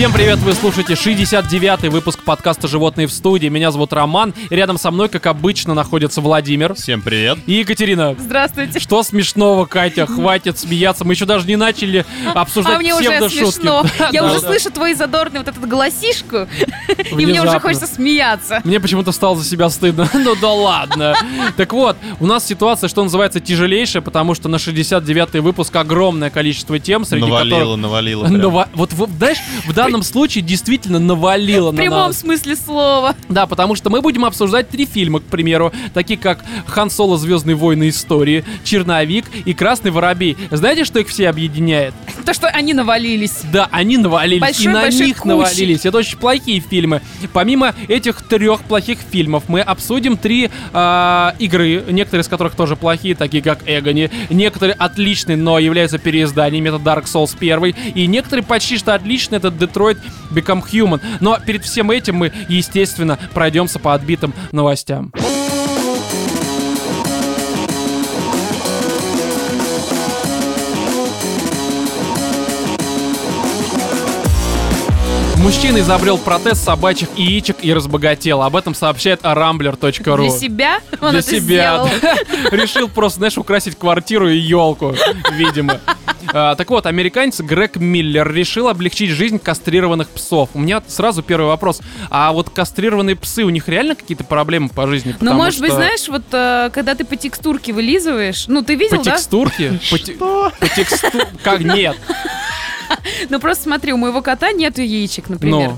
Всем привет, вы слушаете 69-й выпуск подкаста «Животные в студии». Меня зовут Роман, и рядом со мной, как обычно, находится Владимир Всем привет. и Екатерина. Здравствуйте. Что смешного, Катя? Хватит смеяться. Мы еще даже не начали обсуждать А мне уже смешно. Я Да, уже да. слышу твой задорный вот этот голосишку, и мне уже хочется смеяться. Мне почему-то стало за себя стыдно. ну да ладно. Так вот, у нас ситуация, что называется, тяжелейшая, потому что на 69-й выпуск огромное количество тем, среди навалило, которых... навалило. прям. Нава- Вот, вот, знаешь, в данном случае действительно навалило В на прямом нас. смысле слова. Да, потому что мы будем обсуждать три фильма, к примеру, такие как «Хан Соло. Звездные войны. Истории», «Черновик» и «Красный воробей». Знаете, что их все объединяет? То, что они навалились. Да, они навалились, и Большой- на большой них кучей. навалились. Это очень плохие фильмы. Помимо этих трех плохих фильмов, мы обсудим три а, игры, некоторые из которых тоже плохие, такие как Эгони, некоторые отличные, но являются переизданиями, это Dark Souls 1, и некоторые почти что отличные, это Detroit Become Human. Но перед всем этим мы, естественно, пройдемся по отбитым новостям. Мужчина изобрел протез собачьих яичек и разбогател. Об этом сообщает rambler.ru. Для себя он Для это себя. Решил просто, знаешь, украсить квартиру и елку, видимо. А, так вот, американец Грег Миллер решил облегчить жизнь кастрированных псов. У меня сразу первый вопрос. А вот кастрированные псы, у них реально какие-то проблемы по жизни? Ну, может быть, знаешь, вот э, когда ты по текстурке вылизываешь, ну, ты видел, По да? текстурке? По те- По тексту... Как нет? Ну, просто смотри, у моего кота нету яичек, например.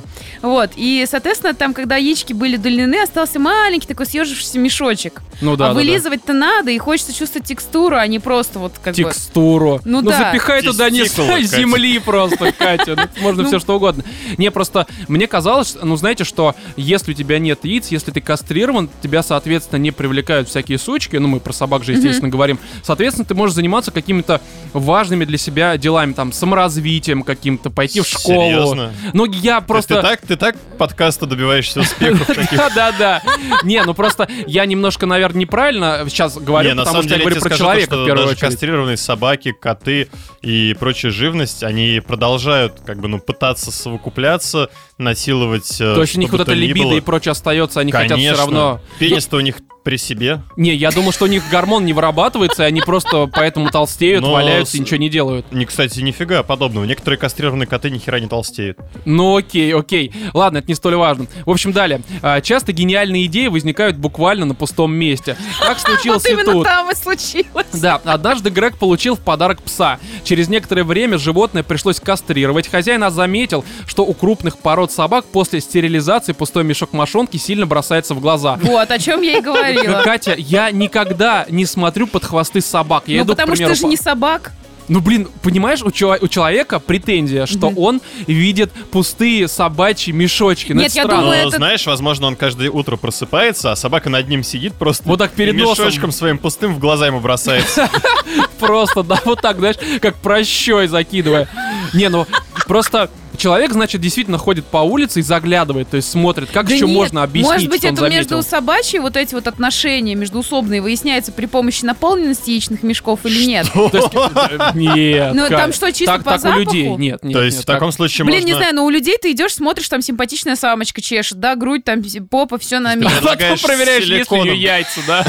Ну. Вот, и, соответственно, там, когда яички были удалены, остался маленький такой съежившийся мешочек. Ну да, а да, да. вылизывать-то надо, и хочется чувствовать текстуру, а не просто вот как бы... текстуру. Ну да. запихай туда не земли просто, Катя. Ну, Можно Ну. все что угодно. Не, просто мне казалось, ну знаете, что если у тебя нет яиц, если ты кастрирован, тебя, соответственно, не привлекают всякие сучки, ну мы про собак же, естественно, говорим. Соответственно, ты можешь заниматься какими-то важными для себя делами, там, саморазвитием каким-то, пойти в школу. Серьезно? Ну, я просто... Ты так, ты так подкаста добиваешься успехов таких. Да, да, да. Не, ну просто я немножко, наверное, неправильно сейчас говорю, потому что я говорю про человека в первую очередь. кастрированные собаки, коты и прочая живность, они продолжают, как бы, ну, пытаться совокупляться, насиловать. э, То есть у них вот ни либидо и прочее остается, они хотят все равно. Пенис-то у них при себе. Не, я думал, что у них гормон не вырабатывается, и они просто поэтому толстеют, Но валяются и с- ничего не делают. Не, кстати, нифига подобного. Некоторые кастрированные коты ни хера не толстеют. Ну окей, окей. Ладно, это не столь важно. В общем, далее. А, Часто гениальные идеи возникают буквально на пустом месте. Как случилось Вот и тут. там и случилось. Да, однажды Грег получил в подарок пса. Через некоторое время животное пришлось кастрировать. Хозяин заметил, что у крупных пород собак после стерилизации пустой мешок мошонки сильно бросается в глаза. Вот, о чем я и говорила. Катя, я никогда не смотрю под хвосты собак. Я Ну, иду, потому что примеру, ты же не собак. Ну, блин, понимаешь, у, чело- у человека претензия, что он видит пустые собачьи мешочки. Ну, Нет, это я странно. думаю, Но, это- знаешь, возможно, он каждое утро просыпается, а собака над ним сидит просто Вот так перед и носом. мешочком своим пустым в глаза ему бросается. Просто, да, вот так, знаешь, как прощой закидывая. Не, ну, просто человек, значит, действительно ходит по улице и заглядывает, то есть смотрит, как Да еще нет, можно объяснить, Может быть, что он это между заметил. собачьи вот эти вот отношения междуусобные выясняются при помощи наполненности яичных мешков или нет? То есть, э, Нет, Ну, там что, чисто так, по так у людей, запаху? нет, нет. То есть нет, в таком так. случае Блин, не знаю, но у людей ты идешь, смотришь, там симпатичная самочка чешет, да, грудь, там попа, все на А месте. потом проверяешь, есть ли у силиконом. нее яйца, да?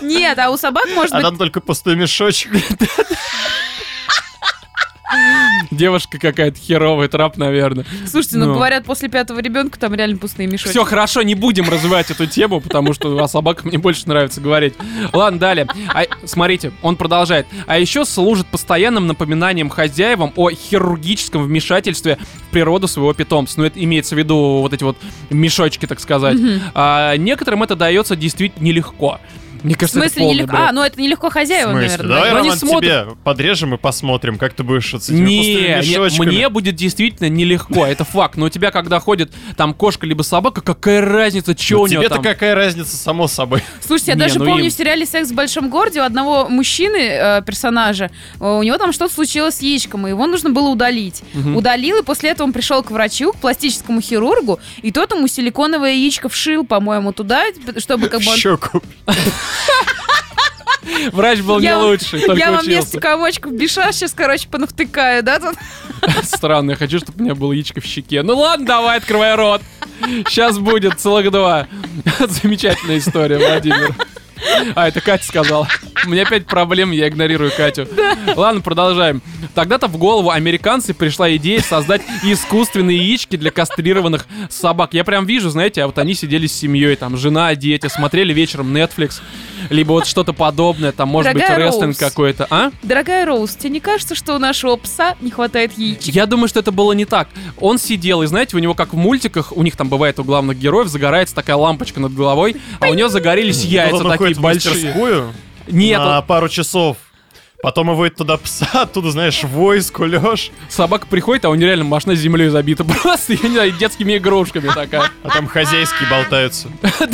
Нет, а у собак может А быть... там только пустой мешочек. Девушка какая-то херовая, трап, наверное. Слушайте, ну Ну. говорят, после пятого ребенка там реально пустые мешочки. Все хорошо, не будем развивать эту тему, потому что о собаках мне больше нравится говорить. Ладно, далее. А, смотрите, он продолжает. А еще служит постоянным напоминанием хозяевам о хирургическом вмешательстве в природу своего питомца. Ну, это имеется в виду вот эти вот мешочки, так сказать. А, некоторым это дается действительно нелегко. Мне В кажется, это смысле полный нелегко? бред. А, ну это нелегко В смысле? наверное. Давай, они Роман, смотрят. тебе подрежем и посмотрим, как ты будешь с этими Не, пустыми не, мне будет действительно нелегко, это факт. Но у тебя, когда ходит там кошка либо собака, какая разница, что Ну, у нее Тебе-то какая разница, само собой. Слушайте, я Не, даже ну помню им- в сериале «Секс в большом городе» у одного мужчины, э, персонажа, э, у него там что-то случилось с яичком, и его нужно было удалить. Удалил, и после этого он пришел к врачу, к пластическому хирургу, и тот ему силиконовое яичко вшил, по-моему, туда, чтобы как бы... В он- щеку. Врач был не лучший, только Я вам учился. вместо комочков биша сейчас, короче, понавтыкаю, да? тут? Странно, я хочу, чтобы у меня было яичко в щеке. Ну ладно, давай, открывай рот. Сейчас будет целых два. Замечательная история, Владимир. А, это Катя сказала. У меня опять проблемы, я игнорирую Катю. Ладно, продолжаем. Тогда-то в голову американцев пришла идея создать искусственные яички для кастрированных собак. Я прям вижу, знаете, а вот они сидели с семьей, там, жена, дети, смотрели вечером Netflix, либо вот что-то подобное, там, может быть, Дорогая рестлинг Роуз. какой-то. А? Дорогая Роуз, тебе не кажется, что у нашего пса не хватает яичек? Я думаю, что это было не так. Он сидел, и знаете, у него как в мультиках, у них там бывает у главных героев, загорается такая лампочка над головой, а у него загорелись яйца такие в большие. мастерскую Нет, на он- пару часов. Потом выводит туда пса, оттуда, знаешь, вой, скулёж, собака приходит, а у него реально машина землей забита. Просто, я не знаю, детскими игрушками такая. а там хозяйские болтаются.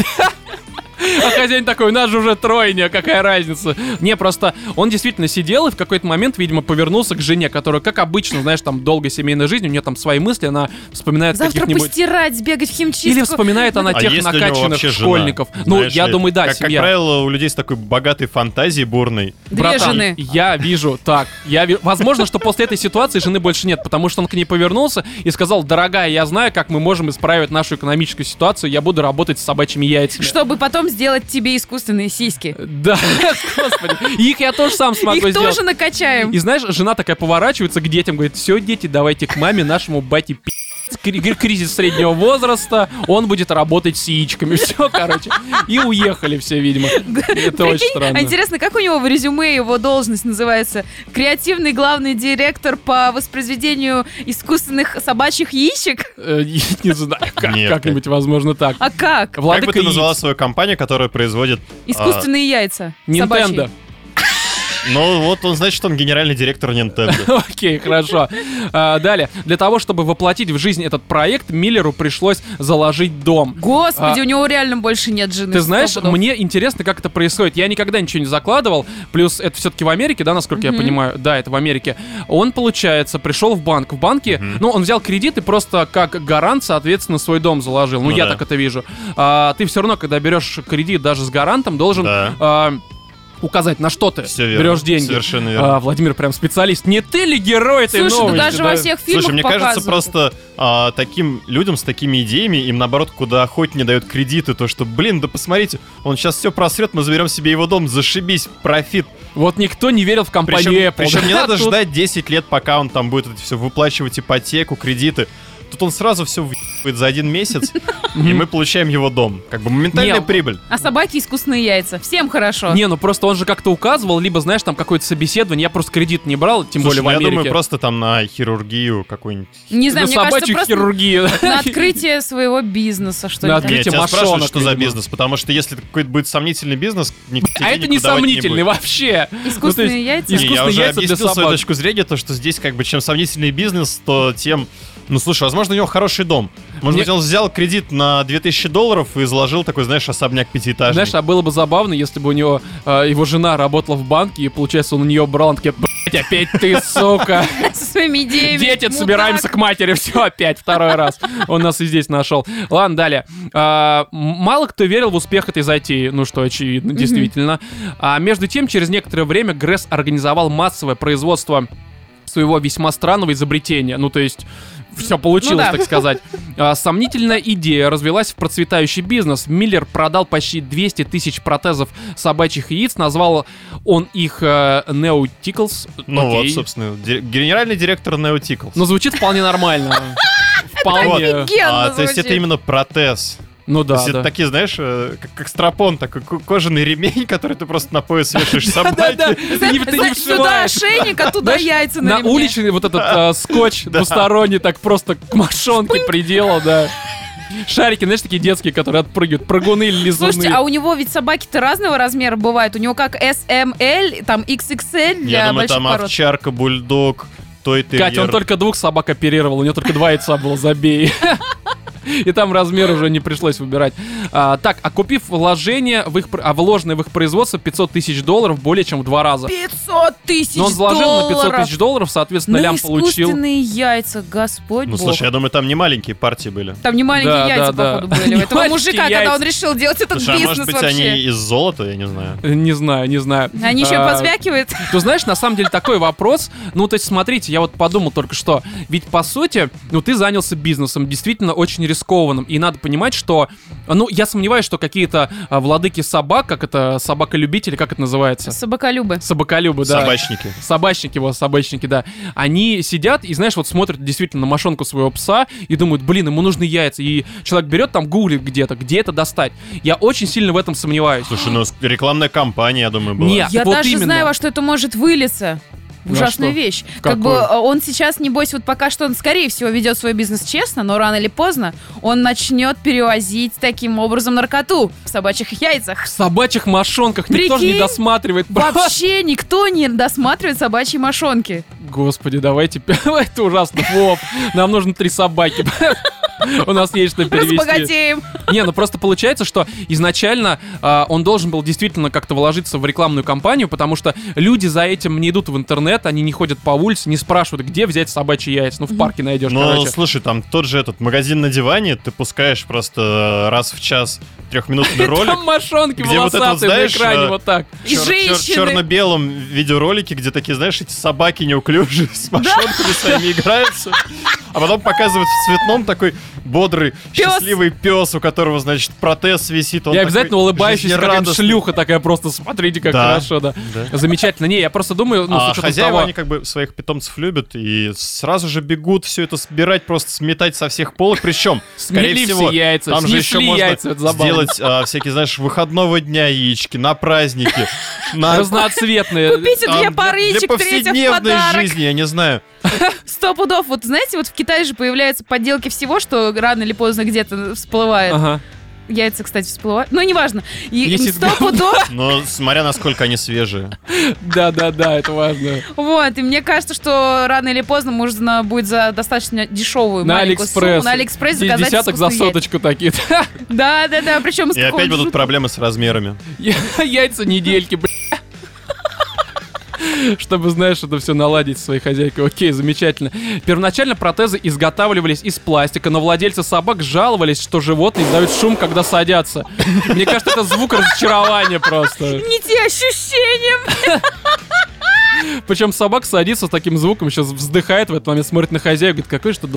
А хозяин такой, у нас же уже тройня, какая разница? Не, просто он действительно сидел и в какой-то момент, видимо, повернулся к жене, которая, как обычно, знаешь, там долгая семейная жизнь, у нее там свои мысли, она вспоминает Завтра каких-нибудь... постирать, сбегать в химчистку. Или вспоминает она А тех накачанных вообще жена? школьников. Ну, Знаешь я ли, думаю, да, как, как семья. правило, у людей с такой богатой фантазией бурной. Две Братан, жены. я вижу, так, я ви- возможно, что после этой ситуации жены больше нет, потому что он к ней повернулся и сказал, дорогая, я знаю, как мы можем исправить нашу экономическую ситуацию, я буду работать с собачьими яйцами. Чтобы потом сделать тебе искусственные сиськи. Да, господи, их я тоже сам смогу Их сделать. тоже накачаем. И знаешь, жена такая поворачивается к детям, говорит, все, дети, давайте к маме, нашему бате пи***. Кри- кри- Кризис среднего возраста, он будет работать с яичками. Все, короче. И уехали все, видимо. Это очень Прикинь, странно. а интересно, как у него в резюме его должность называется? Креативный главный директор по воспроизведению искусственных собачьих яичек? Э, Не знаю, как-нибудь, возможно, так. А как? как бы ты назвала свою компанию, которая производит... Искусственные яйца. Nintendo. Ну, вот он, значит, он генеральный директор Nintendo. Окей, хорошо. А, далее. Для того, чтобы воплотить в жизнь этот проект, Миллеру пришлось заложить дом. Господи, А, у него реально больше нет жены. Ты знаешь, мне интересно, как это происходит. Я никогда ничего не закладывал. Плюс это все-таки в Америке, да, насколько я понимаю? Да, это в Америке. Он, получается, пришел в банк. В банке, ну, он взял кредит и просто как гарант, соответственно, свой дом заложил. Ну, Ну я да. так это вижу. А, ты все равно, когда берешь кредит даже с гарантом, должен Да. а, указать, на что ты Все верно. берешь деньги. Совершенно верно. А, Владимир прям специалист. Не ты ли герой этой Слушай, ну новости? даже да? во всех фильмах Слушай, мне кажется, показывают. просто а, таким людям с такими идеями им наоборот куда охотнее дают кредиты, то что, блин, да посмотрите, он сейчас все просрет, мы заберем себе его дом, зашибись, профит. Вот никто не верил в компанию Причем, Apple. причем не надо ждать 10 лет, пока он там будет это все выплачивать ипотеку, кредиты. Тут он сразу все въебывает за один месяц, и мы получаем его дом. Как бы моментальная Не, прибыль. А собаки искусственные яйца. Всем хорошо. Не, ну просто он же как-то указывал, либо, знаешь, там какое-то собеседование. Я просто кредит не брал, тем Слушай, более в ну, я Америке. думаю, просто там на хирургию какую-нибудь. Не знаю, На мне кажется, собачью просто хирургию. на открытие своего бизнеса, что На ли. открытие Нет, тебя мошонок, спрашивают, что за видимо. бизнес, потому что если какой-то будет сомнительный бизнес, никто тебе А это не сомнительный будет. вообще. Искусственные Ну, то яйца? есть Не, я искусственные уже яйца для объяснил свою собак. точку зрения, то, что здесь как бы чем сомнительный бизнес, то тем... Ну, слушай, возможно, у него хороший дом. Может Мне- быть, он взял кредит на 2000 долларов и заложил такой, знаешь, особняк пятиэтажный. Знаешь, а было бы забавно, если бы у него э, его жена работала в банке, и, получается, он у нее брал, он такой, блядь, опять ты, сука. Со своими идеями. Дети, собираемся к матери, все опять, второй раз. Он нас и здесь нашел. Ладно, далее. А, мало кто верил в успех этой затеи, ну что очевидно, действительно. А между тем, через некоторое время Гресс организовал массовое производство своего весьма странного изобретения. Ну, то есть, все получилось, Ну да. так сказать. А, сомнительная идея развелась в процветающий бизнес. Миллер продал почти 200 тысяч протезов собачьих яиц, назвал он их э, Neoticals. Ну вот, Окей. собственно, ди- генеральный директор Neoticals. Ну, звучит вполне нормально. Вполне. А, то есть это именно протез. Ну да, есть это да. такие, знаешь, э, как, как стропон, такой ко- кожаный ремень, который ты просто на пояс вешаешь Да-да, собаке. ты не- ты не Знаешь, Сюда ошейник, а туда яйца на уличный вот этот э, скотч двусторонний так просто к мошонке приделал, да. Шарики, знаешь, такие детские, которые отпрыгивают, прыгуны или лизуны. Слушайте, а у него ведь собаки-то разного размера бывают. У него как SML, там XXL для Я думаю, там пород. овчарка, бульдог, той терьер. Катя, он только двух собак оперировал, у него только два яйца было, забей. И там размер уже не пришлось выбирать. А, так, окупив вложение в их, а вложенное в их производство 500 тысяч долларов более чем в два раза. 500 тысяч Но он вложил на 500 долларов тысяч долларов, соответственно, на лям получил. искусственные яйца, господь Ну, бог. слушай, я думаю, там не маленькие партии были. Там не маленькие Да, яйца, да, походу, да. были у этого Маленькие мужика, когда яйца. он решил делать этот Слушай, а бизнес может быть, вообще. они из золота, я не знаю. Не знаю, не знаю. Они еще А, позвякивают. Ты знаешь, на самом деле такой вопрос. Ну, то есть, смотрите, я вот подумал только что. Ведь, по сути, ну, ты занялся бизнесом, действительно очень рискованным. И надо понимать, что... Ну, я сомневаюсь, что какие-то а, владыки собак, как это, собаколюбители, как это называется? Собаколюбы. Собаколюбы, да. Собачники. Собачники, вот, собачники, да. Они сидят и, знаешь, вот смотрят действительно на мошонку своего пса и думают, блин, ему нужны яйца. И человек берет там, гуглит где-то, где это достать. Я очень сильно в этом сомневаюсь. Слушай, ну рекламная кампания, я думаю, была. Нет. Я вот даже именно. знаю, во что это может вылиться. Ужасная что? вещь. В Как бы э, он сейчас, небось, вот пока что он, скорее всего, ведет свой бизнес честно, но рано или поздно он начнет перевозить таким образом наркоту в собачьих яйцах. В собачьих мошонках никто же не Прикинь? досматривает. Вообще никто не досматривает собачьи мошонки. Господи, давайте, это ужасно, Вов. Нам нужно три собаки. У нас есть что перевести. Разбогатеем. Не, ну просто получается, что изначально а, он должен был действительно как-то вложиться в рекламную кампанию, потому что люди за этим не идут в интернет, они не ходят по улице, не спрашивают, где взять собачьи яйца. Ну, в парке найдешь, Ну, короче. слушай, там тот же этот магазин на диване, ты пускаешь просто раз в час трехминутный ролик. Там мошонки где вот это знаешь, на экране, э, вот так. И женщины. черно-белом видеоролике, где такие, знаешь, эти собаки неуклюжие с мошонками своими играются. А потом показывают в цветном такой бодрый, счастливый пес, у которого, значит, протез висит. Он Я обязательно улыбающийся, жизнерадостный. шлюха такая просто, смотрите, как Да. хорошо, да. Да. Замечательно. Не, я просто думаю, ну, а хозяева, того... они как бы своих питомцев любят и сразу же бегут все это собирать, просто сметать со всех полок. Причем, скорее всего, все яйца, там же еще можно яйца, сделать а, всякие, знаешь, выходного дня яички, на праздники, на Разноцветные. Купите там, две для- парочек, для повседневной жизни, я не знаю. Сто пудов. Вот знаете, вот в Китае же появляются подделки всего, что рано или поздно где-то всплывает. Ага. Яйца, кстати, всплывают. Ну, неважно. И Если сто говно. пудов. Но смотря насколько они свежие. Да-да-да, это важно. Вот, и мне кажется, что рано или поздно можно будет за достаточно дешевую На маленькую Алиэкспресс. сумму на Алиэкспресс заказать Десяток за соточку такие. Да, да, да. Причем из И опять будут жуткого- проблемы с размерами. Яйца недельки, бля. Чтобы, знаешь, это все наладить своей хозяйкой. Окей, замечательно. Первоначально протезы изготавливались из пластика, но владельцы собак жаловались, что животные издают шум, когда садятся. Мне кажется, это звук разочарования просто. Не те ощущения. Причем собака садится с таким звуком, сейчас вздыхает в этот момент, смотрит на хозяйку, говорит, какой что.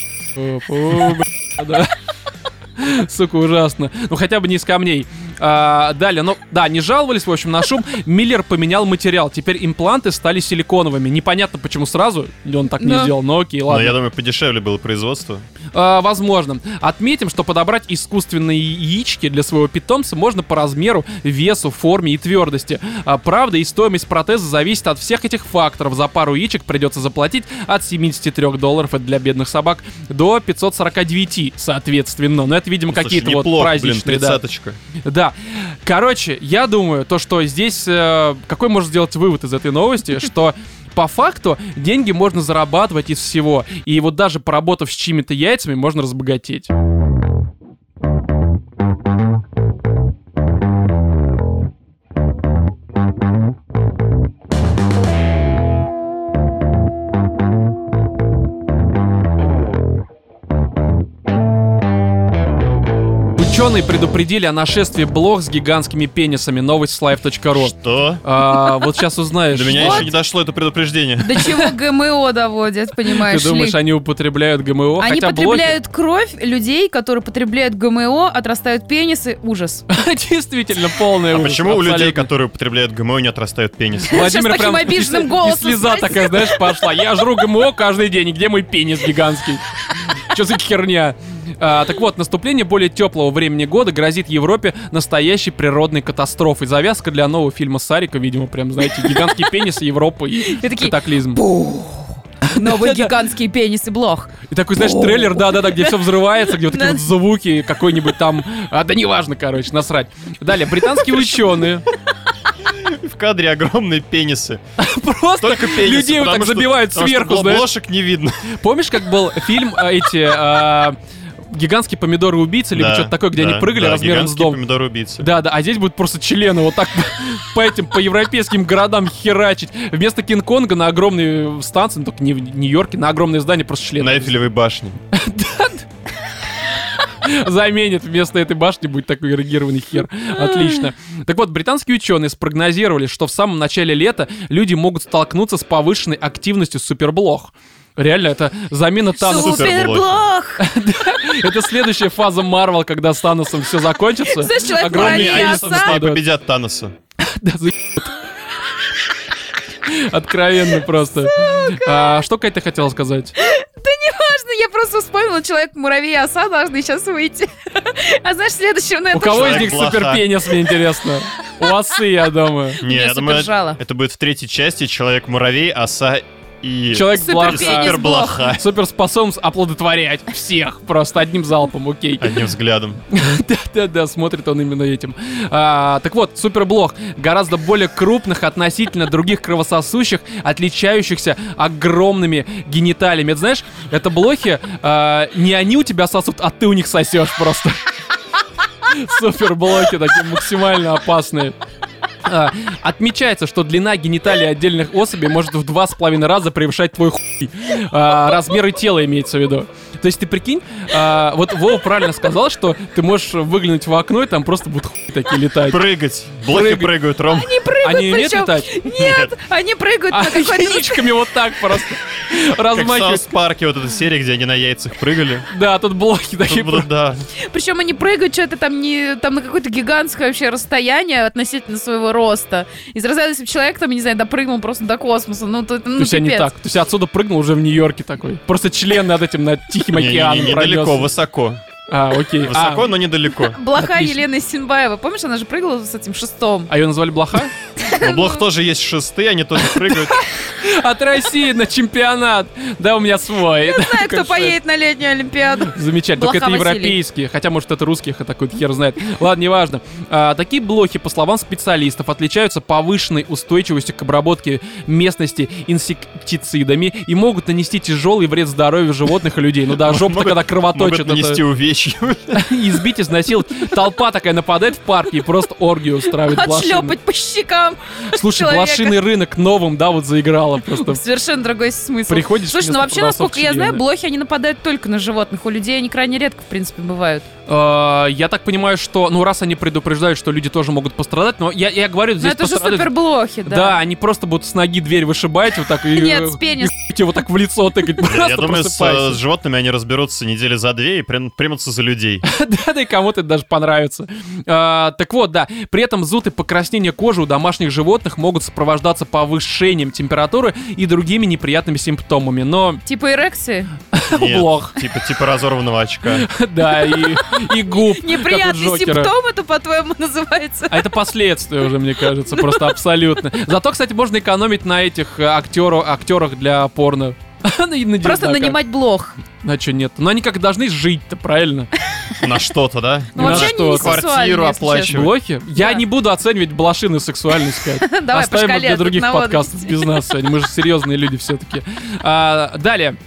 Сука, ужасно. Ну, хотя бы не из камней. А, далее, ну, да, не жаловались, в общем, на шум. Миллер поменял материал. Теперь импланты стали силиконовыми. Непонятно, почему сразу, он так не Да. сделал, но окей, Но ладно. я думаю, подешевле было производство. А, возможно. Отметим, что подобрать искусственные яички для своего питомца можно по размеру, весу, форме и твердости. А, правда, и стоимость протеза зависит от всех этих факторов. За пару яичек придется заплатить от 73 долларов, это для бедных собак, до 549, соответственно. Но это, видимо, Слушай, какие-то вот неплохо, блин, праздничные, да. тридцаточка. Да. Короче, я думаю, то, что здесь... э, какой можно сделать вывод из этой новости? Что по факту деньги можно зарабатывать из всего. И вот даже поработав с чьими-то яйцами, можно разбогатеть. Ученые предупредили о нашествии блох с гигантскими пенисами. Новость с live.ru. Что? А, вот сейчас узнаешь. До меня еще не дошло это предупреждение. До чего ГМО доводят, понимаешь Ты думаешь, ли? они употребляют ГМО? Они Хотя блохи- потребляют кровь людей, которые потребляют ГМО, отрастают пенисы. Ужас. Действительно полная А ужас, почему у людей, которые употребляют ГМО, не отрастают пенис? Владимир прям обиженным голосом слеза такая, знаешь, пошла. Я жру ГМО каждый день. Где мой пенис гигантский? Что за херня? А, так вот, наступление более теплого времени года грозит Европе настоящей природной катастрофой. Завязка для нового фильма Сарика, видимо, прям, знаете, гигантский пенис Европы и катаклизм. Новые гигантские пенисы блох. И такой, знаешь, трейлер, да-да-да, где все взрывается, где вот такие вот звуки, какой-нибудь там... А, да неважно, короче, насрать. Далее, британские ученые В кадре огромные пенисы. просто Только пенисы. людей вот потому так что- забивают потому что сверху, бл- знаешь. Блошек не видно. Помнишь, как был фильм эти... э, гигантские помидоры-убийцы, либо Да, что-то такое, где да, они прыгали да, размером с дом. помидоры-убийцы. Да, да, а здесь будут просто члены вот так по этим, по европейским городам херачить. Вместо Кинг-Конга на огромной станции, ну, только не в Нью-Йорке, на огромное здание просто члены. На Эйфелевой башне. заменит вместо этой башни будет такой эрегированный хер. Отлично. Так вот, британские ученые спрогнозировали, что в самом начале лета люди могут столкнуться с повышенной активностью суперблох. Реально, это замена Таноса. Суперблок! Это следующая фаза Марвел, когда с Таносом все закончится. Знаешь, человек Огромные муравей, оса. Они победят Таноса. Да. Откровенно просто. А, что Катя хотела сказать? Да не важно, я просто вспомнила, человек-муравей и оса должны сейчас выйти. А знаешь, следующего на У это кого из Человек них супер пенис, мне интересно? У осы, я думаю. Не, я думаю, это будет в третьей части Человек-муравей, оса и... Человек блоха. Суперпенис. Суперблоха. Суперспособность оплодотворять всех просто одним залпом, окей. Одним взглядом. Да-да-да, смотрит он именно этим. А, так вот, суперблох гораздо более крупных относительно других кровососущих, отличающихся огромными гениталиями. Это знаешь, это блохи, а, не они у тебя сосут, а ты у них сосешь просто. Суперблоки такие максимально опасные. А, Отмечается, что длина гениталий отдельных особей может в два с половиной раза превышать твой хуй. А, Размеры тела имеется в виду. То есть ты прикинь, а, вот Вова правильно сказал, что ты можешь выглянуть в окно, и там просто будут хуй такие летать. Прыгать. Блохи Прыгать. прыгают, Ром. Они прыгают, Они умеют причем- летать? Нет, они прыгают А на какой-то... яичками вот так просто Как в размахивают. Саус Парке, вот эта серия, где они на яйцах прыгали. Да, тут блохи такие. Тут будут, да. Причем они прыгают что-то там не там на какое-то гигантское вообще расстояние относительно своего роста. Из разряда, если бы человек там, не знаю, допрыгнул просто до космоса, ну то это ну, То есть они пипец. так. То есть отсюда прыгнул уже в Нью-Йорке такой. Просто член над этим, над Тихим океаном не- Недалеко, пронесся. высоко. А, окей. Высоко, А, но недалеко. Блоха Отлично. Елены Синбаева. Помнишь, она же прыгала с этим шестом? а ее назвали блоха? У блох тоже есть шесты, они тоже прыгают. От России на чемпионат. Да, у меня свой. Не знаю, кто поедет на летнюю Олимпиаду. Замечательно. Только это европейские. Хотя, может, это русских, это какой-то хер знает. Ладно, неважно. А, такие блохи, по словам специалистов, отличаются повышенной устойчивостью к обработке местности инсектицидами и могут нанести тяжелый вред здоровью животных и людей. Ну да, жопа когда кровоточит. Могут нанести увечья. избить, изнасиловать. Толпа такая нападает в парке и просто оргию устраивает. Отшлепать по щекам. Слушай, человека. блошиный рынок новым, да, вот заиграла просто. Совершенно другой смысл. Приходишь Слушай, ну вообще, насколько я знаю, блохи, они нападают только на животных. У людей они крайне редко, в принципе, бывают. Э, Я так понимаю, что, ну, раз они предупреждают, что люди тоже могут пострадать, но я, я говорю, Но здесь Ну, это же пострадают- суперблохи, да. Да, они просто будут с ноги дверь вышибать вот так и... Нет, э, с пенис. и тебе вот так в лицо тыкать. Я думаю, с, э, с животными они разберутся недели за две и прям- примутся за людей. Да, да, и кому-то это даже понравится. А, так вот, да, при этом зуд и покраснение кожи у домашних животных могут сопровождаться повышением температуры и другими неприятными симптомами, но Типа эрекции. Нет, Блох. Типа, типа разорванного очка. да, и, и губ, Неприятный симптом это, по-твоему, называется. А это последствия уже, мне кажется, просто абсолютно. Зато, кстати, можно экономить на этих э, актеру, актерах для порно. Ну, Просто дизлайках. нанимать блох. А что нет? Но они как должны жить-то, правильно? На что-то, да? Ну, На вообще что? они не Квартиру оплачивать. Блохи? Я не буду оценивать блошиную сексуальность. Давай Оставим для других подкастов без нас сегодня. Мы же серьезные люди все-таки. далее.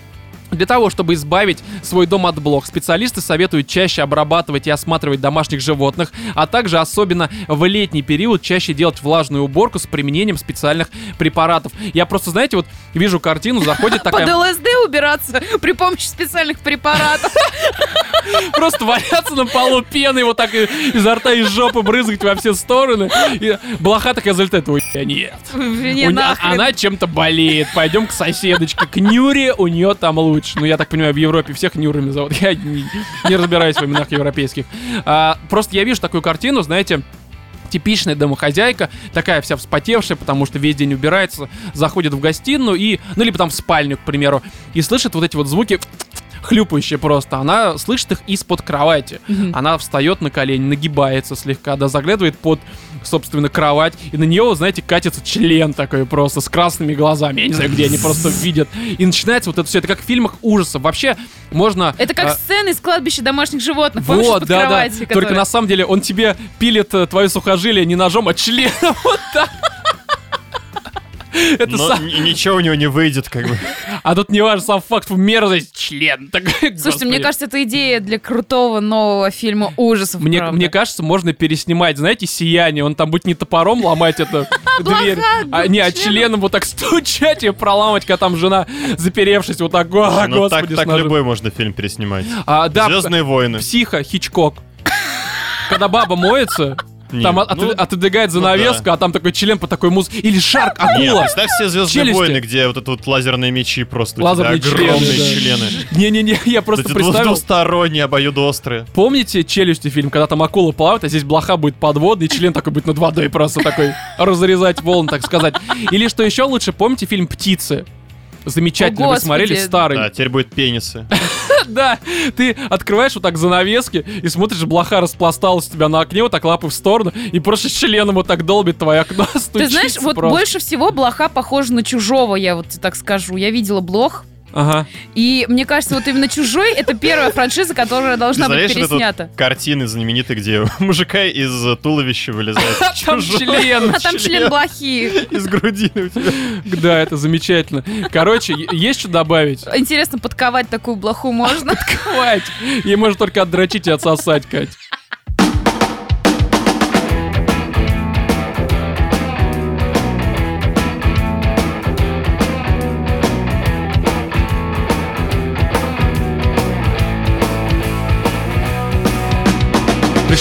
Для того, чтобы избавить свой дом от блох, специалисты советуют чаще обрабатывать и осматривать домашних животных, а также особенно в летний период чаще делать влажную уборку с применением специальных препаратов. Я просто, знаете, вот вижу картину, заходит Под такая, ЛСД убираться при помощи специальных препаратов. просто валяться на полу пеной, вот так изо рта и жопы брызгать во все стороны. И блоха такая залетает, ой, нет. Не. Она чем-то болеет. Пойдем к соседочке, к Нюре, у нее там лучше. Ну, я так понимаю, в Европе всех Нюрами зовут. Я не, не разбираюсь в именах европейских. А, просто я вижу такую картину, знаете, типичная домохозяйка, такая вся вспотевшая, потому что весь день убирается, заходит в гостиную и, ну, либо там в спальню, к примеру, и слышит вот эти вот звуки хлюпающие просто. Она слышит их из-под кровати. Она встает на колени, нагибается слегка, да, заглядывает под, собственно, кровать, и на нее, знаете, катится член такой просто с красными глазами. Я не знаю, где они просто видят. И начинается вот это все. Это как в фильмах ужасов. Вообще, можно... Это как а, сцены из кладбища домашних животных. Помнишь, вот, из-под да, да. кровати, Только которые- на самом деле он тебе пилит э, твое сухожилие не ножом, а членом. Вот так. Это Но сам- ни- ничего у него не выйдет, как бы. А тут не важно сам факт, мерзость, член. Такой, Слушайте, господи. мне кажется, это идея для крутого нового фильма ужасов. Мне, правда. мне кажется, можно переснимать, знаете, сияние. Он там будет не топором ломать эту дверь, а, не, а членом вот так стучать и проламывать, когда там жена, заперевшись, вот так, о, Ну так, господи, так любой можно фильм переснимать. А, да, Звездные войны. психа, Хичкок. Когда баба моется, Не, там от- ну, отодвигает ну занавеску, а там такой член по такой музыке. Или шарк, акула. представь себе Звездные Челюсти. войны, где вот это вот лазерные мечи просто. у тебя Лазерные огромные члены, да. Не-не-не, я просто Эти представил. двусторонние, обоюдоострые. Помните челюсти фильм, когда там акула плавает, а здесь блоха будет подводный, и член такой будет над водой просто такой разрезать волн, так сказать. Или что еще лучше, помните фильм «Птицы»? Замечательно, О, вы смотрели старый. Да, теперь будет пенисы. Да, ты открываешь вот так занавески и смотришь, блоха распласталась у тебя на окне, вот так лапы в сторону, и просто членом вот так долбит твое окно, Ты знаешь, вот просто. больше всего блоха похожа на чужого, я вот так скажу. Я видела блох, Ага. и мне кажется, вот именно чужой это первая франшиза, которая должна быть переснята. картины знаменитые, где мужика из туловища вылезает Там член. А там член блохи. из грудины у тебя. Да, это замечательно. Короче, есть что добавить? Интересно, подковать такую блоху можно? Хватит. Ей можно только отдрочить и отсосать, Кать.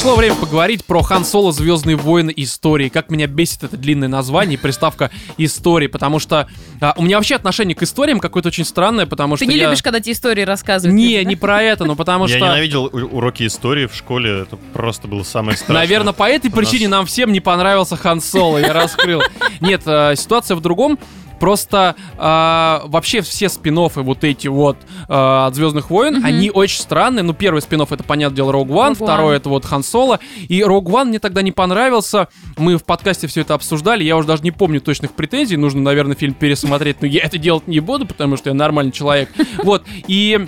Пришло время поговорить про Хан Соло Звездные войны истории. Как меня бесит это длинное название и приставка истории, потому что а, у меня вообще отношение к историям какое-то очень странное, потому Ты что не я... любишь, когда тебе истории рассказывают? Не, да? не про это, но потому Я что... ненавидел у- уроки истории в школе, это просто было самое страшное. Наверное, по этой причине нас. нам всем не понравился Хан Соло, я раскрыл. Нет, э, ситуация в другом. Просто э, вообще все спин вот эти вот э, от Звездных войн, Мгм. они очень странные. Ну, первый спин это, понятное дело, Rogue One, Rogue One. второй это вот Хан Соло. И Rogue One мне тогда не понравился. Мы в подкасте все это обсуждали. Я уже даже не помню точных претензий. Нужно, наверное, фильм пересмотреть. Но я это делать не буду, потому что я нормальный человек. Вот. И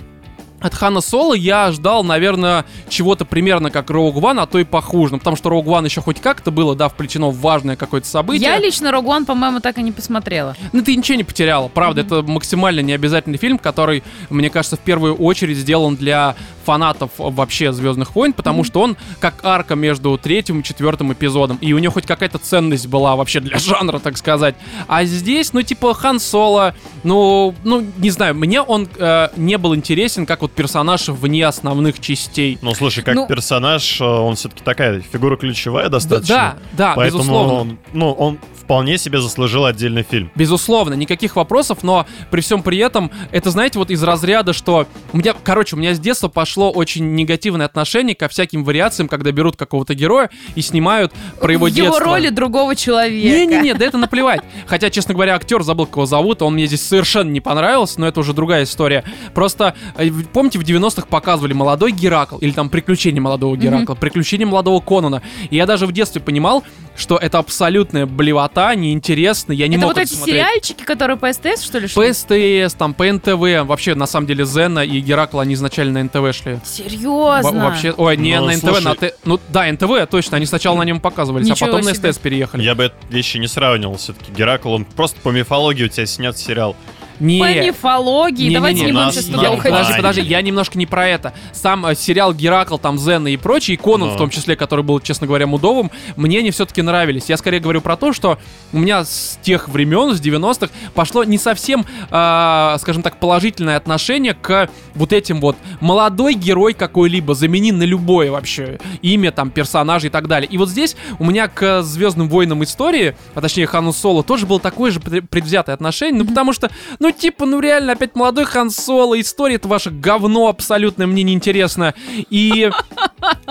от Хана Соло я ждал, наверное, чего-то примерно как Rogue One, а то и похуже. Ну, потому что Rogue One еще хоть как-то было, да, вплетено в важное какое-то событие. Я лично Rogue One, по-моему, так и не посмотрела. Ну, ты ничего не потеряла. Правда, это максимально необязательный фильм, который, мне кажется, в первую очередь сделан для фанатов вообще Звездных войн, потому что он как арка между третьим и четвертым эпизодом. И у него хоть какая-то ценность была вообще для жанра, так сказать. А здесь, ну, типа, Хан Соло, ну, ну, не знаю, мне он э, не был интересен как вот персонаж вне основных частей. Ну, слушай, как Ну- персонаж, э, он все-таки такая фигура ключевая Да, достаточно. да, Поэтому безусловно. он, ну, он вполне себе заслужил отдельный фильм. Безусловно, никаких вопросов, но при всем при этом, это, знаете, вот из разряда, что у меня, короче, у меня с детства пошло очень негативное отношение ко всяким вариациям, когда берут какого-то героя и снимают про его его детство. роли другого человека. Не-не-не, да это наплевать. Хотя, честно говоря, актер забыл, кого зовут, он мне здесь совершенно не понравился, но это уже другая история. Просто, э, помните, в 90-х показывали «Молодой Геракл» или там «Приключения молодого Геракла», «Приключения молодого Конона». И я даже в детстве понимал, что это абсолютная блевота, неинтересно, я не Это мог вот это эти смотреть. сериальчики, которые по СТС, что ли, шли? По СТС, там, по НТВ. Вообще, на самом деле, Зена и Геракл, они изначально на НТВ шли. Во- Серьезно? Вообще, ой, не Ну, на НТВ, слушай. на Т... Ну, да, НТВ, точно, они сначала на нем показывались, Ничего а потом на себе. СТС переехали. Я бы эти вещи не сравнивал все-таки. Геракл, он просто по мифологии у тебя снят сериал. Не, По мифологии. Не-не-не, Давайте не у будем нас сейчас туда Я, уходить. подожди, подожди, я немножко не про это. Сам э, сериал Геракл, там Зена и прочий, и Конан в том числе, который был, честно говоря, мудовым, мне они все-таки нравились. Я скорее говорю про то, что у меня с тех времен, с 90-х, пошло не совсем, а, скажем так, положительное отношение к вот этим вот молодой герой какой-либо, замени на любое вообще имя, там, персонажа и так далее. И вот здесь у меня к Звездным войнам истории, а точнее Хану Соло, тоже было такое же пред- предвзятое отношение, ну потому что, ну типа, ну реально, опять молодой Хан Соло, история это ваше говно абсолютно, мне неинтересно. И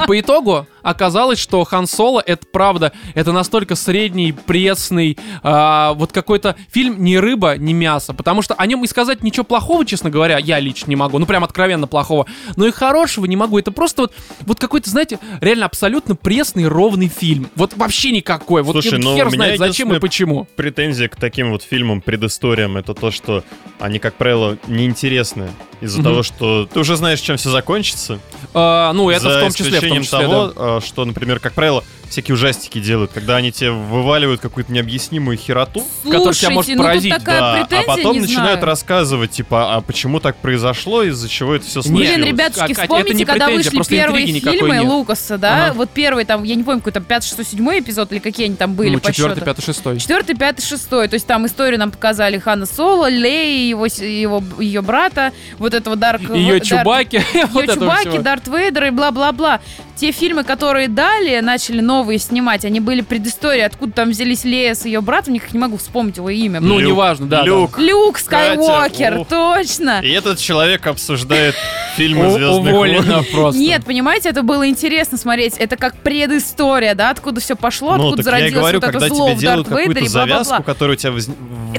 по итогу оказалось, что Хан Соло это правда, это настолько средний, пресный, а, вот какой-то фильм не рыба, не мясо, потому что о нем и сказать ничего плохого, честно говоря, я лично не могу, ну прям откровенно плохого, но и хорошего не могу, это просто вот, вот какой-то, знаете, реально абсолютно пресный, ровный фильм, вот вообще никакой, вот Слушай, вот ну, хер знает зачем и почему. Претензия к таким вот фильмам, предысториям, это то, что они, как правило, неинтересны. Из-за Мгм. того, что ты уже знаешь, чем все закончится. А, ну, это За в том числе, в том числе, того, да. Что, например, как правило, всякие ужастики делают, когда они тебе вываливают какую-то необъяснимую хероту, который тебя может Слушайте, ну тут поразить, такая да, а потом не начинают знаю. рассказывать, типа, а почему так произошло, из-за чего это все Нет, случилось. Блин, ребятушки, Катя, это вспомните, не когда вышли первые фильмы нет. Лукаса, да? Ага. Вот первый там, я не помню, какой там 5, 6, 7 эпизод или какие они там были ну, по четвертый, счету. пятый, шестой. Четвертый, пятый, шестой. То есть там историю нам показали Хана Соло, Леи, его, его, ее брата, вот этого Дарк... Ее Дарк- Чубаки, Ее Чубаки. Дарт Вейдер и бла-бла-бла. Те фильмы, которые далее начали новые снимать, они были предысторией, откуда там взялись Лея с ее братом, никак не могу вспомнить его имя. Ну, Люк, неважно, да. да. Люк. Люк Катя, Скайуокер, ух. точно. И этот человек обсуждает фильмы Звездных войн. Просто. Нет, понимаете, это было интересно смотреть. Это как предыстория, да, откуда все пошло, Ну, откуда зародилось говорю, вот это зло тебе в Дарт Вейдере завязку, которая у тебя воз-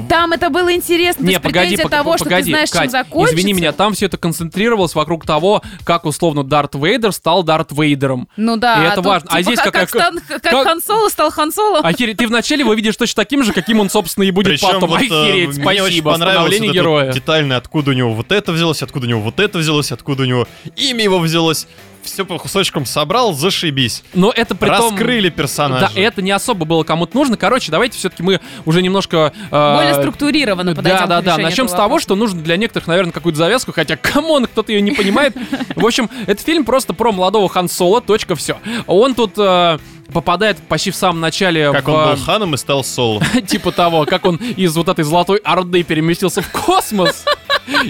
Там это было интересно. Не, погоди, претензия пог- того, что погоди, ты знаешь, чем закончится. извини меня, там все это концентрировалось вокруг того, как условно Дарт Вейдер стал Дарт Вейдером. Ну да. И это тут, важно. А типа, здесь как, какая- как, Стан- как как- Хан Соло стал Хан Соло. Охереть, ты вначале его видишь точно таким же, каким он, собственно, и будет Причем потом. вот, э, Охереть, мне очень понравилось вот героя. детально, откуда у него вот это взялось, откуда у него вот это взялось, откуда у него имя его взялось. Все по кусочкам собрал, зашибись. Но это при том... Раскрыли персонажа. Да, это не особо было кому-то нужно. Короче, давайте все-таки мы уже немножко... э, Более структурированно подойдем Да, да, к да. Начнем с того, вопроса. что нужно для некоторых, наверное, какую-то завязку, хотя, come on, кто-то ее не понимает. В общем, это фильм просто про молодого Хан Соло, точка, все. Он тут э, попадает почти в самом начале Как в... он был ханом и стал соло. типа того, как он из вот этой золотой орды переместился в космос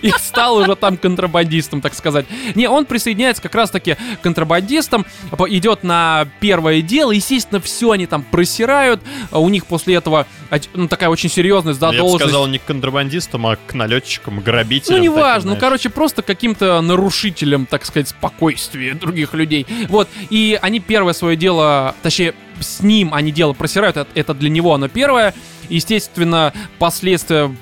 и стал уже там контрабандистом, так сказать. Не, он присоединяется как раз-таки к контрабандистам, по- идет на первое дело, естественно, все они там просирают, а у них после этого ну, такая очень серьезная Я бы задолженность. сказал не к контрабандистам, а к налетчикам, грабителям. Ну, неважно, ну, короче, просто каким-то нарушителем, так сказать, спокойствия других людей. Вот, и они первое свое дело, точнее, с ним они дело просирают, это- для него оно первое. Естественно, последствия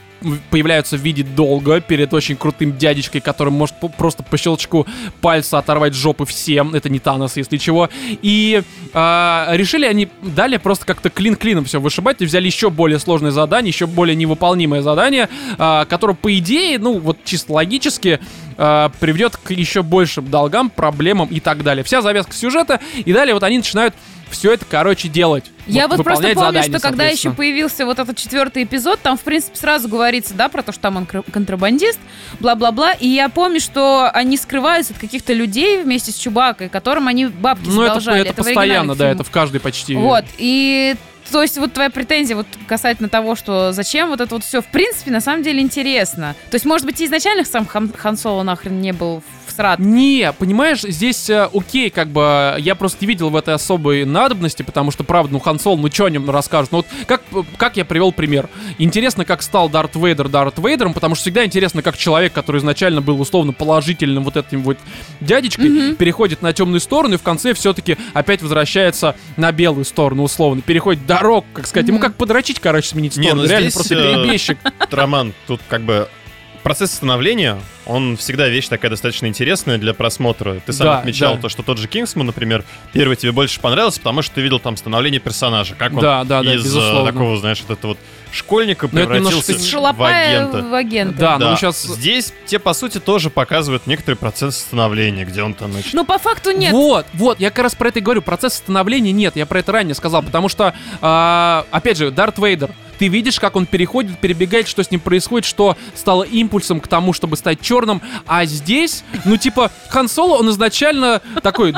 появляются в виде долга перед очень крутым дядечкой, который может просто по щелчку пальца оторвать жопы всем. Это не Танос, если чего. И а, решили они далее просто как-то клин-клином все вышибать и взяли еще более сложное задание, еще более невыполнимое задание, а, которое, по идее, ну, вот чисто логически а, приведет к еще большим долгам, проблемам и так далее. Вся завязка сюжета, и далее вот они начинают все это, короче, делать. Я вот просто выполнять помню, задания, что когда еще появился вот этот четвертый эпизод, там, в принципе, сразу говорится, да, про то, что там он контрабандист, бла-бла-бла. И я помню, что они скрываются от каких-то людей вместе с Чубакой, которым они бабки Ну, это, задолжали. это оригинальных постоянно, да, это в каждой почти. Вот, и то есть вот твоя претензия вот касательно того, что зачем вот это вот все, в принципе, на самом деле интересно. То есть, может быть, и изначально сам Хан, Хан Соло нахрен не был всрат. Не, понимаешь, здесь э, окей, как бы я просто не видел в этой особой надобности, потому что, правда, ну Хан Соло, ну что о нем расскажут? Ну вот как, как я привел пример. Интересно, как стал Дарт Вейдер Дарт Вейдером, потому что всегда интересно, как человек, который изначально был условно положительным вот этим вот дядечкой, переходит на темную сторону и в конце все-таки опять возвращается на белую сторону, условно. Переходит дорог, как сказать. Ему как подрочить, короче, сменить Не, сторону. ну Реально здесь, просто э, перебежчик. Роман, тут как бы процесс становления, он всегда вещь такая достаточно интересная для просмотра. Ты сам Да, отмечал да. то, что тот же Кингсман, например, первый тебе больше понравился, потому что ты видел там становление персонажа, как он Да, да, да, из э, безусловно. такого, знаешь, вот это вот школьника Но это немножко превратился Из в агента. в агента. Да, ну Да. сейчас... Здесь те, по сути, тоже показывают некоторый процесс становления, где он там, значит, Ну, по факту нет. Вот, вот, я как раз про это и говорю. Процесс становления нет, я про это ранее сказал, потому что, а, опять же, Дарт Вейдер, ты видишь, как он переходит, перебегает, что с ним происходит, что стало импульсом к тому, чтобы стать черным, а здесь, ну, типа, Хан Соло, он изначально такой,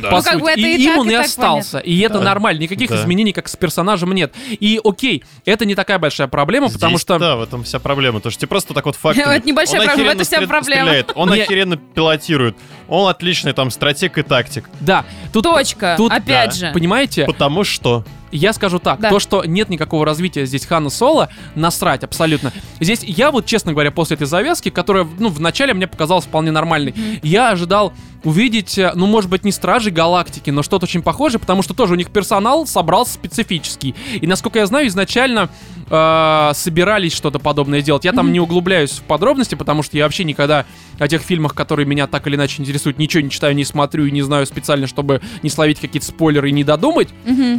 «Да, по Ну, как сути. бы это и, и им так, он и и остался. И это Да. нормально. Никаких Да. изменений, как с персонажем, нет. И окей, это не такая большая проблема, потому Здесь, что. Да, в этом вся проблема. То, что тебе просто так вот фактами. Это небольшая Он проблема, охеренно это вся проблема. Он охеренно пилотирует. Он отличный там стратег и тактик. Да, тут. Точка. Тут, Опять да. же. Понимаете? Потому что... Я скажу так, Да. то, что нет никакого развития здесь Хана Соло, насрать абсолютно. Здесь я вот, честно говоря, после этой завязки, которая, ну, вначале мне показалась вполне нормальной, я ожидал увидеть, э, ну, может быть, не Стражи Галактики, но что-то очень похожее, потому что тоже у них персонал собрался специфический. И, насколько я знаю, изначально э, собирались что-то подобное сделать. Я там не углубляюсь в подробности, потому что я вообще никогда о тех фильмах, которые меня так или иначе интересуют, ничего не читаю, не смотрю и не знаю специально, чтобы не словить какие-то спойлеры и не додумать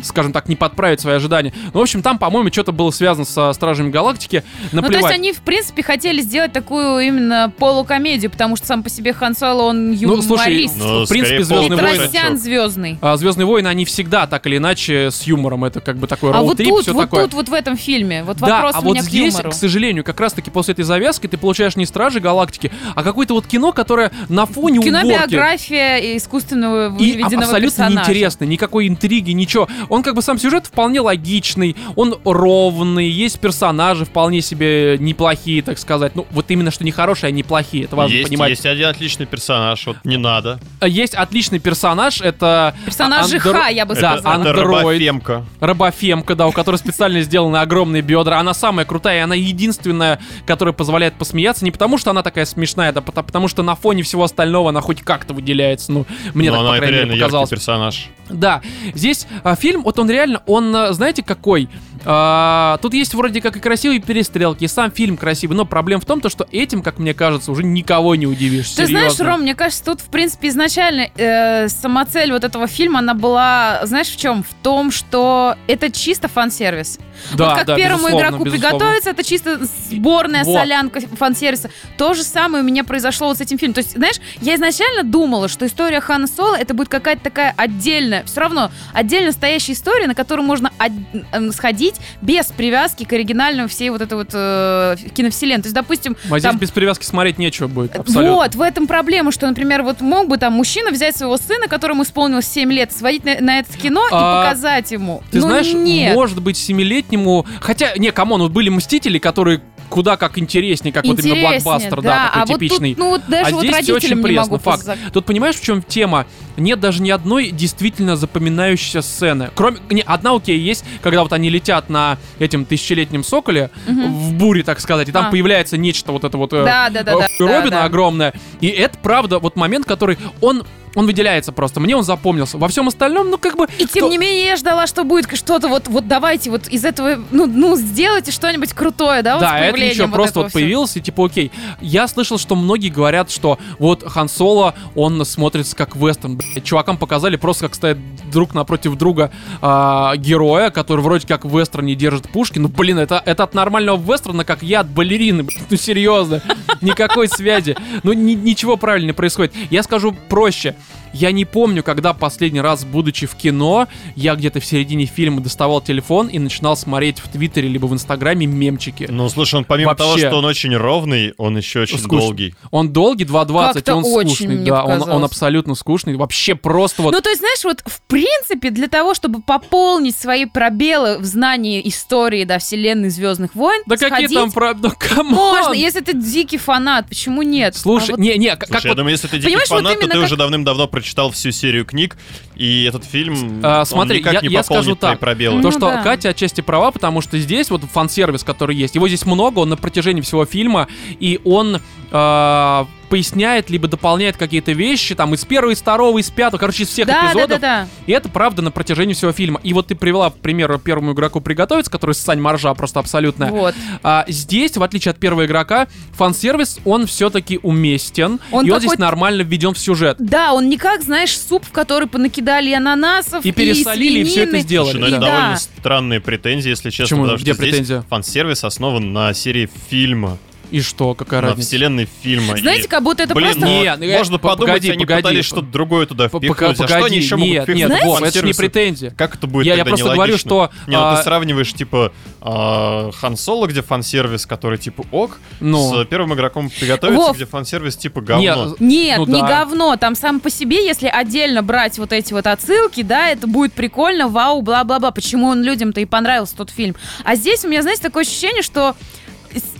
скажем так, не подправить свои ожидания. Ну, в общем, там, по-моему, что-то было связано со Стражами Галактики. Ну, то Наплевать. есть они, в принципе, хотели сделать такую именно полукомедию, потому что сам по себе Хан Соло, он Ну, юморист. слушай, Юморист. Ну, в принципе, скорее, Звездные полный войны. Петросян звездный. А, Звездные войны, они всегда так или иначе с юмором. Это как бы такой А вот роуд-трип, тут, все вот такое. тут, вот в этом фильме, вот Да, вопрос а у вот меня здесь, к юмору. к сожалению, как раз-таки после этой завязки ты получаешь не Стражи Галактики, а какое-то вот кино, которое на фоне уборки. Кинобиография искусственного И выведенного абсолютно персонажа. неинтересно, никакой интриги, ничего. Он как бы сам сюжет вполне логичный, он ровный, есть персонажи вполне себе неплохие, так сказать. Ну, вот именно что не хорошие, а неплохие, это важно есть, понимать. есть один отличный персонаж, вот не надо. Есть отличный персонаж, это... Персонаж Андро- ЖХ, я бы Да, это, сказала. это андроид. Робофемка. Робофемка, да, у которой специально сделаны огромные бедра. Она самая крутая, и она единственная, которая позволяет посмеяться. Не потому, что она такая смешная, да пото- потому что на фоне всего остального она хоть как-то выделяется. Ну, мне Но так, она по крайней мере, показалось. персонаж. Да, здесь а, фильм, вот он реально, он, а, знаете, какой? А, тут есть вроде как и красивые перестрелки, и сам фильм красивый, но проблема в том, то, что этим, как мне кажется, уже никого не удивишь. Ты знаешь, серьезно. Ром, мне кажется, тут, в принципе, изначально э, сама цель вот этого фильма, она была, знаешь, в чем? В том, что это чисто фан-сервис. да, вот как да, первому игроку безусловно. приготовиться, это чисто сборная Вот. солянка фан-сервиса. То же самое у меня произошло вот с этим фильмом. То есть, знаешь, я изначально думала, что история Хана Соло это будет какая-то такая отдельная, все равно отдельно стоящая история, на которую можно од- эм, сходить без привязки к оригинальному всей вот этой вот э, киновселенной. То есть, допустим, А здесь там- без привязки смотреть нечего будет, абсолютно. вот, в этом проблема, что, например, вот мог бы там мужчина взять своего сына, которому исполнилось 7 лет, сводить на, на это кино А, и показать ему. Ты ну, знаешь, нет. может быть, семилетнему... Хотя, не, come on, вот были Мстители, которые куда как интереснее, как вот именно Интереснее, блокбастер, да, такой а вот типичный. тут, ну вот даже а вот здесь очень могу факт. поза- Тут понимаешь, в чем тема? Нет даже ни одной действительно запоминающейся сцены. Кроме... Не, одна, окей, есть, когда вот они летят на этим тысячелетнем соколе, в буре, так сказать, и там А. появляется нечто вот это вот... э, Да, да, да, э, да, хуеробина да, да. огромная. И это, правда, вот момент, который... Он он выделяется просто. Мне он запомнился. Во всем остальном, ну, как бы... И тем то- не менее я ждала, что будет что-то вот, вот давайте вот из этого, ну, ну сделайте что-нибудь крутое, да, вот Да, это ничего, вот просто вот всего. появился, и типа, окей. Я слышал, что многие говорят, что вот Хан Соло, он смотрится как вестерн. Блядь, Чувакам показали просто, как стоят друг напротив друга а, героя, который вроде как в вестерне держит пушки. Ну, блин, это, это от нормального вестерна, как я от балерины. блядь. Ну, серьезно. Никакой связи. Ну, ни- ничего правильно не происходит. Я скажу проще. Я не помню, когда последний раз, будучи в кино, я где-то в середине фильма доставал телефон и начинал смотреть в Твиттере либо в Инстаграме мемчики. Ну, слушай, он помимо того, Вообще. что он очень ровный, он еще очень Скучный. долгий. Он долгий, 2.20, и Как-то он очень скучный. мне Да, он, он абсолютно скучный. Вообще просто вот... Ну, то есть, знаешь, вот в принципе, для того, чтобы пополнить свои пробелы в знании истории, да, вселенной Звездных войн, да какие сходить там... Про... Ну, можно, если ты дикий фанат, почему нет? Слушай, А вот- не, не, как, Слушай, как я вот... думаю, если ты дикий Понимаешь, вот фанат, то ты как- уже давным-давно прочитал всю серию книг, и этот фильм, А, смотри, никак я- не я пополнит скажу твои так. пробелы. То, Ну что да. Катя отчасти права, потому что здесь вот фан-сервис, который есть, его здесь много, он на протяжении всего фильма, и он э, поясняет, либо дополняет какие-то вещи, там, из первого, из второго, из пятого, короче, из всех да, да, эпизодов. да, да. И это правда на протяжении всего фильма. И вот ты привела, к примеру, первому игроку приготовиться, который Сань Маржа просто абсолютная. Вот. А здесь, в отличие от первого игрока, фан-сервис, он все-таки уместен. Он и он здесь нормально введен в сюжет. Да, он не как, знаешь, суп, в который понакидали и ананасов, И пересолили, и всё это свинины. сделали. Слушай, ну И это да. довольно странные претензии, если честно, Почему? потому Где что здесь претензия? фан-сервис основан на серии фильма, И что, какая на разница? вселенной фильма. Знаете, И, как будто это Блин, просто... ну, Не, ну, можно п- подумать, погоди, они погоди. пытались что-то другое туда впихнуть. пока- а что они Погоди, еще могут нет, впихнуть? нет, Вов, это не претензия. Как это будет Я- я просто говорю, что, Не, ну а, ты сравниваешь, типа, а, Хан Соло, где фан-сервис, который, типа, ок, Ну. с первым игроком приготовиться, Вов. где фан-сервис, типа, говно. Не, Нет, Ну не да. говно. Там сам по себе, если отдельно брать вот эти вот отсылки, да, это будет прикольно, вау, бла-бла-бла. Почему он людям-то и понравился тот фильм. А здесь у меня, знаете, такое ощущение, что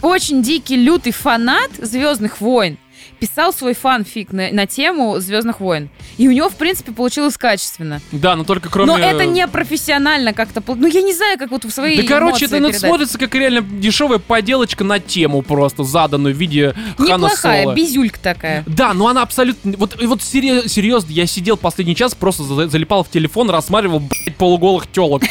очень дикий, лютый фанат Звездных войн писал свой фанфик на, на тему Звездных войн. И у него, в принципе, получилось качественно. Да, но только кроме... Но это не профессионально как-то. Ну, я не знаю, как вот в свои Да, короче, это ну, передать. смотрится как реально дешевая поделочка на тему просто, заданную в виде Хана Неплохая, Соло. безюлька такая. Да, но она абсолютно... Вот, вот серьезно, я сидел последний час, просто за- залипал в телефон, рассматривал, блядь, полуголых телок.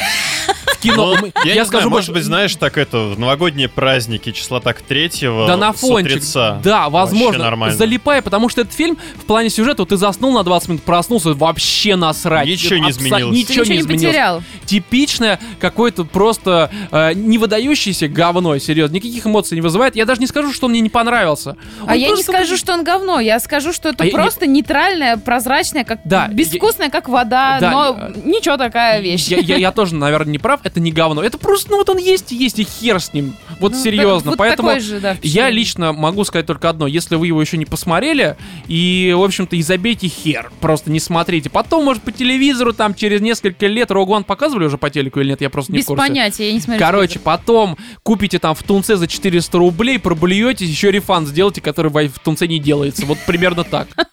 Кино. Ну, я, не скажу знаю, может быть, знаешь, так это, в новогодние праздники, числа так третьего, Да на фончик. утреца. Да, возможно. нормально. Залипай, потому что этот фильм в плане сюжета, вот ты заснул на 20 минут, проснулся, вообще насрать. Ничего не Абсо- изменилось. Ничего ничего не не изменилось. потерял. типичное какое-то просто э, не выдающееся говно, серьезно, никаких эмоций не вызывает. Я даже не скажу, что он мне не понравился. Он А я не скажу, блин, что он говно, я скажу, что это А я- просто нейтральное, прозрачное, как Да, безвкусная, как вода, Да, но э, ничего такая вещь. Я, я- я тоже, наверное, не прав. Это не говно. Это просто, ну вот он есть и есть, и хер с ним. Вот Ну, серьезно. вот Поэтому же, да, я лично могу сказать только одно. Если вы его еще не посмотрели, и, в общем-то, и забейте хер. Просто не смотрите. Потом, может, по телевизору, там, через несколько лет One показывали уже по телеку или нет, я просто не Без в курсе. понятия, я не смотрю. Короче, потом купите там в Тунце за 400 рублей, проблюетесь, еще рефан сделайте, который в Тунце не делается. Вот примерно так.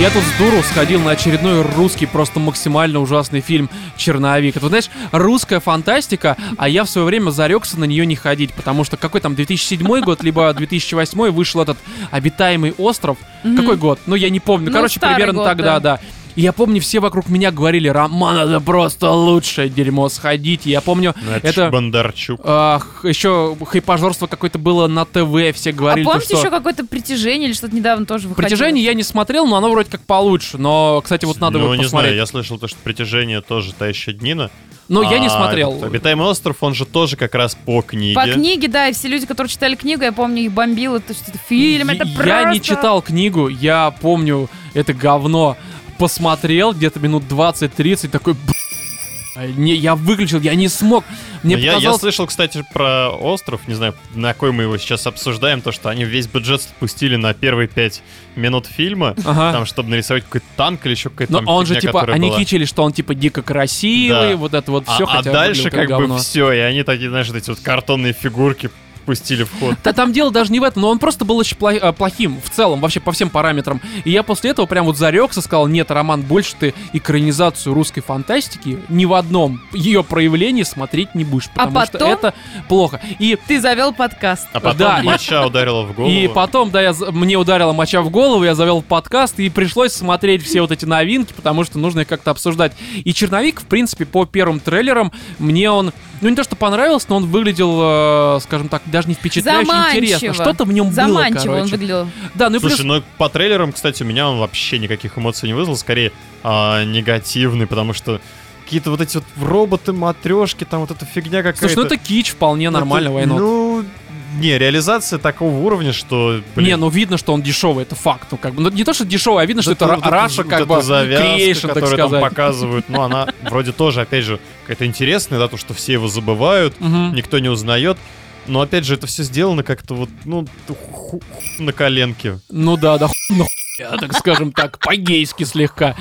Я тут с дуру сходил на очередной русский, просто максимально ужасный фильм «Черновик». Это, знаешь, русская фантастика, а я в свое время зарекся на нее не ходить, потому что какой там 2007 год, либо 2008 вышел этот «Обитаемый остров». Какой год? Ну, я не помню. Ну, Короче, примерно тогда, да. И я помню, все вокруг меня говорили, Роман, это просто лучшее дерьмо, сходите. Я помню, Ну, это, это... Бондарчук. ах, еще хайпажорство какое-то было на ТВ, все А говорили, то, помните что... еще какое-то притяжение или что-то недавно тоже выходило? Притяжение я не смотрел, но оно вроде как получше. Но, кстати, вот надо ну, его не посмотреть. знаю, я слышал то, что притяжение тоже та еще днина. Но я не А смотрел. Обитаемый остров, он же тоже как раз по книге. По книге, да, и все люди, которые читали книгу, я помню, их бомбило, то, что это фильм, это Я просто... не читал книгу, я помню это говно. Посмотрел где-то минут 20-30, такой... «Б***ь, Не, я выключил, я не смог. Мне Ну, я, я показалось... слышал, кстати, про остров, не знаю, на кой мы его сейчас обсуждаем, то, что они весь бюджет спустили на первые пять минут фильма, Ага. там, чтобы нарисовать какой-то танк или еще какая-то Но там он же типа, они была. кичили, что он типа дико красивый, Да. вот это вот А, все, а хотя дальше выглядел как бы все, и они такие, знаешь, эти вот картонные фигурки пустили в ход. Да там дело даже не в этом, но он просто был очень э, плохим в целом, вообще по всем параметрам. И я после этого прям вот зарекся, сказал, нет, Роман, больше ты экранизацию русской фантастики ни в одном ее проявлении смотреть не будешь, А потому что потом? это плохо. И Ты завел подкаст. А потом Да, и- моча ударила в голову. И потом, да, я, мне ударила моча в голову, я завел подкаст, и пришлось смотреть все вот эти новинки, потому что нужно их как-то обсуждать. И черновик, в принципе, по первым трейлерам, мне он, ну не то что понравился, но он выглядел, э, скажем так, даже не впечатляюще интересно. Заманчиво. Что-то в нем было, Заманчиво он короче. выглядел. Да, ну и плюс... Слушай, ну по трейлерам, кстати, у меня он вообще никаких эмоций не вызвал, скорее а, негативный, потому что какие-то вот эти вот роботы, матрешки, там вот эта фигня какая-то. Слушай, ну это кич вполне нормально, Это, войну. Ну, не, реализация такого уровня, что, блин, Не, ну видно, что он дешевый, это факт. Ну, как бы, ну, не то, что дешевый, а видно, что вот это Раша, вот как бы, завязка, creation, так которую там сказать. показывают, ну, она вроде тоже, опять же, какая-то интересная, да, то, что все его забывают, никто не узнает. Но опять же, это все сделано как-то вот, ну, ху- ху- на коленке. Ну да, да, хуй на хуй, так скажем так, по-гейски слегка.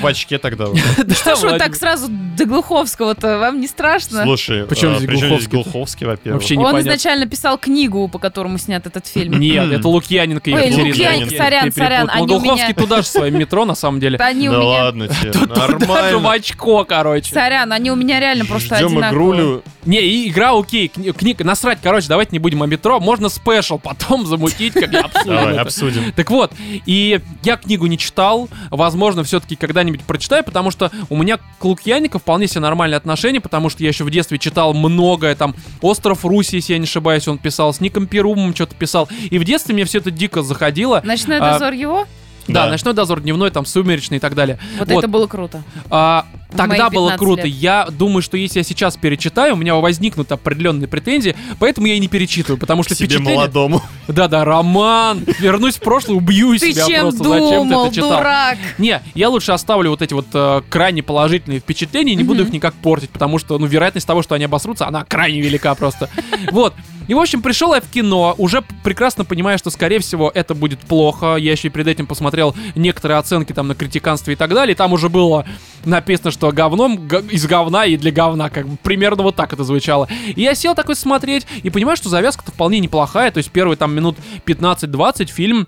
В очке тогда. Да, Что ж вы так сразу до Глуховского-то? Вам не страшно? Слушай, а, здесь чём здесь? Глуховский, во-первых? Вообще Он изначально писал книгу, по которому снят этот фильм. Нет, это Лукьяненко и Ой. Лукьяненко, сорян, сорян. Ну, Глуховский туда же своим метро, на самом деле. Они у Да меня... ладно тебе, даже в нормально. очко, короче. Сорян, они у меня реально просто Ждем одинаковые. игрулю. Не, и игра окей, кни- книга, насрать, короче, давайте не будем о метро, можно спешл потом замутить, как я обсудим Давай, это. обсудим. Так вот, и я книгу не читал, возможно, все-таки когда-нибудь прочитаю, потому что у меня к Лукьяненко вполне себе нормальные отношения, потому что я еще в детстве читал многое, там, «Остров Руси», если я не ошибаюсь, он писал, с Ником Перумом что-то писал, и в детстве мне все это дико заходило. Ночной А, дозор его? Да, Да. «Ночной дозор», «Дневной», там, «Сумеречный» и так далее. Вот, Вот. это было круто. А, тогда было 15 круто. лет. Я думаю, что если я сейчас перечитаю, у меня возникнут определенные претензии, поэтому я и не перечитываю, потому что Себе впечатление... молодому. Да-да, роман. Вернусь в прошлое, убью Ты себя чем просто. Зачем ты думал, это читал? дурак? Не, я лучше оставлю вот эти вот э, крайне положительные впечатления, и не буду их никак портить, потому что, ну, вероятность того, что они обосрутся, она крайне велика просто. Вот. И, в общем, пришел я в кино, уже прекрасно понимая, что, скорее всего, это будет плохо. Я еще и перед этим посмотрел некоторые оценки там на критиканство и так далее. Там уже было написано, что говном из говна и для говна. Как бы примерно вот так это звучало. И я сел такой смотреть и понимаю, что завязка-то вполне неплохая. То есть первые там минут 15-20 фильм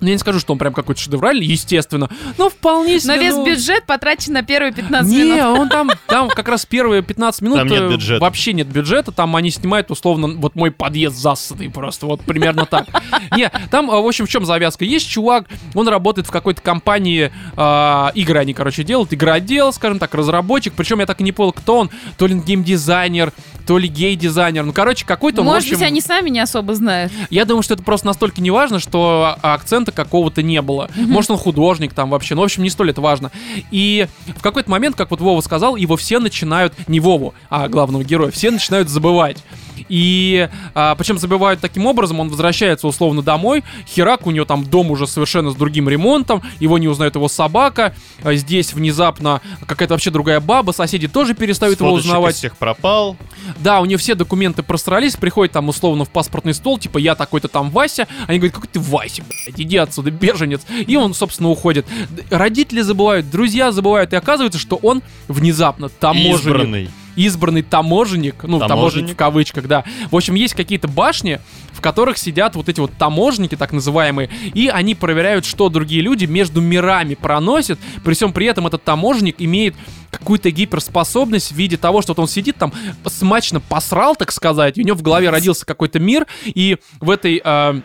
Ну, я не скажу, что он прям какой-то шедевральный, естественно, но вполне себе, Но весь ну, бюджет потрачен на первые 15 Не, минут. он там, там как раз первые 15 минут Там нет э, бюджета. вообще нет бюджета, там они снимают условно вот мой подъезд засанный просто, вот примерно так. Не, там, э, в общем, в чем завязка? Есть чувак, он работает в какой-то компании, э, игры они, короче, делают, игроотдел, скажем так, разработчик, причем я так и не понял, кто он, то ли геймдизайнер, то ли гей-дизайнер, ну, короче, какой-то он, в Может общем... быть, они сами не особо знают. Я думаю, что это просто настолько не важно, что а- акцента какого-то не было. Может, он художник там вообще. Ну, в общем, не столь это важно. И в какой-то момент, как вот Вова сказал, его все начинают, не Вову, а главного героя, все начинают забывать. И а, причем забивают таким образом, он возвращается условно домой, херак, у него там дом уже совершенно с другим ремонтом, его не узнает его собака, а здесь внезапно какая-то вообще другая баба, соседи тоже перестают его узнавать. всех пропал. Да, у нее все документы просрались, приходит там условно в паспортный стол, типа я такой-то там Вася, они говорят, какой ты Вася, блядь, иди отсюда, беженец. И он, собственно, уходит. Родители забывают, друзья забывают, и оказывается, что он внезапно таможенник. Избранный. Избранный таможенник, ну, таможенник. Таможенник. в кавычках, да. В общем, есть какие-то башни, в которых сидят вот эти вот таможенники, так называемые, и они проверяют, что другие люди между мирами проносят. При всем при этом этот таможенник имеет какую-то гиперспособность в виде того, что вот он сидит там, смачно посрал, так сказать, и у него в голове родился какой-то мир, и в этой... э,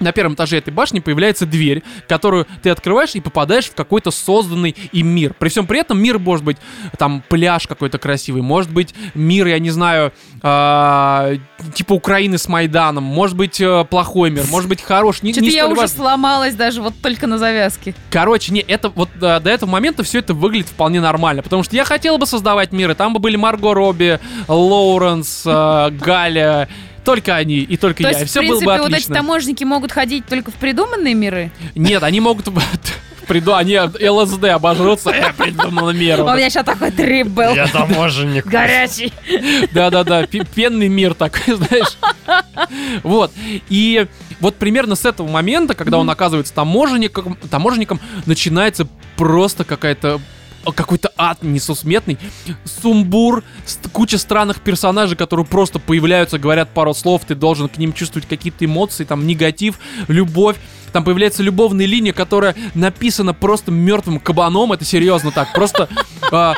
на первом этаже этой башни появляется дверь, которую ты открываешь и попадаешь в какой-то созданный им мир. При всем при этом мир может быть там пляж какой-то красивый, может быть мир, я не знаю, а, типа Украины с Майданом, может быть э, плохой мир, может быть хороший. Не, Что-то не я уже важно. сломалась даже вот только на завязке. Короче, не, это вот э, до этого момента все это выглядит вполне нормально, потому что я хотел бы создавать миры, там бы были Марго Робби, Лоуренс, э, Галя, только они и только То я, и есть, в все было принципе, бы вот эти отлично. таможенники могут ходить только в придуманные миры? Нет, они могут приду, они ЛСД обожрутся, я придумал мир. У меня сейчас такой трип был. Я таможенник. Горячий. Да-да-да, пенный мир такой, знаешь. Вот. И вот примерно с этого момента, когда он оказывается таможенником, таможенником начинается просто какая-то какой-то ад несусметный, сумбур, куча странных персонажей, которые просто появляются, говорят пару слов, ты должен к ним чувствовать какие-то эмоции, там, негатив, любовь. Там появляется любовная линия, которая написана просто мертвым кабаном, это серьезно так, просто а,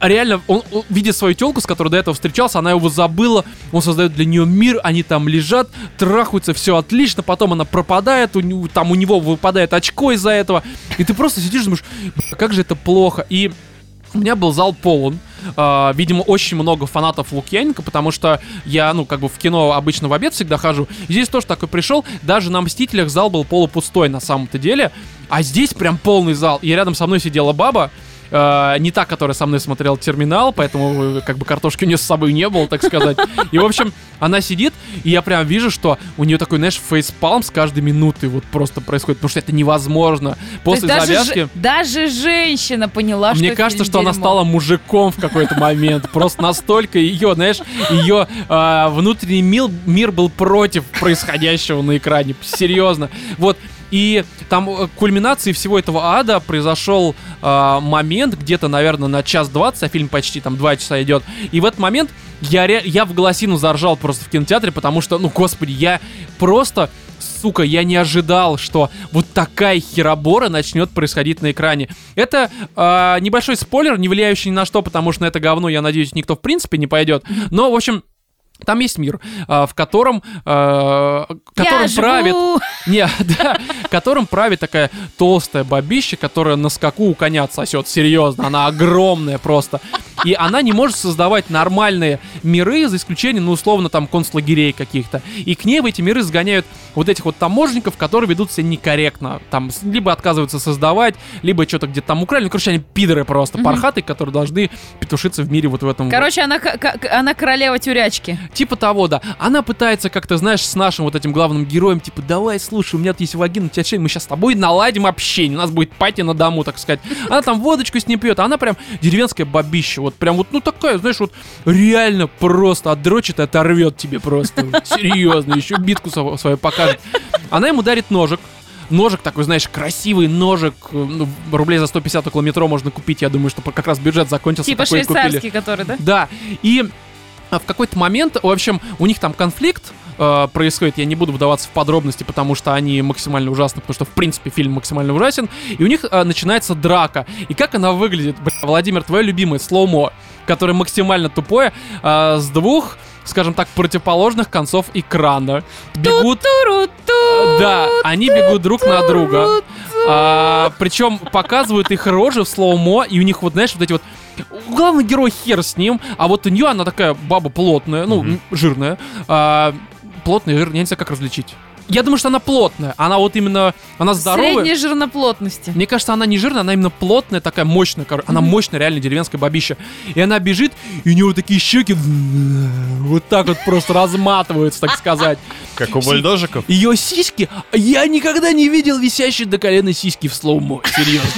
реально, он, видит свою телку, с которой до этого встречался, она его забыла, он создает для нее мир, они там лежат, трахаются, все отлично, потом она пропадает, у, там у него выпадает очко из-за этого, и ты просто сидишь и думаешь, «Бля, как же это плохо, и у меня был зал полон. А, видимо, очень много фанатов Лукьяненко, потому что я, ну, как бы в кино обычно в обед всегда хожу. Здесь тоже такой пришел. Даже на Мстителях зал был полупустой на самом-то деле. А здесь прям полный зал. И рядом со мной сидела баба. Э, не та, которая со мной смотрела терминал, поэтому э, как бы картошки у нее с собой не было, так сказать. И, в общем, она сидит, и я прям вижу, что у нее такой, знаешь, фейспалм с каждой минуты вот просто происходит, потому что это невозможно. После даже, завязки... же- даже женщина поняла, что Мне кажется, что она дерьмо. стала мужиком в какой-то момент. Просто настолько ее, знаешь, ее а, внутренний мир, мир был против происходящего на экране. Серьезно. Вот. И там э, кульминацией всего этого ада произошел а, момент, где-то, наверное, на час двадцать, а фильм почти там два часа идет. И в этот момент я, я в голосину заржал просто в кинотеатре, потому что, ну, господи, я просто сука, я не ожидал, что вот такая херобора начнет происходить на экране. Это э, небольшой спойлер, не влияющий ни на что, потому что на это говно, я надеюсь, никто в принципе не пойдет. Но, в общем, там есть мир, э, в котором, э, которым Я правит живу. не, да, которым правит такая толстая бабища, которая на скаку у коня сосет, серьезно, она огромная просто. И она не может создавать нормальные миры, за исключением, ну, условно, там, концлагерей каких-то. И к ней в эти миры сгоняют вот этих вот таможенников, которые ведут себя некорректно. Там, либо отказываются создавать, либо что-то где-то там украли. Ну, короче, они пидоры просто, пархаты, которые должны петушиться в мире вот в этом. вот. Короче, она, к- к- она королева тюрячки. Типа того, да. Она пытается как-то, знаешь, с нашим вот этим главным героем, типа, давай, слушай, у меня тут есть вагина, у тебя член, мы сейчас с тобой наладим общение, у нас будет пати на дому, так сказать. Она там водочку с ней пьет, а она прям деревенская бабища, вот прям вот, ну такая, знаешь, вот реально просто отдрочит и оторвет тебе просто. Серьезно, еще битку сво- свою покажет. Она ему дарит ножик, Ножик такой, знаешь, красивый ножик, ну, рублей за 150 около метро можно купить, я думаю, что как раз бюджет закончился. Типа швейцарский, который, да? Да, и а, в какой-то момент, в общем, у них там конфликт, э, происходит, я не буду вдаваться в подробности, потому что они максимально ужасны, потому что, в принципе, фильм максимально ужасен. И у них э, начинается драка. И как она выглядит? Бля, Владимир, твое любимое слоумо, которое максимально тупое, э, с двух скажем так, противоположных концов экрана. Бегут да, они бегут друг на друга. А, причем показывают их рожи в слоумо, и у них вот, знаешь, вот эти вот... Главный герой хер с ним, а вот у нее она такая баба плотная, ну, м, жирная. А, плотная, жирная, я не знаю, как различить. Я думаю, что она плотная. Она вот именно... Она здоровая. Средней жирноплотности. Мне кажется, она не жирная, она именно плотная, такая мощная, короче. Она мощная, реально деревенская бабища. И она бежит, и у нее вот такие щеки вот так вот просто разматываются, так сказать. Как у бульдожиков. Ее сиськи, я никогда не видел висящие до колена сиськи в слоумо, серьезно.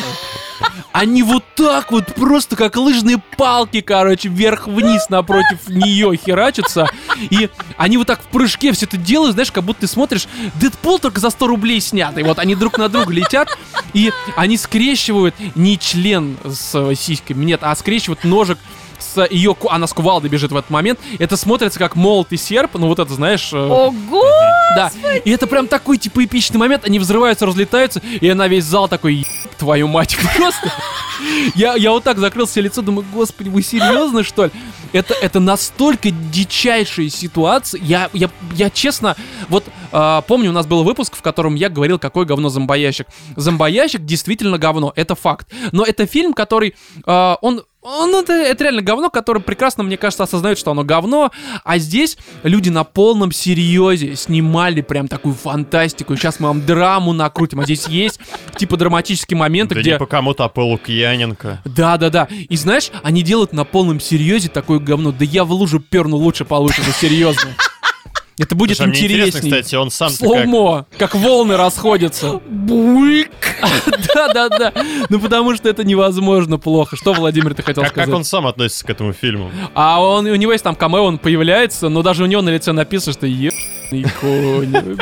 Они вот так вот просто как лыжные палки, короче, вверх-вниз напротив нее херачатся. И они вот так в прыжке все это делают, знаешь, как будто ты смотришь Дэдпул только за 100 рублей снятый. Вот они друг на друга летят, и они скрещивают не член с сиськами, нет, а скрещивают ножик с ее... Она с кувалдой бежит в этот момент. Это смотрится как молот и серп, ну вот это, знаешь... э, Ого! да, и это прям такой, типа, эпичный момент, они взрываются, разлетаются, и она весь зал такой, «Еб твою мать, просто. Я, я вот так закрыл себе лицо, думаю, господи, вы серьезно, что ли? Это, это настолько дичайшая ситуация. Я, я, я честно, вот а, помню, у нас был выпуск, в котором я говорил, какой говно зомбоящик. Зомбоящик действительно говно, это факт. Но это фильм, который, а, он он это, это реально говно, которое прекрасно, мне кажется, осознает, что оно говно. А здесь люди на полном серьезе снимали прям такую фантастику. Сейчас мы вам драму накрутим. А здесь есть типа драматические моменты, Да где... по кому-то, а по Лукьяненко. Да, да, да. И знаешь, они делают на полном серьезе такое говно. Да я в лужу перну лучше получится, серьезно. Это будет Слушай, мне интересно, интересней. кстати, он сам как... Слоумо, как волны расходятся. Бульк. Да, да, да. Ну потому что это невозможно плохо. Что, Владимир, ты хотел Как, как сказать? он сам относится к этому фильму? А он, у него есть там камео, он появляется, но даже у него на лице написано, что ебаный конь.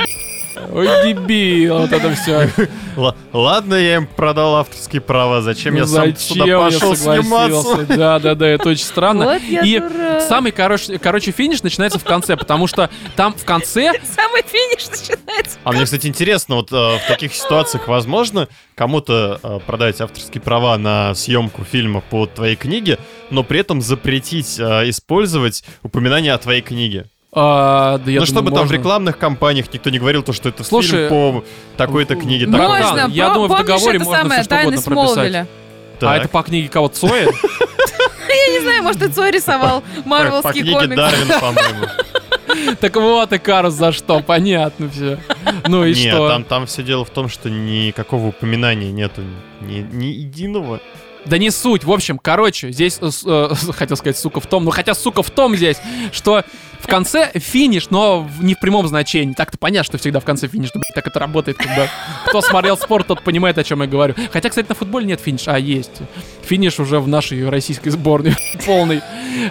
Ой, дебил, вот это все. Л- ладно, я им продал авторские права, зачем я сам туда пошел сниматься? Да, да, да, это очень странно. И самый, короче, короче, финиш начинается в конце, потому что там в конце Самый финиш начинается. А мне, кстати, интересно, вот э, в таких ситуациях возможно кому-то э, продать авторские права на съемку фильма по твоей книге, но при этом запретить э, использовать упоминание о твоей книге? А, да, ну, думаю, чтобы там в рекламных кампаниях никто не говорил то, что это Слушай, фильм по такой-то книге. Можно, такой-то. Можно. я По- думаю, в договоре это можно самое, всё, что «Тайны угодно прописать. Смолвиля»? А Так. это по книге кого Цоя? Я не знаю, может, и Цой рисовал по марвелский книге комикс. Дарвин, по-моему. Так вот, Икарус за что, понятно все. Ну и Нет, что? там, там все дело в том, что никакого упоминания нету, ни, ни единого. Да не суть. В общем, короче, здесь, э, э, хотел сказать, сука, в том, ну хотя, сука, в том здесь, что в конце финиш, но не в прямом значении. Так-то понятно, что всегда в конце финиш, блядь, так это работает, когда кто смотрел спорт, тот понимает, о чем я говорю. Хотя, кстати, на футболе нет финиша, а есть. Финиш уже в нашей российской сборной полный.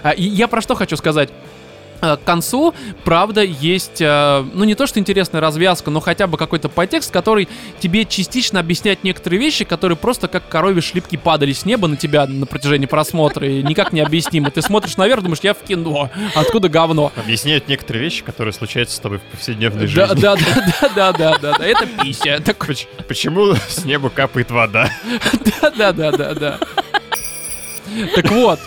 А, и я про что хочу сказать. Э, К концу, правда, есть, э, ну не то что интересная развязка, но хотя бы какой-то подтекст, который тебе частично объясняет некоторые вещи, которые просто как коровьи шлипки падали с неба на тебя на протяжении просмотра, и никак не объяснимо. Ты смотришь наверх, думаешь, я в кино, откуда говно? Объясняют некоторые вещи, которые случаются с тобой в повседневной жизни. да, да, да, да, да, да, да, это пися. Почему с неба капает вода? да, да, да, да, да. Так вот,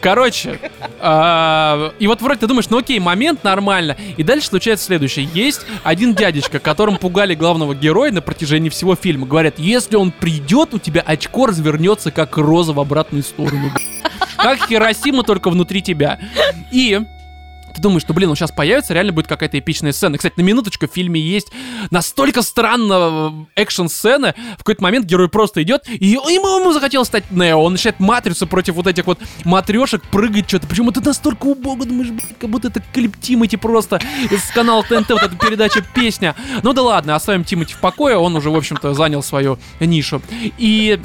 короче, а, и вот вроде ты думаешь, ну окей, момент нормально, и дальше случается следующее. Есть один дядечка, которым пугали главного героя на протяжении всего фильма. Говорят, если он придет, у тебя очко развернется как роза в обратную сторону. Как Хиросима, только внутри тебя. И ты думаешь, что, блин, он сейчас появится, реально будет какая-то эпичная сцена. Кстати, на минуточку в фильме есть настолько странно экшн-сцена. В какой-то момент герой просто идет, и ему, ему захотелось стать Нео. Он начинает матрицу против вот этих вот матрешек прыгать что-то. Причем это настолько убого, думаешь, блин, как будто это клип Тимати просто из канала ТНТ, вот эта передача «Песня». Ну да ладно, оставим Тимати в покое, он уже, в общем-то, занял свою нишу. И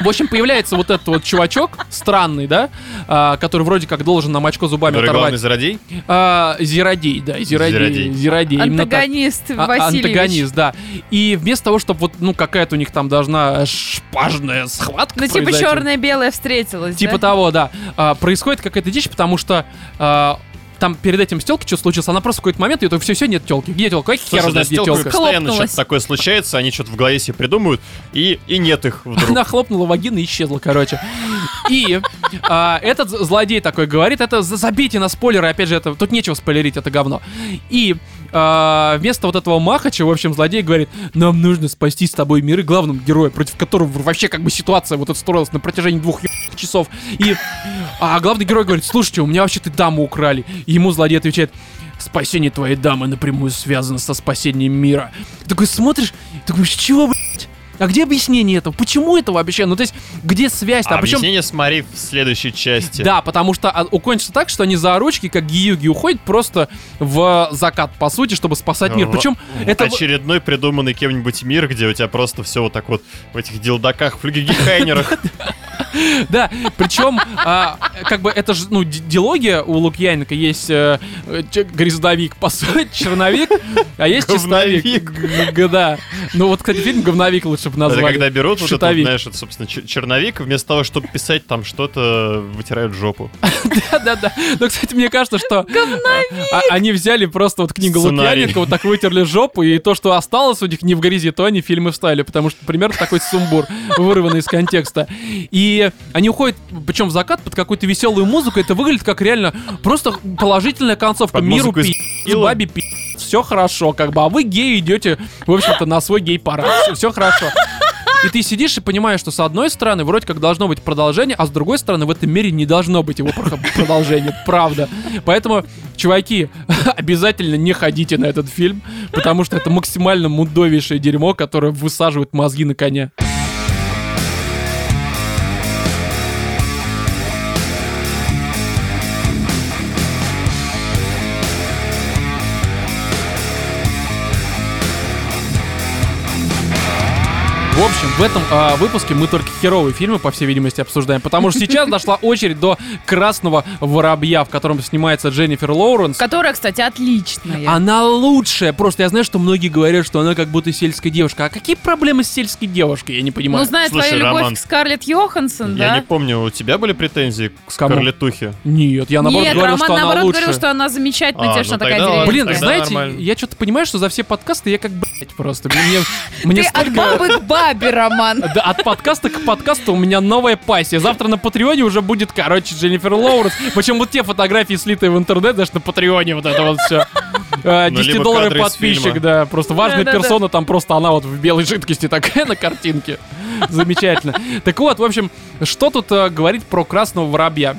в общем, появляется вот этот вот чувачок, странный, да, а, который вроде как должен нам очко зубами Который главный оторвать. злодей? А, Зирадей, да, Зирадей, Зирадей. Зирадей, именно так. Антагонист А- Васильевич. Антагонист, да. И вместо того, чтобы вот, ну, какая-то у них там должна шпажная схватка Ну, типа черное-белое встретилось, Типа да? того, да. А, происходит какая-то дичь, потому что а, там перед этим с телкой что случилось, она просто в какой-то момент, и то все-все, нет телки. Где телка? Какой хер да знает, где телка? постоянно что-то такое случается, они что-то в голове себе придумают, и, и нет их вдруг. Она хлопнула вагину и исчезла, короче. И а, этот злодей такой говорит, это за- забейте на спойлеры, опять же, это тут нечего спойлерить, это говно. И а, вместо вот этого махача, в общем, злодей говорит, нам нужно спасти с тобой мир и главного героя, против которого вообще как бы ситуация вот эта на протяжении двух часов. И а главный герой говорит, слушайте, у меня вообще-то даму украли. И ему злодей отвечает, спасение твоей дамы напрямую связано со спасением мира. Такой смотришь, и думаешь, чего, блядь? А где объяснение этого? Почему это вообще? Ну, то есть, где связь-то? А А причем... объяснение смотри в следующей части. Да, потому что а, укончится так, что они за ручки, как гиюги, уходят просто в закат, по сути, чтобы спасать мир. В- Причем в это... очередной придуманный кем-нибудь мир, где у тебя просто все вот так вот в этих дилдаках, флюгегехайнерах. Да, причем, а, как бы это же, ну, ди- дилогия у Лукьяненко есть э, по сути, черновик, а есть чистовик. Да. Ну вот, кстати, фильм говновик лучше бы Это назвали. когда берут вот это, вот, Шутовик. знаешь, это, собственно, чер- черновик, вместо того, чтобы писать там что-то, вытирают жопу. Да-да-да. Но, кстати, мне кажется, что а- они взяли просто вот книгу. Лукьяненко, вот так вытерли жопу, и то, что осталось у них не в грязи, то они фильмы вставили, потому что примерно такой сумбур, вырванный из контекста. И они уходят, причем в закат, под какую-то веселую музыку, это выглядит как реально просто положительная концовка. Миру пи***, бабе пи***, все хорошо, как бы, а вы геи идете, в общем-то, на свой гей-парад, все хорошо. И ты сидишь и понимаешь, что с одной стороны вроде как должно быть продолжение, а с другой стороны в этом мире не должно быть его про- продолжения, правда. Поэтому, чуваки, обязательно не ходите на этот фильм, потому что это максимально мудовейшее дерьмо, которое высаживает мозги на коня. Общем, в этом а, выпуске мы только херовые фильмы, по всей видимости, обсуждаем, потому что сейчас дошла очередь до «Красного воробья», в котором снимается Дженнифер Лоуренс. Которая, кстати, отличная. Она лучшая. Просто я знаю, что многие говорят, что она как будто сельская девушка. А какие проблемы с сельской девушкой? Я не Ну, понимаю. зная Слушай, твою любовь Роман, к Скарлетт Йоханссон, Я да? не помню, у тебя были претензии к Кому? Скарлетухе? Нет, я наоборот Нет, говорил, Роман что она наоборот лучше. говорил, что она замечательная, А, тем, ну что она такая. Блин, деревенская. Тогда знаете, нормально. я что-то понимаю, что за все подкасты я как блять просто. Мне, мне Ты от столько- бабы к бабе, Роман. Да, от подкаста к подкасту у меня новая пассия. Завтра на Патреоне уже будет, короче, Дженнифер Лоуренс. Причем вот те фотографии, слитые в интернет, даже на Патреоне вот это вот все. Ну, либо 10 долларов подписчик, да. Просто важная персона, там просто она вот в белой жидкости такая на картинке. Замечательно. Так вот, в общем, что тут э, говорить про красного воробья?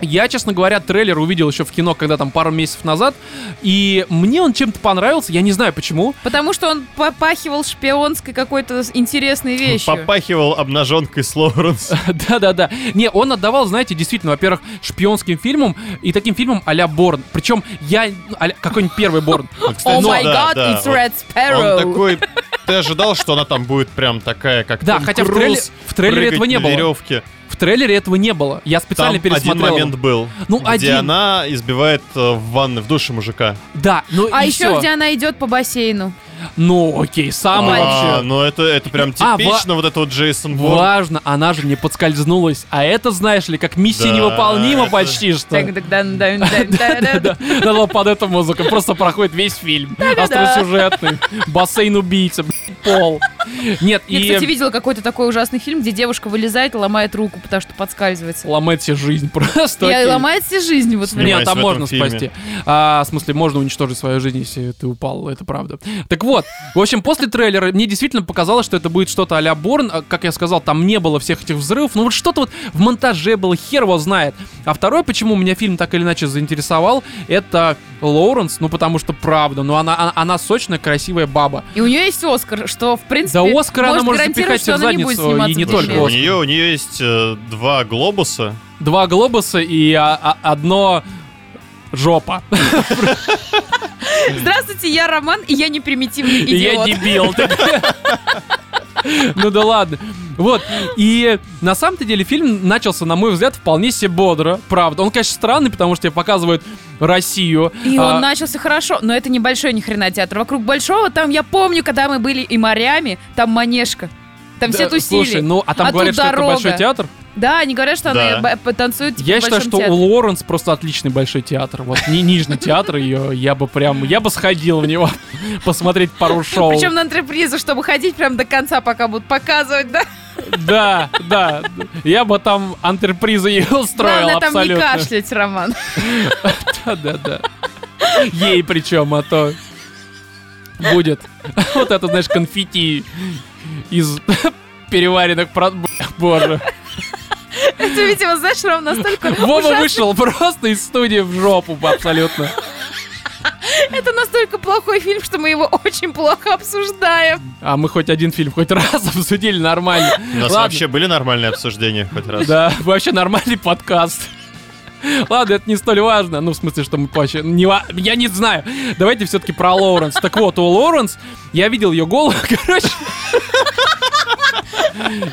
Я, честно говоря, трейлер увидел еще в кино, когда там пару месяцев назад, и мне он чем-то понравился, я не знаю почему. Потому что он попахивал шпионской какой-то интересной вещью. Попахивал обнаженкой с Лоуренс. Да-да-да. Не, он отдавал, знаете, действительно, во-первых, шпионским фильмам и таким фильмам а-ля Борн. Причем я... а-ля- Какой-нибудь первый Борн. О Ну май гад, it's. Red Sparrow. Он такой... Ты ожидал, что она там будет прям такая, как Да, хотя в трейлере этого не было. Трейлере этого не было. Я специально Там один пересмотрел. его. момент был, Ну, где один. она избивает э, в ванной, в душе мужика. Да, ну А и еще где она идет по бассейну. Ну, окей, самый А, вообще... ну это, это прям А, типично, вот это вот Джейсон Борн. Важно, она же не подскользнулась. А это, знаешь ли, как миссия Да, невыполнима это- почти что. Да, под эту музыку. Просто проходит весь фильм. Остросюжетный. Бассейн убийца, пол. Нет, Я, и кстати, видела какой-то такой ужасный фильм, где девушка вылезает и ломает руку, потому что подскальзывается. ломает себе жизнь просто. И ломает себе жизнь. Вот Нет, там можно фильме. спасти. А, в смысле, можно уничтожить свою жизнь, если ты упал, это правда. Так вот, в общем, после трейлера мне действительно показалось, что это будет что-то а-ля Борн. А, Как я сказал, там не было всех этих взрывов. Ну вот что-то вот в монтаже было, хер его знает. А второе, почему меня фильм так или иначе заинтересовал, это Лоуренс, ну потому что правда, ну она, она, она сочная, красивая баба. И у нее есть Оскар, что, в принципе, Да Оскара она может запихать в задницу, и не только У Оскар. нее, у нее есть э, два глобуса. Два глобуса и а, а, одно жопа. Здравствуйте, я Роман, и я не примитивный Я идиот. дебил. Ну да ладно. Вот. И на самом-то деле фильм начался, на мой взгляд, вполне себе бодро. Правда. Он, конечно, странный, потому что тебе показывают Россию. И А, он начался хорошо, но это небольшой ни хрена театр. Вокруг большого, там я помню, когда мы были и морями, там манежка. Там все да, тусили. Слушай, ну а там А говорят, что это дорога. большой театр. Да, они говорят, что Да. она б- танцует типа, Я в считаю, что театре. у Лоренс просто отличный большой театр. Вот ни нижний театр ее, я бы прям, я бы сходил в него посмотреть пару шоу. Причем на антрепризу, чтобы ходить прям до конца, пока будут показывать, да? Да, да. Я бы там антрепризы ей устроил Главное там не кашлять, Роман. Да, да, да. Ей причем, а то будет вот это, знаешь, конфетти из переваренных про... Боже. Это, видимо, знаешь, Ром, настолько Вова вышел просто из студии в жопу абсолютно. Это настолько плохой фильм, что мы его очень плохо обсуждаем. А мы хоть один фильм хоть раз обсудили нормально. У нас Ладно. вообще были нормальные обсуждения хоть раз? Да, вообще нормальный подкаст. Ладно, это не столь важно. Ну, в смысле, что мы вообще... Не, я не знаю. Давайте все-таки про Лоуренс. Так вот, у Лоуренс, я видел ее голову, короче.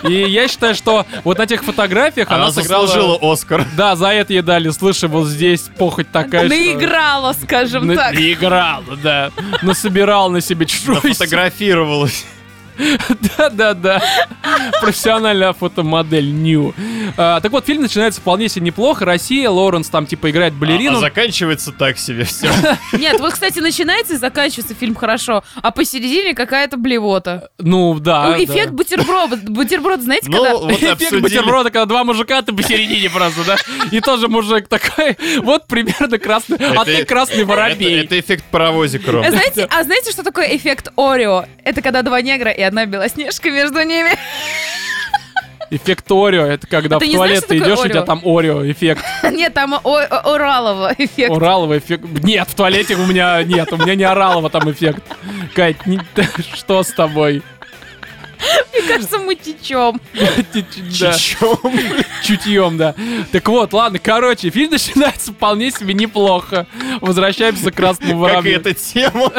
И я считаю, что вот на тех фотографиях она, Она сыграла... заслужила Оскар. Да, за это ей дали. Слышай, вот здесь похоть такая, что... Наиграла, скажем На- так. Наиграл, да. Насобирал на себе чужой Фотографировалась. Да-да-да. Профессиональная фотомодель Нью. А, так вот, фильм начинается вполне себе неплохо. Россия, Лоуренс там типа играет А, балерину. а заканчивается так себе все. Нет, вот, кстати, начинается и заканчивается фильм хорошо, а посередине какая-то блевота. Ну, да. Ну, Эффект да. бутерброда. Бутерброд, знаете, Ну, когда... вот Эффект обсудили. бутерброда, когда два мужика, ты посередине просто, да? И тоже мужик такой, вот примерно красный, а Это- ты красный воробей. это эффект паровозик, Ром. А знаете, а знаете, что такое эффект Орео? Это когда два негра и одна белоснежка между ними. Эффект Орео, это когда А в знаешь, туалет что ты идешь, у тебя Орео? там Орео эффект. Нет, там о- о- Оралова эффект. Ураловый эффект. Нет, в туалете у меня нет, у меня не Оралова там эффект. Кать, не- что с тобой? Мне кажется, мы течем. Чичом. Чутьем, да. Так вот, ладно, короче, фильм начинается вполне себе неплохо. Возвращаемся к красному Как воробью. эта тема.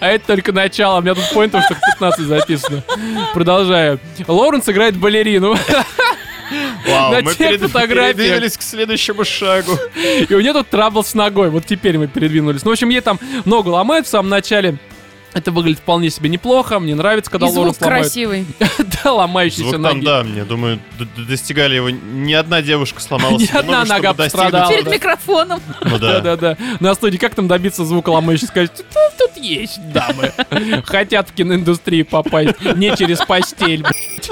А это только начало. У меня тут поинтов штук 15 записано. Продолжаю. Лоуренс играет балерину. Вау, На мы тех перед- фотографиях. передвинулись к следующему шагу. И у нее тут трабл с ногой. Вот теперь мы передвинулись. Ну, в общем, ей там ногу ломают в самом начале. Это выглядит вполне себе неплохо. Мне нравится, когда И звук красивый. Да, ломающиеся Звук там, ноги. да, мне думаю, достигали его. Ни одна девушка сломала Ни одна ногу, нога достигнуть. пострадала. Перед да. микрофоном. Ну да. Да-да-да. На студии как там добиться звука ломающий? Сказать, тут, тут есть дамы. Хотят в киноиндустрию попасть. Не через постель, блядь.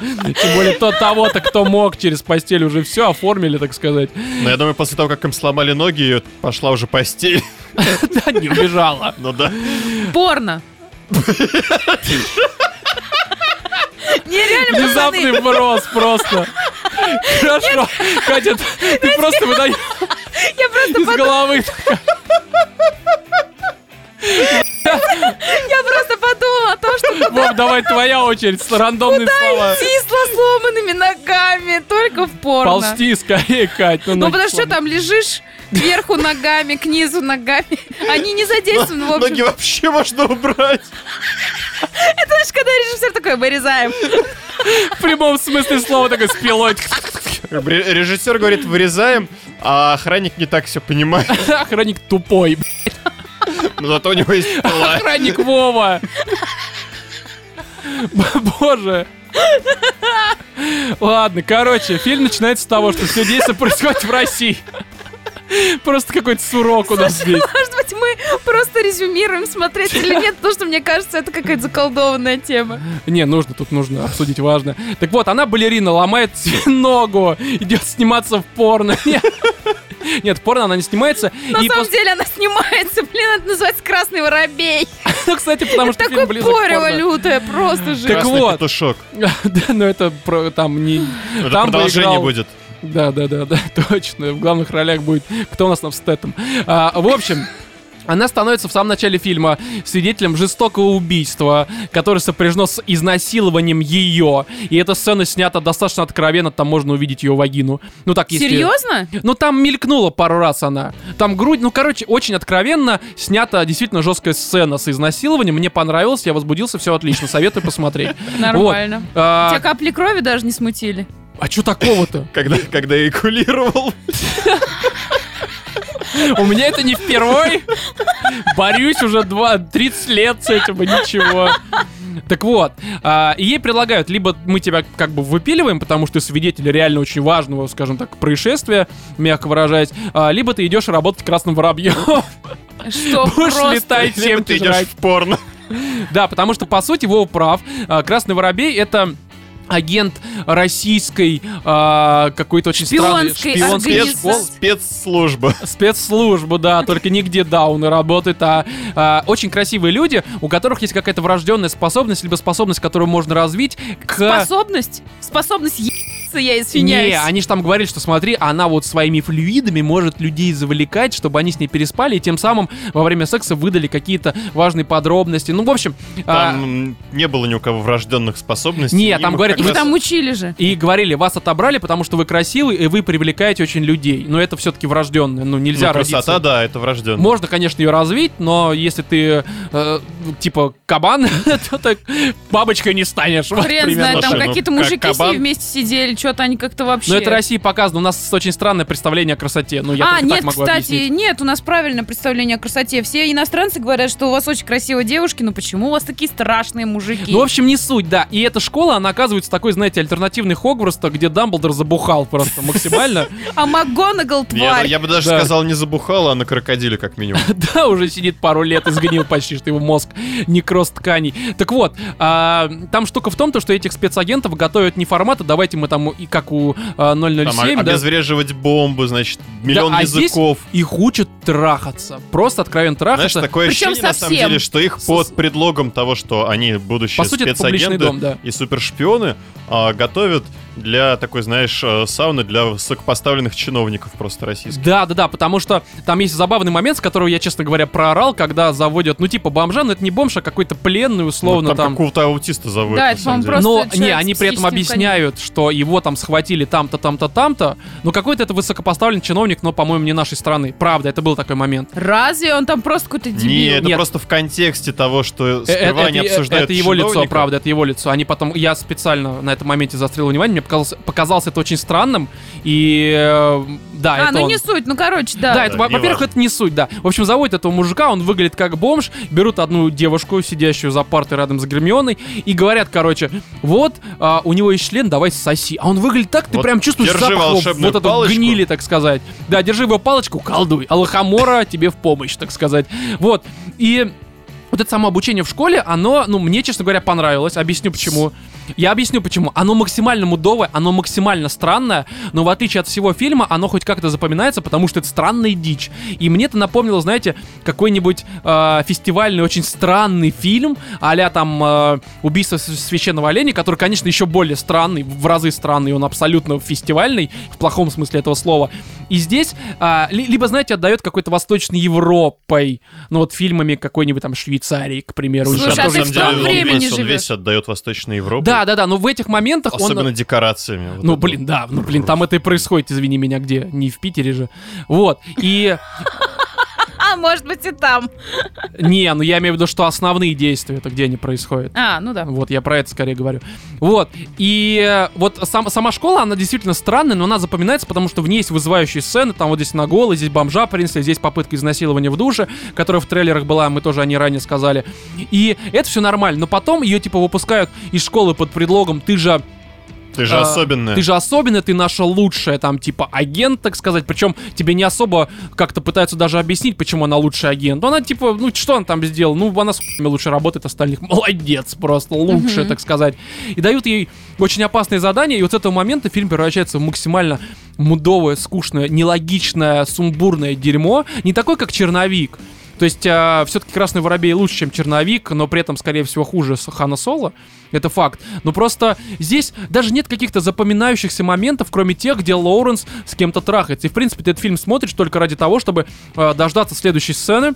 Тем более то того-то, кто мог через постель уже все оформили, так сказать. Но я думаю, после того, как им сломали ноги, пошла уже постель. Да, не убежала. Ну да. Порно. Нереально. Внезапный вброс просто. Хорошо. Катя, ты- просто выдаешь Я просто, из головы. я просто подумала о том, что Вов, давай твоя очередь. Рандомные слова. идти с сломанными ногами, только в порно. Ползти скорее, Кать. Ну, ноги потому что там лежишь кверху ногами, к низу ногами. Они не задействованы, в общем. Ноги вообще можно убрать. Это знаешь, когда режиссер такой, вырезаем. В прямом смысле слова такой с пилой. Режиссер говорит, вырезаем, а охранник не так все понимает. Охранник тупой. Но зато у него есть пила. Охранник Вова. Боже. Ладно, короче, фильм начинается с того, что все действие происходит в России. Просто какой-то сурок у нас здесь. Может быть, мы просто резюмируем, смотреть или нет, потому что мне кажется, это какая-то заколдованная тема. Не, нужно, тут нужно обсудить важно. Так вот, она балерина, ломает себе ногу, идет сниматься в порно. Нет, в порно она не снимается. На самом пос- деле она снимается, блин, это называется «Красный воробей». Ну, кстати, потому что Такое порево лютое, просто же. Так Красный вот. петушок. Да, но это про- там не... Это продолжение играл- будет. Да, да, да, да, точно. В главных ролях будет... Кто у нас там с Тетом? А, в общем... Она становится в самом начале фильма свидетелем жестокого убийства, которое сопряжено с изнасилованием ее. И эта сцена снята достаточно откровенно, там можно увидеть ее вагину. Ну так, если... Серьезно? Ну там мелькнула пару раз она. Там грудь, ну короче, очень откровенно снята действительно жесткая сцена с изнасилованием. Мне понравилось, я возбудился, все отлично, советую посмотреть. Нормально. А, Тебя капли крови даже не смутили. А что такого-то? Когда, когда я экулировал. У меня это не впервой. Борюсь уже два, 30 лет с этим, и ничего. Так вот, и ей предлагают, либо мы тебя как бы выпиливаем, потому что ты свидетель реально очень важного, скажем так, происшествия, мягко выражаясь, а, либо ты идешь работать красным воробьем. Что Будешь просто... летать всем ты жрать. идешь в порно. Да, потому что, по сути, Вова прав. А, Красный воробей — это агент российской а, какой-то очень странной Шпионской школы. Спецслужба. спецслужбы, да, только нигде дауны работают, а, а, очень красивые люди, у которых есть какая-то врожденная способность, либо способность, которую можно развить к... Способность? Способность ебаться, я извиняюсь. Не, они же там говорили, что смотри, она вот своими флюидами может людей завлекать, чтобы они с ней переспали, и тем самым во время секса выдали какие-то важные подробности. Ну, в общем... а, Там м, не было ни у кого врожденных способностей. Не, Им там говорят, Их раз- там учили же. И говорили, вас отобрали, потому что вы красивый, и вы привлекаете очень людей. Но это все-таки врожденное. Ну, Ну, нельзя красота, родиться. да, это врожденно. Можно, конечно, ее развить, но если ты э, типа кабан, то так бабочкой не станешь. Хрен знает, там ну, какие-то как мужики кабан. все вместе сидели, что-то они как-то вообще... Но это Россия показано. У нас очень странное представление о красоте. Ну, я а, нет, так могу кстати, объяснить. нет, у нас правильное представление о красоте. Все иностранцы говорят, что у вас очень красивые девушки, но почему у вас такие страшные мужики? Ну, в общем, не суть, да. И эта школа, она оказывается такой, знаете, альтернативный Хогвартс, где Дамблдор забухал просто максимально. А МакГонагал, Я, тварь. я бы даже Да. сказал, не забухала, а на крокодиле, как минимум. Да, уже сидит пару лет и сгнил почти, что его мозг некроз тканей. Так вот, а, там штука в том, то, что этих спецагентов готовят не формата, давайте мы там и как у а, 007, Там да, обезвреживать бомбу, значит, миллион а здесь языков. их учат трахаться. Просто откровенно Знаешь, трахаться. такое Причем ощущение, на самом совсем. деле, что их под предлогом того, что они будущие По сути, спецагенты дом, да. и супершпионы, а, готовят для такой, знаешь, э, сауны для высокопоставленных чиновников просто российских. Да, да, да, потому что там есть забавный момент, с которого я, честно говоря, проорал, когда заводят, ну, типа, бомжа, но это не бомж, а какой-то пленный, условно, Ну, там, там. какого-то аутиста зовут. Да, на это, самом по-моему, деле. просто Но не, они при этом объясняют, что его там схватили там-то, там-то, там-то. Но какой-то это высокопоставленный чиновник, но, по-моему, не нашей страны. Правда, это был такой момент. Разве он там просто какой-то дебил? Не, это Нет. просто в контексте того, что Э, сперва это, они это- обсуждают это его лицо, правда, это его лицо. Они потом, я специально на этом моменте заострил внимание, мне показалось, показалось это очень странным. И э, да, а, это ну он. не суть, ну короче, да. Да, это, Да, во-первых, это не суть, да. В общем, заводят этого мужика, он выглядит как бомж, берут одну девушку, сидящую за партой рядом с Гермионой, и говорят, короче, вот, а, у него есть член, давай соси. А он выглядит так, ты Вот прям чувствуешь держи запах вот, эту палочку. гнили, так сказать. Да, держи его палочку, колдуй. А лохомора тебе в помощь, так сказать. Вот. И вот это само обучение в школе, оно, ну, мне, честно говоря, понравилось. Объясню почему. Я объясню почему. Оно максимально мудовое, оно максимально странное, но в отличие от всего фильма, оно хоть как-то запоминается, потому что это странная дичь. И мне это напомнило, знаете, какой-нибудь э, фестивальный, очень странный фильм, а там э, «Убийство священного оленя», который, конечно, еще более странный, в разы странный, он абсолютно фестивальный, в плохом смысле этого слова. И здесь, ли- либо, знаете, отдает какой-то восточной Европой, ну вот фильмами какой-нибудь там Швейцарии, к примеру. Слушай, а тоже ты в том он времени весь, он живешь? весь отдает Восточной Европе. Да, да, да, но в этих моментах Особенно он... декорациями. вот Ну, это блин, да, ну, блин, там это и происходит, извини меня, где? Не в Питере же. Вот, и... А, может быть и там. Не, ну я имею в виду, что основные действия, это где они происходят. А, ну да. Вот, я про это скорее говорю. Вот, и э, вот сам- сама школа, она действительно странная, но она запоминается, потому что в ней есть вызывающие сцены, там вот здесь на голый, здесь бомжа принесли, здесь попытка изнасилования в душе, которая в трейлерах была, мы тоже о ней ранее сказали. И это все нормально, но потом ее типа выпускают из школы под предлогом «ты же Ты же а, особенная. Ты же особенная, ты наша лучшая, там, типа, агент, так сказать. Причем тебе не особо как-то пытаются даже объяснить, почему она лучший агент. Ну, она, типа, ну, что она там сделала? Ну, она с лучше работает остальных. Молодец, просто лучшая, так сказать. И дают ей очень опасные задания, и вот с этого момента фильм превращается в максимально мудовое, скучное, нелогичное, сумбурное дерьмо. Не такой, как «Черновик». То есть, все-таки Красный Воробей лучше, чем Черновик, но при этом, скорее всего, хуже Хана Соло. Это факт. Но просто здесь даже нет каких-то запоминающихся моментов, кроме тех, где Лоуренс с кем-то трахается. И, в принципе, ты этот фильм смотришь только ради того, чтобы э, дождаться следующей сцены,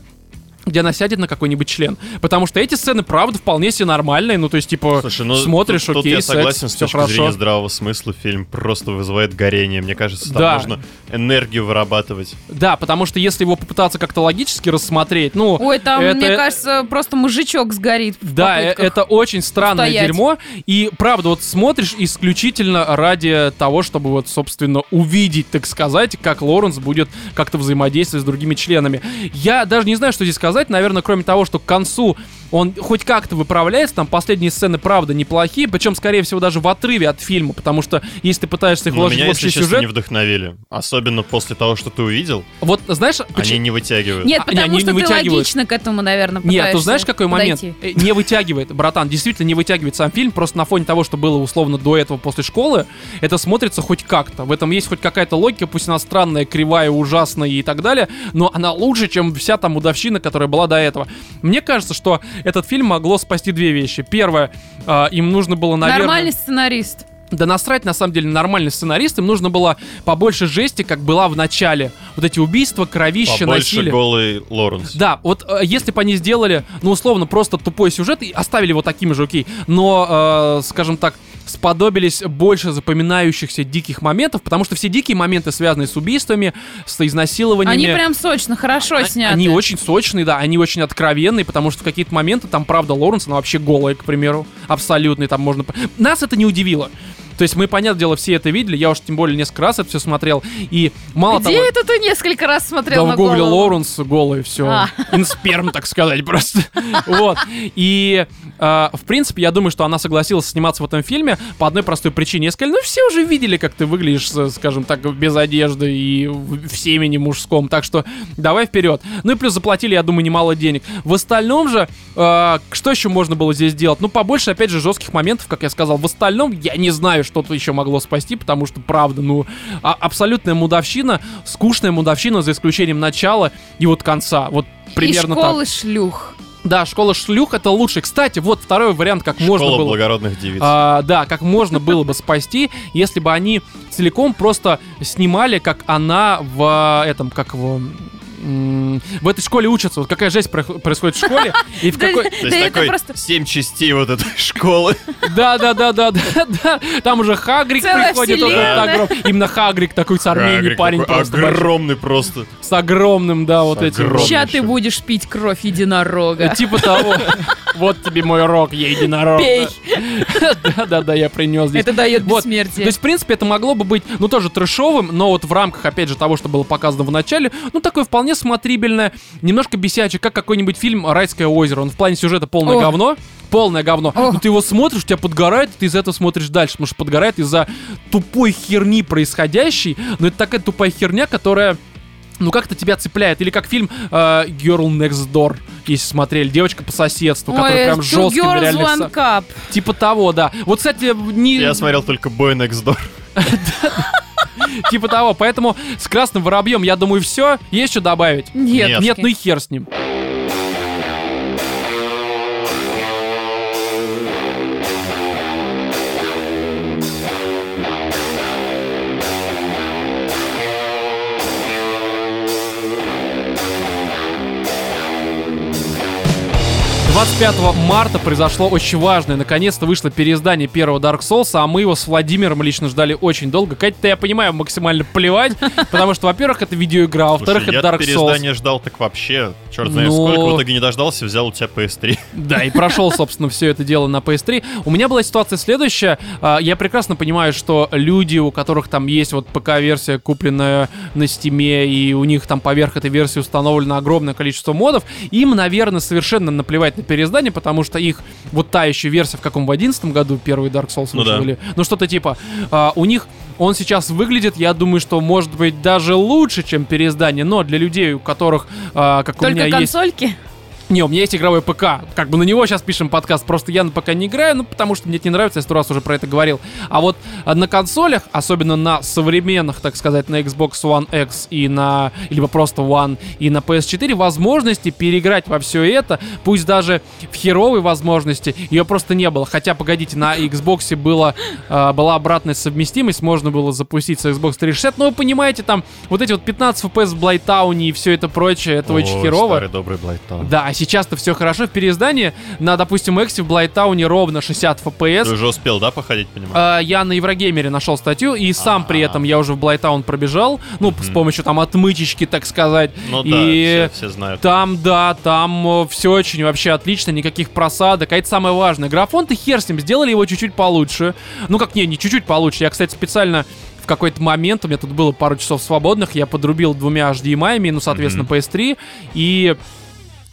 где она сядет на какой-нибудь член. Потому что эти сцены, правда, вполне себе нормальные. Ну, то есть, типа, Слушай, ну смотришь, тут, тут окей, я секс, согласен с всё точки хорошо. зрения здравого смысла. Фильм просто вызывает горение. Мне кажется, там Да. можно энергию вырабатывать. Да, потому что если его попытаться как-то логически рассмотреть, ну... Ой, там, это- мне кажется, просто мужичок сгорит в Да, это очень странное устоять. дерьмо. И правда, вот смотришь исключительно ради того, чтобы вот, собственно, увидеть, так сказать, как Лоренс будет как-то взаимодействовать с другими членами. Я даже не знаю, что здесь сказать. Наверное, кроме того, что к концу он хоть как-то выправляется, там последние сцены, правда, неплохие, причем, скорее всего, даже в отрыве от фильма, потому что если ты пытаешься их Но вложить меня, в если общий честно, сюжет... не вдохновили. Особенно после того, что ты увидел, Вот, знаешь, они почему... не вытягивают. Нет, А, потому они что не ты вытягивают. логично к этому, наверное, Нет, пытаешься ты знаешь, какой момент? подойти. Э, Не вытягивает, братан, действительно не вытягивает сам фильм, просто на фоне того, что было условно до этого после школы, это смотрится хоть как-то. В этом есть хоть какая-то логика, пусть она странная, кривая, ужасная и так далее, но она лучше, чем вся там удовщина, которая была до этого. Мне кажется, что этот фильм могло спасти две вещи. Первое, э, им нужно было, наверное... Нормальный сценарист. Да насрать, на самом деле, нормальный сценарист. Им нужно было побольше жести, как была в начале. Вот эти убийства, кровища, Побольше насилие. голый Лоренс. Да, вот э, если бы они сделали, ну, условно, просто тупой сюжет и оставили его таким же, окей, но, э, скажем так, сподобились больше запоминающихся диких моментов, потому что все дикие моменты связаны с убийствами, с изнасилованиями. Они прям сочно, хорошо А- сняты. Они очень сочные, да, они очень откровенные, потому что в какие-то моменты там, правда, Лоренс, она вообще голая, к примеру, абсолютно, и там можно... Нас это не удивило. То есть мы, понятное дело, все это видели, я уж тем более несколько раз это все смотрел, и мало Где того... это ты несколько раз смотрел Да на в гугле? Лоуренс голый, все. А. Инсперм, так сказать, просто. Вот. И, э, в принципе, я думаю, что она согласилась сниматься в этом фильме по одной простой причине. Я сказал, ну все уже видели, как ты выглядишь, скажем так, без одежды и в семени мужском. Так что давай вперед. Ну и плюс заплатили, я думаю, немало денег. В остальном же, э, что еще можно было здесь сделать? Ну, побольше, опять же, жестких моментов, как я сказал. В остальном я не знаю, что тут еще могло спасти, потому что, правда, ну, а- абсолютная мудовщина, скучная мудовщина, за исключением начала и вот конца. Вот примерно И так. школы шлюх. Да, школа шлюх это лучше. Кстати, вот второй вариант, как можно Школа было. благородных девиц. А, да, как можно было бы спасти, если бы они целиком просто снимали, как она в этом, как его м, в этой школе учатся. Вот какая жесть происходит в школе. И в какой... То есть такой семь частей вот этой школы. Да, да, да, да, да, да. Там уже Хагрик приходит. Именно Хагрик такой с Армении парень такой просто огромный просто. с огромным, да, вот этим. Ща ты будешь пить кровь единорога. Типа того. Вот тебе мой рок, я единорог. Пей. Да, да, да, я принес здесь. Это дает Вот. То бессмертие. есть, в принципе, это могло бы быть, ну, тоже трэшовым, но вот в рамках, опять же, того, что было показано в начале, ну, такое вполне смотрибельное, немножко бесячее, как какой-нибудь фильм «Райское озеро». Он в плане сюжета полное О. говно, полное говно. О. Но ты его смотришь, у тебя подгорает, и ты из этого смотришь дальше, потому что подгорает из-за тупой херни происходящей, но это такая тупая херня, которая ну как-то тебя цепляет. Или как фильм э, Girl Next Door, если смотрели, девочка по соседству, которая прям жестким girls, реально one со- cup. Типа того, да. Вот, кстати, не... Я смотрел только Boy Next Door. Типа того. Поэтому с красным воробьем, я думаю, все. Есть что добавить? Нет. Нет. Ну и хер с ним. — 25 марта произошло очень важное. Наконец-то вышло переиздание первого Dark Souls, а мы его с Владимиром лично ждали очень долго. Катя, я понимаю, максимально плевать, потому что, во-первых, это видеоигра, а во-вторых, это Dark Souls. переиздание ждал так вообще. Черт знает сколько. В итоге не дождался, взял у тебя PS3. Да, и прошел, собственно, все это дело на PS3. У меня была ситуация следующая. А, Я прекрасно понимаю, что люди, у которых там есть вот ПК-версия, купленная на Стиме, и у них там поверх этой версии установлено огромное количество модов, им, наверное, совершенно наплевать на переиздание, потому что их вот та еще версия, в каком в 11 году первый Dark Souls Ну да. ну что-то типа, а, у них он сейчас выглядит, я думаю, что может быть даже лучше, чем переиздание, но для людей, у которых, а, как у меня Только есть... Не, у меня есть игровой ПК. Как бы на него сейчас пишем подкаст. Просто я на ПК не играю, ну потому что мне это не нравится, я сто раз уже про это говорил. А вот а, на консолях, особенно на современных, так сказать, на Xbox One X и на... Либо просто One и на PS4, возможности переиграть во все это, пусть даже в херовой возможности, ее просто не было. Хотя, погодите, на Xbox было, а, была обратная совместимость, можно было запустить с Xbox 360, но вы понимаете, там вот эти вот 15 FPS в Блайтауне и все это прочее, это очень Ой, херово. Старый добрый Блайтаун. Да, а сейчас-то все хорошо. В переиздании на, допустим, Эксе в Блайтауне ровно 60 Ты FPS. уже успел, да, походить, понимаю? А, я на Еврогеймере нашел статью, и сам при А. этом я уже в Блайтаун пробежал. Ну, с помощью там отмычечки, так сказать. Ну да, и все, все знают. там, да, там все очень вообще отлично, никаких просадок. А это самое важное. Графон-то хер с ним, сделали его чуть-чуть получше. Ну как, не, не чуть-чуть получше. Я, кстати, специально в какой-то момент, у меня тут было пару часов свободных, я подрубил двумя HDMI, ну, соответственно, PS3, и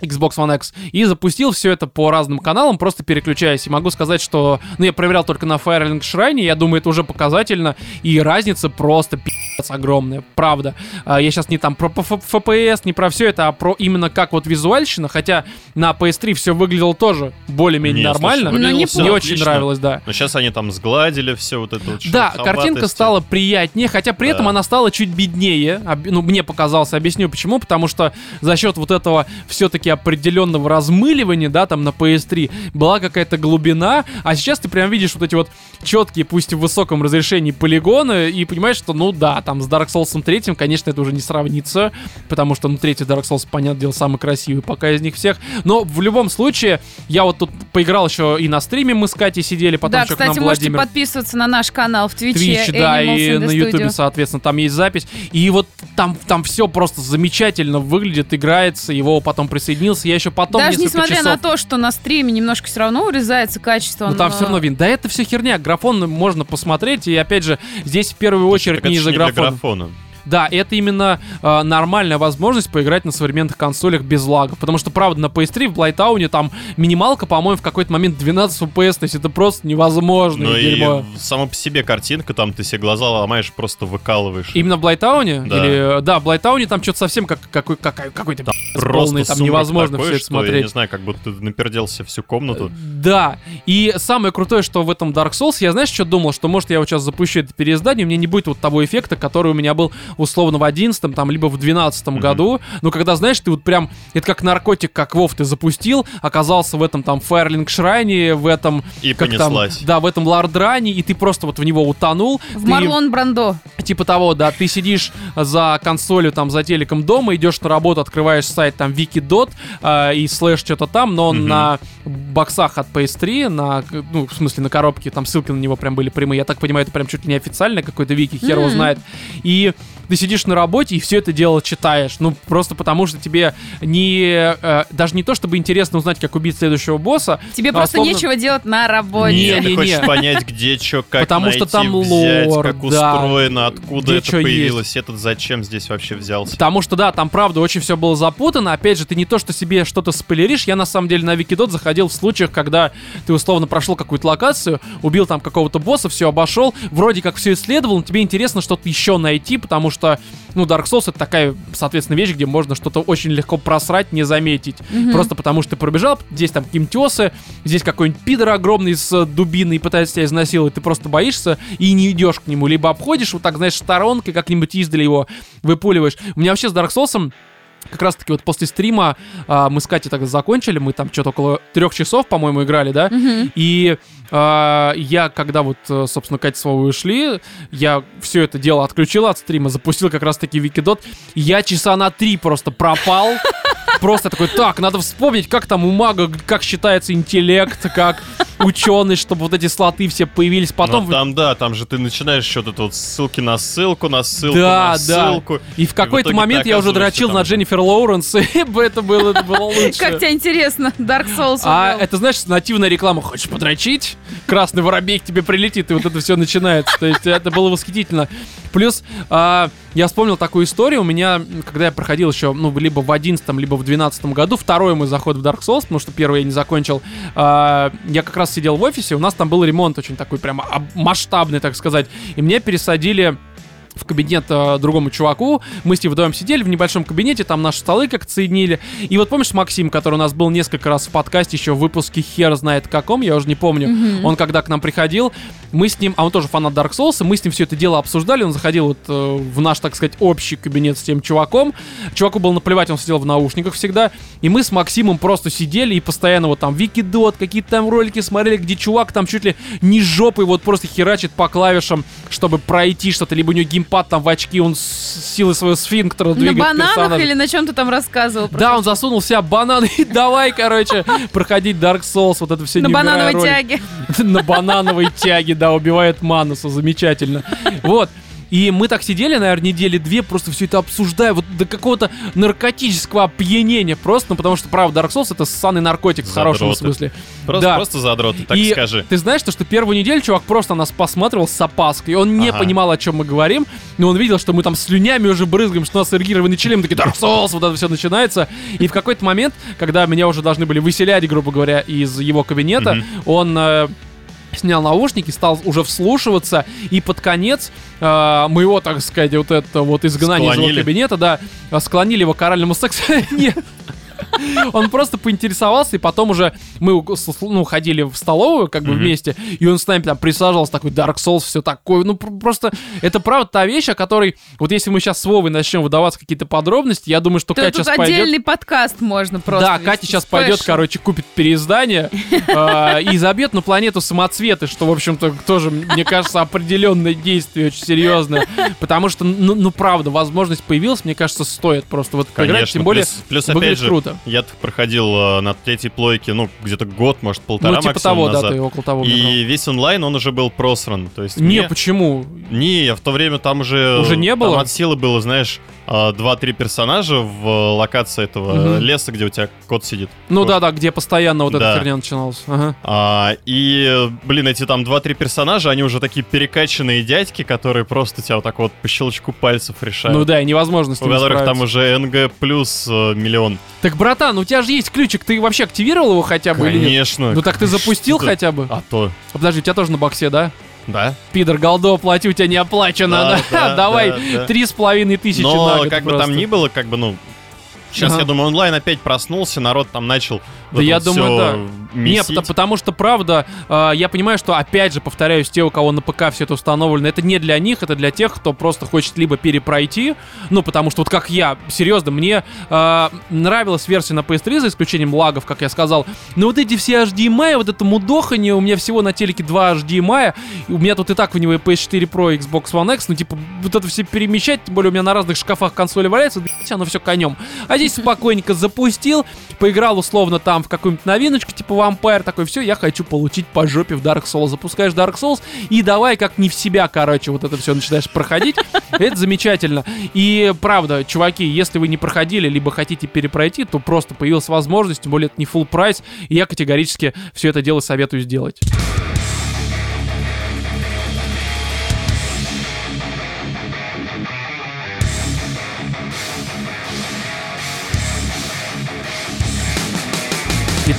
Xbox One X, и запустил все это по разным каналам, просто переключаясь. И могу сказать, что... Ну, я проверял только на Firelink Shrine, я думаю, это уже показательно, и разница просто пи***ц огромная, правда. А, Я сейчас не там про FPS, не про все это, а про именно как вот визуальщина, хотя на PS3 все выглядело тоже более-менее Не, нормально. слушай, Ну, выглядело не Мне очень отлично. нравилось, да. Но сейчас они там сгладили все вот это вот Да, картинка стала приятнее, хотя при этом Да. она стала чуть беднее. Об- Ну, мне показалось, объясню почему. Потому что за счет вот этого все-таки определенного размыливания, да, там на PS3 была какая-то глубина, а сейчас ты прям видишь вот эти вот четкие, пусть и в высоком разрешении полигоны, и понимаешь, что, ну да, там с Dark Souls 3, конечно, это уже не сравнится, потому что, ну, третий Dark Souls, понятное дело, самый красивый пока из них всех. Но в любом случае, я вот тут поиграл еще и на стриме, мы с Катей сидели, потом да, еще к кстати, нам можете Владимир подписываться на наш канал в Твиче. Twitch, да, Animals и на Ютубе, соответственно, там есть запись. И вот там, там все просто замечательно выглядит, играется, его потом присоединился. Я еще потом Даже несмотря часов... на то, что на стриме немножко все равно урезается качество. Ну там но- все равно видно. Да это все херня. Графон можно посмотреть. И опять же, здесь в первую очередь Так это не из-за не для графона. Да, это именно э, нормальная возможность поиграть на современных консолях без лагов. Потому что, правда, на PS3 в Блайтауне там минималка, по-моему, в какой-то момент 12 FPS, то есть это просто невозможно. Ну дерьмо. и само по себе картинка, там ты себе глаза ломаешь, просто выкалываешь. Именно в Блайтауне? Да. Или, да, в Блайтауне там что-то совсем как, какой, какой, какой-то Просто полный, там невозможно такой, все это что, Я смотреть. не знаю, как будто ты наперделся всю комнату. Да, и самое крутое, что в этом Dark Souls, я знаешь, что думал, что может я вот сейчас запущу это переиздание, у меня не будет вот того эффекта, который у меня был условно в 11 там, либо в 12 году, но когда, знаешь, ты вот прям, это как наркотик, как Вов ты запустил, оказался в этом там Firelink Shrine, в этом... И как там, понеслась. да, в этом Лардране, и ты просто вот в него утонул. В ты- Марлон Брандо. Типа того, да, ты сидишь за консолью, там, за телеком дома, идешь на работу, открываешь сайт, там, Wikidot э, и слэш что-то там, но он на боксах от PS3, на, ну, в смысле, на коробке, там ссылки на него прям были прямые. Я так понимаю, это прям чуть ли не официальный какой-то вики, хер его Мгм. знает. И ты сидишь на работе и все это дело читаешь. Ну, просто потому что тебе не... э, даже не то, чтобы интересно узнать, как убить следующего босса. Тебе а просто условно- нечего делать на работе. Не, ты не, хочешь не. понять, где что, как Потому что найти, там взять, лор, как да. устроено, откуда Где это чё появилось, этот зачем здесь вообще взялся. Потому что, да, там, правда, очень все было запутано. Опять же, ты не то, что себе что-то спойлеришь. Я, на самом деле, на Викидот заходил в случаях, когда ты, условно, прошел какую-то локацию, убил там какого-то босса, все обошел, вроде как все исследовал, но тебе интересно что-то еще найти, потому что, ну, Dark Souls это такая, соответственно, вещь, где можно что-то очень легко просрать, не заметить. Мгм. Просто потому что ты пробежал, здесь там кимтесы, здесь какой-нибудь пидор огромный с э, дубиной пытается тебя изнасиловать, ты просто боишься и не идешь к нему, либо обходишь вот так, знаешь, сторонкой как-нибудь издали его выпуливаешь. У меня вообще с Dark Souls как раз таки вот после стрима а, мы с Катей тогда закончили, мы там что-то около трех часов, по-моему, играли, да? Мгм. И я, когда вот, э, собственно, Катя с Вовой ушли, я все это дело отключил от стрима, запустил как раз-таки Викидот, я часа на три просто пропал. Просто такой, так, надо вспомнить, как там у мага, как считается интеллект, как ученый, чтобы вот эти слоты все появились. Потом... Но там, да, там же ты начинаешь что-то тут ссылки на ссылку, на ссылку, Да, на да. ссылку. И в какой-то момент я уже дрочил там на же. Дженнифер Лоуренс, и это было, это было лучше. Как тебе интересно, Dark Souls. А это, знаешь, нативная реклама. Хочешь подрочить? Красный воробей к тебе прилетит, и вот это все начинается. То есть это было восхитительно. Плюс а, я вспомнил такую историю. У меня, когда я проходил еще, ну, либо в 11 либо в 12 году, второй мой заход в Dark Souls, потому что первый я не закончил, а, я как раз сидел в офисе, у нас там был ремонт очень такой прям об- масштабный, так сказать. И меня пересадили в кабинет э, другому чуваку. Мы с ним вдвоем сидели в небольшом кабинете, там наши столы как-то соединили. И вот помнишь Максим, который у нас был несколько раз в подкасте, еще в выпуске хер знает каком, я уже не помню. Мгм. Он когда к нам приходил, мы с ним, а он тоже фанат Dark Souls, и мы с ним все это дело обсуждали. Он заходил вот э, в наш, так сказать, общий кабинет с тем чуваком. Чуваку было наплевать, он сидел в наушниках всегда. И мы с Максимом просто сидели и постоянно вот там Викидот, какие-то там ролики смотрели, где чувак там чуть ли не жопой вот просто херачит по клавишам, чтобы пройти что-то, либо у него геймпад там в очки, он с силой своего сфинктера На двигает бананах персонажа. или на чем ты там рассказывал? Да, он засунул в себя банан и давай, короче, проходить Dark Souls, вот это все На банановой ролик. тяге. на банановой тяге, да, убивает Мануса, замечательно. Вот. И мы так сидели, наверное, недели две, просто все это обсуждая, вот до какого-то наркотического опьянения просто, ну, потому что, правда, Dark Souls это ссаный наркотик в хорошем Задроты. смысле. Просто, Да. просто задроты, так и скажи. ты знаешь, то, что первую неделю чувак просто нас посматривал с опаской. Он не Ага. понимал, о чем мы говорим, но он видел, что мы там слюнями уже брызгаем, что у нас эргированный челем, такие Dark Souls, вот это все начинается. И в какой-то момент, когда меня уже должны были выселять, грубо говоря, из его кабинета, Мгм. он э, снял наушники, стал уже вслушиваться, и под конец э, моего, так сказать, вот это вот изгнания из его кабинета, да, склонили его к оральному сексу. Нет. Он просто поинтересовался, и потом уже мы ну, ходили в столовую, как бы вместе, и он с нами там присаживался, такой Dark Souls, все такое. Ну, пр- просто это правда та вещь, о которой, вот если мы сейчас с Вовой начнем выдаваться какие-то подробности, я думаю, что То Катя тут сейчас пойдет. отдельный подкаст можно просто. Да, Катя сейчас пойдет, короче, купит переиздание э, и забьет на планету самоцветы, что, в общем-то, тоже, мне кажется, определенное действие очень серьезное. Потому что, ну, ну, правда, возможность появилась, мне кажется, стоит просто вот поиграть, Конечно, тем более плюс, опять же, круто. Я проходил э, на третьей плойке, ну, где-то год, может, полтора Ну, типа максимум того, да, назад. ты около того. И весь онлайн, он уже был просран. То есть Не, мне- почему? Не, в то время там уже... Уже не было? Там от силы было, знаешь, а, два-три персонажа в э, локации этого Мгм. леса, где у тебя кот сидит. Ну да-да, где постоянно вот эта Да. херня начиналась. Ага. А, и, э, блин, эти там два-три персонажа, они уже такие перекачанные дядьки, которые просто тебя вот так вот по щелчку пальцев решают. Ну да, и невозможно с у ними которых там справиться. уже НГ плюс э, миллион. Так, братан, у тебя же есть ключик, ты вообще активировал его хотя бы или нет? Конечно. Ну так ты запустил Что ты- хотя бы? А то, Подожди, у тебя тоже на боксе, да? да. Пидор, голдо, плати, у тебя не оплачено, Да, да? да, Давай, да, да. три с половиной тысячи на Но год как бы просто. там ни было, как бы, ну... Сейчас, Ага. я думаю, онлайн опять проснулся, народ там начал Да я думаю, да. Месить. пото- потому что, правда, э, я понимаю, что, опять же, повторяюсь, те, у кого на ПК все это установлено, это не для них, это для тех, кто просто хочет либо перепройти, ну, потому что вот как я, серьезно, мне э, нравилась версия на PS3, за исключением лагов, как я сказал, но вот эти все HDMI, вот это мудохание, у меня всего на телеке два HDMI, и у меня тут и так в него и PS4 Pro, и Xbox One X, ну, типа, вот это все перемещать, тем более у меня на разных шкафах консоли валяется, оно все конем. А здесь спокойненько запустил, поиграл условно там в какую-нибудь новиночку, типа Vampire, такой, все, я хочу получить по жопе в Dark Souls. Запускаешь Dark Souls и давай как не в себя, короче, вот это все начинаешь проходить. Это замечательно. И правда, чуваки, если вы не проходили, либо хотите перепройти, то просто появилась возможность, тем более это не full прайс, и я категорически все это дело советую сделать.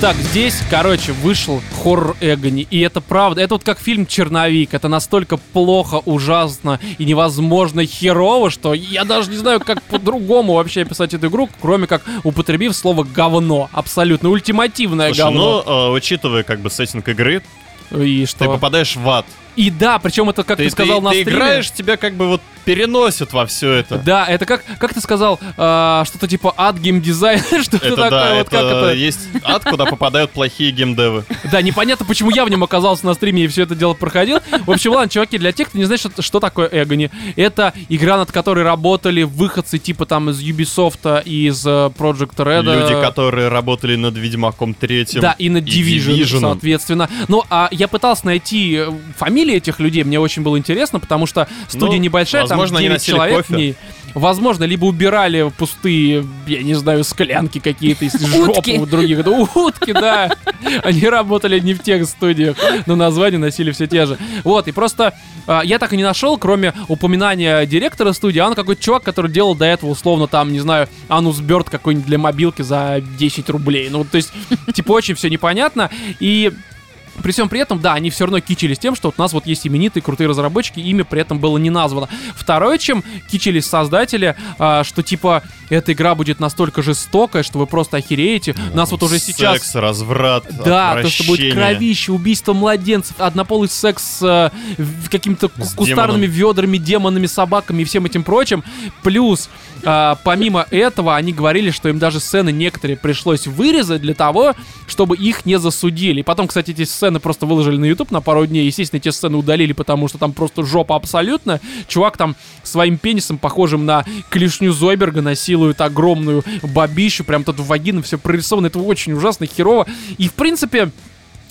Итак, здесь, короче, вышел хоррор Эгони, и это правда, это вот как фильм «Черновик», это настолько плохо, ужасно и невозможно херово, что я даже не знаю, как по-другому вообще описать эту игру, кроме как употребив слово «говно», абсолютно ультимативное Слушай, говно. ну, э, учитывая как бы сеттинг игры, И ты что? попадаешь в ад. И да, причем это, как ты, сказал ты, на ты стриме... играешь, тебя как бы вот переносят во все это. Да, это как, как ты сказал, а, что-то типа ад геймдизайн, что-то Это такое, да, вот это, как это... есть ад, куда попадают плохие геймдевы. Да, непонятно, почему я в нем оказался на стриме и все это дело проходил. В общем, ладно, чуваки, для тех, кто не знает, что, что такое Эгони, это игра, над которой работали выходцы типа там из Ubisoft и из э, Project Red. Люди, которые работали над Ведьмаком третьим. Да, и на Division, Division. соответственно. Ну, а я пытался найти э, фамилии этих людей, мне очень было интересно, потому что студия Ну, небольшая, там возможно, они 9 носили человек кофе. в ней. Возможно, либо убирали пустые, я не знаю, склянки какие-то из жопы у других. Да, утки, да. Они работали не в тех студиях, но названия носили все те же. Вот, и просто а, я так и не нашел, кроме упоминания директора студии, а он какой-то чувак, который делал до этого, условно, там, не знаю, Анус Бёрд какой-нибудь для мобилки за 10 рублей. Ну, то есть, типа, очень все непонятно. И при всем при этом, да, они все равно кичились тем, что вот у нас вот есть именитые крутые разработчики, имя при этом было не названо. Второе, чем кичились создатели, а, что типа эта игра будет настолько жестокая, что вы просто охереете. Нас вот уже сейчас... Секс, разврат, Да, то, что будет кровище, убийство младенцев, однополый секс э, какими-то кустарными ведрами, демонами, собаками и всем этим прочим. Плюс, а, помимо этого, они говорили, что им даже сцены некоторые пришлось вырезать для того, чтобы их не засудили. Потом, кстати, эти сцены просто выложили на YouTube на пару дней. Естественно, эти сцены удалили, потому что там просто жопа абсолютно. Чувак там своим пенисом, похожим на клешню Зойберга, насилует огромную бабищу, прям тут в вагину все прорисовано. Это очень ужасно, херово. И, в принципе,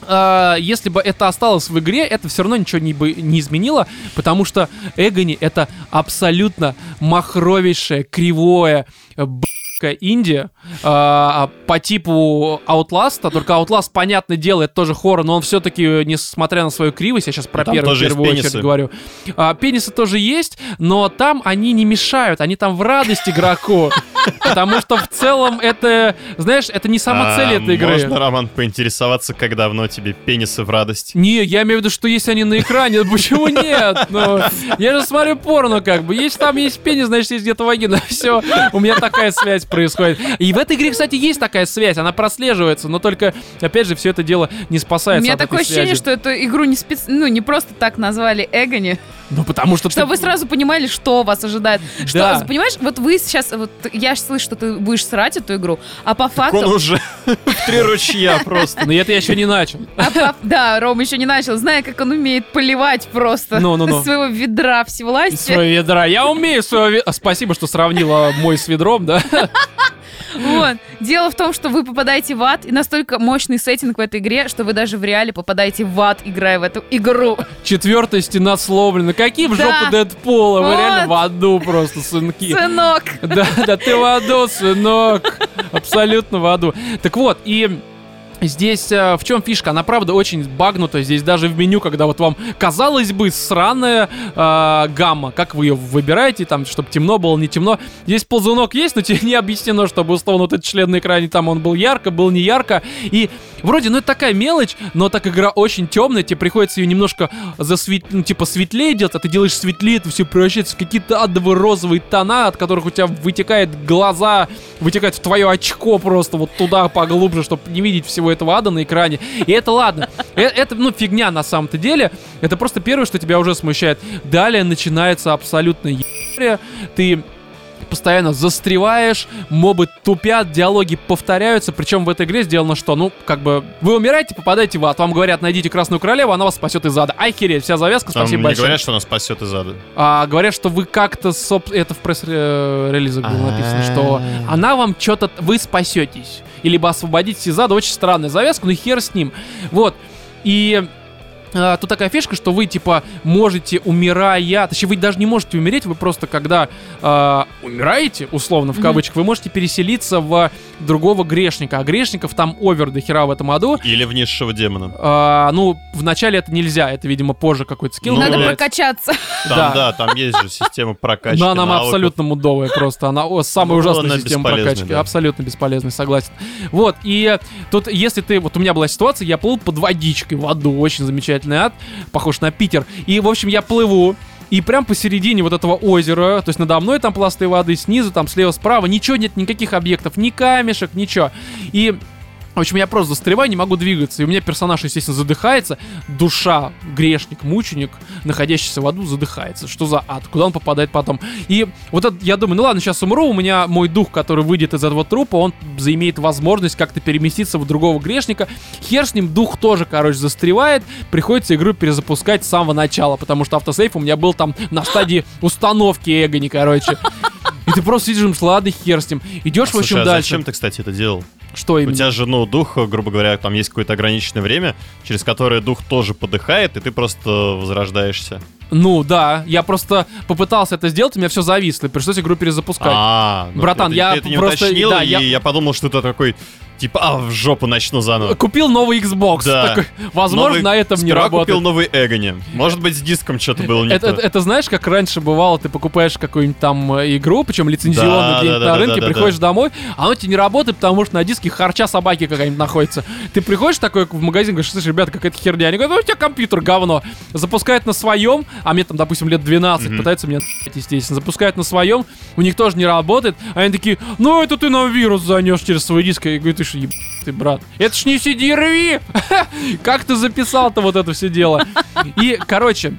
э, если бы это осталось в игре, это все равно ничего не, бы, не изменило, потому что Эгони это абсолютно махровейшее, кривое, э, б***ка Индия. Э, по типу Outlast, только Outlast, понятное дело, это тоже хоррор, но он все-таки, несмотря на свою кривость, я сейчас про Там первый в первую очередь говорю, а, пенисы тоже есть, но там они не мешают, они там в радость игроку, потому что в целом это, знаешь, это не сама А, цель этой игры. Можно, Роман, поинтересоваться, как давно тебе пенисы в радость? Не, я имею в виду, что есть они на экране, почему нет? Ну, я же смотрю порно, как бы. Если там есть пенис, значит, есть где-то вагина. Все, у меня такая связь происходит. И в этой игре, кстати, есть такая связь, она прослеживается, но только, опять же, все это дело не У спасается меня от этой такое ощущение, что эту игру не спец... ну, не просто так назвали Эгони, Ну, потому что... чтобы вы сразу понимали, что вас ожидает. Что, Да. понимаешь, вот вы сейчас, вот я ж слышу, что ты будешь срать эту игру, а по Он факту, уже в три ручья просто. Но это я еще не начал. а да, Ром еще не начал, зная, как он умеет поливать просто из своего ведра всевластия. Свое ведра. Я умею свое ведро. Спасибо, что сравнила мой с ведром, да? Вот. Дело в том, что вы попадаете в ад, и настолько мощный сеттинг в этой игре, что вы даже в реале попадаете в ад, играя в эту игру. Четвертая стена сломлена. Какие в жопу Дэдпула? Вы реально в аду просто, сынки. Сынок! Да, да ты в аду, сынок. Абсолютно в аду. Так вот, и Здесь э, в чем фишка? Она правда очень багнута. Здесь даже в меню, когда вот вам казалось бы сраная э, гамма, как вы ее выбираете, там, чтобы темно было, не темно. Здесь ползунок есть, но тебе не объяснено, чтобы условно вот этот член на экране там он был ярко, был не ярко. И вроде, ну это такая мелочь, но так игра очень темная, тебе приходится ее немножко засвет... ну, типа светлее делать, а ты делаешь светлее, это все превращается в какие-то адовые розовые тона, от которых у тебя вытекает глаза, вытекает в твое очко просто вот туда поглубже, чтобы не видеть всего этого ада на экране. И это ладно. Э- Это, ну, фигня на самом-то деле. Это просто первое, что тебя уже смущает. Далее начинается абсолютно ебаря. Ты постоянно застреваешь, мобы тупят, диалоги повторяются, причем в этой игре сделано что? Ну, как бы, вы умираете, попадаете в ад, вам говорят, найдите Красную Королеву, она вас спасет из ада. Охереть, вся завязка, Там спасибо не большое. говорят, что она спасет из ада. А, говорят, что вы как-то, соб- это в пресс-релизах было написано, что она вам что-то, вы спасетесь. И либо освободитесь из ада, очень странная завязка, ну хер с ним. Вот, и... а, тут такая фишка, что вы, типа, можете, умирая... Точнее, вы даже не можете умереть, вы просто, когда а, умираете, условно, в кавычках, вы можете переселиться в другого грешника. А грешников там овер до хера в этом аду. Или в низшего демона. А, ну, вначале это нельзя, это, видимо, позже какой-то скилл. Ну, Надо появляется. прокачаться. Там, Да. да. там есть же система прокачки Но она навыков. абсолютно мудовая просто. Она о, самая Ну, ужасная она система прокачки. да. Абсолютно бесполезная, согласен. Вот, и тут, если ты... Вот у меня была ситуация, я плыл под водичкой в аду. Очень замечательный ад. Похож на Питер. И, в общем, я плыву. И прям посередине вот этого озера, то есть надо мной там пласты воды, снизу, там слева, справа, ничего нет, никаких объектов, ни камешек, ничего. И в общем, я просто застреваю, не могу двигаться. И у меня персонаж, естественно, задыхается. Душа, грешник, мученик, находящийся в аду, задыхается. Что за ад? Куда он попадает потом? И вот это, я думаю, ну ладно, сейчас умру, у меня мой дух, который выйдет из этого трупа, он заимеет возможность как-то переместиться в другого грешника. Хер с ним, дух тоже, короче, застревает. Приходится игру перезапускать с самого начала, потому что автосейф у меня был там на стадии установки Эгони, короче. И ты просто сидишь, думаешь, ладно, хер с ним. Идешь, в Слушай, общем, а дальше. зачем ты, кстати, это делал? Что У именно? тебя же, ну, дух, грубо говоря, там есть какое-то ограниченное время, через которое дух тоже подыхает, и ты просто возрождаешься. Ну да, я просто попытался это сделать, у меня все зависло, и пришлось игру перезапускать. А, ну, Братан, ты- я это не просто- уточнил, да, и я- я подумал, что ты такой, типа, а, в жопу начну заново. Купил новый Xbox. Да. Такой, возможно, Новый- на этом не Сперва работает. купил новый Эгони. Может быть, с диском что-то было не это, то. это знаешь, как раньше бывало, ты покупаешь какую-нибудь там э, игру, причем лицензионную Да, где-нибудь да, на да, рынке, да, да, приходишь домой, а оно тебе не работает, потому что на диске харча собаки какая-нибудь находится. Ты приходишь такой в магазин, говоришь, слышь, ребята, какая-то херня. Они говорят, ну у тебя компьютер говно. Запускает на своем, а мне там, допустим, лет 12, Мгм. пытаются меня естественно. Запускают на своем, у них тоже не работает, а они такие, ну это ты нам вирус занес через свой диск. Я говорю, ты ж еб... ты, брат. Это ж не CD-RV! как ты записал-то вот это все дело? И, короче,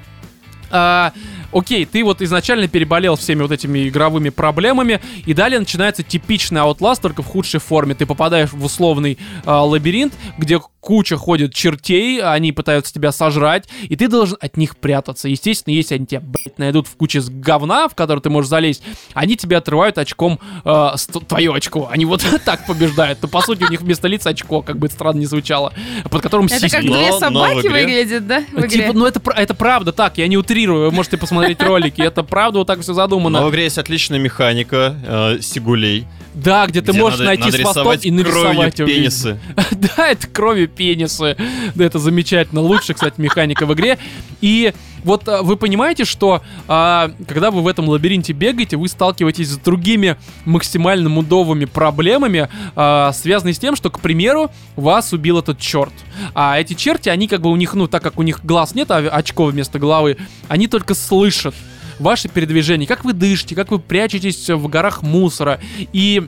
а, окей, ты вот изначально переболел всеми вот этими игровыми проблемами, и далее начинается типичный Outlast, только в худшей форме. Ты попадаешь в условный э, лабиринт, где куча ходит чертей, они пытаются тебя сожрать, и ты должен от них прятаться. Естественно, если они тебя, блядь, найдут в куче с говна, в который ты можешь залезть, они тебя отрывают очком, э, ст- твое очко. Они вот так побеждают. Но, по сути, у них вместо лица очко, как бы это странно не звучало, под которым Это как две собаки выглядит, да? в игре? Типа, ну это, это правда так, я не утрирую, вы можете посмотреть ролики, это правда вот так все задумано. Но в игре есть отличная механика э, сигулей. Да, где ты где можешь надо- найти надо и нарисовать кровью пенисы. Да, это крови пенисы. Да, это замечательно. Лучшая, кстати, механика в игре. И вот а, вы понимаете, что а, когда вы в этом лабиринте бегаете, вы сталкиваетесь с другими максимально мудовыми проблемами, а, связанные с тем, что, к примеру, вас убил этот черт. А эти черти, они как бы у них, ну, так как у них глаз нет, а очко вместо головы, они только слышат ваши передвижения, как вы дышите, как вы прячетесь в горах мусора. И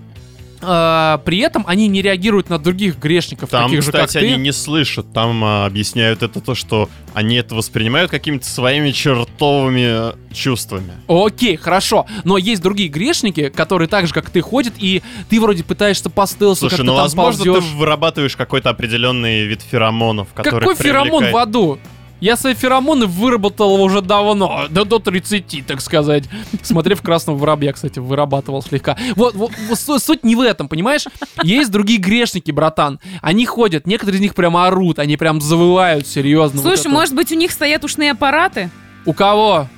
а, при этом они не реагируют на других грешников, Там, таких же, как кстати, ты. они не слышат. Там а, объясняют это то, что они это воспринимают какими-то своими чертовыми э, чувствами. Окей, хорошо. Но есть другие грешники, которые так же, как ты, ходят, и ты вроде пытаешься по стелсу Слушай, как-то ну возможно, ползёшь. ты вырабатываешь какой-то определенный вид феромонов, который Какой феромон в аду? Я свои феромоны выработал уже давно, да до 30, так сказать. Смотри, в красном воробья, кстати, вырабатывал слегка. Вот, вот, вот су- суть не в этом, понимаешь? Есть другие грешники, братан. Они ходят, некоторые из них прямо орут, они прям завывают серьезно. вот Слушай, это. может быть, у них стоят ушные аппараты? У кого?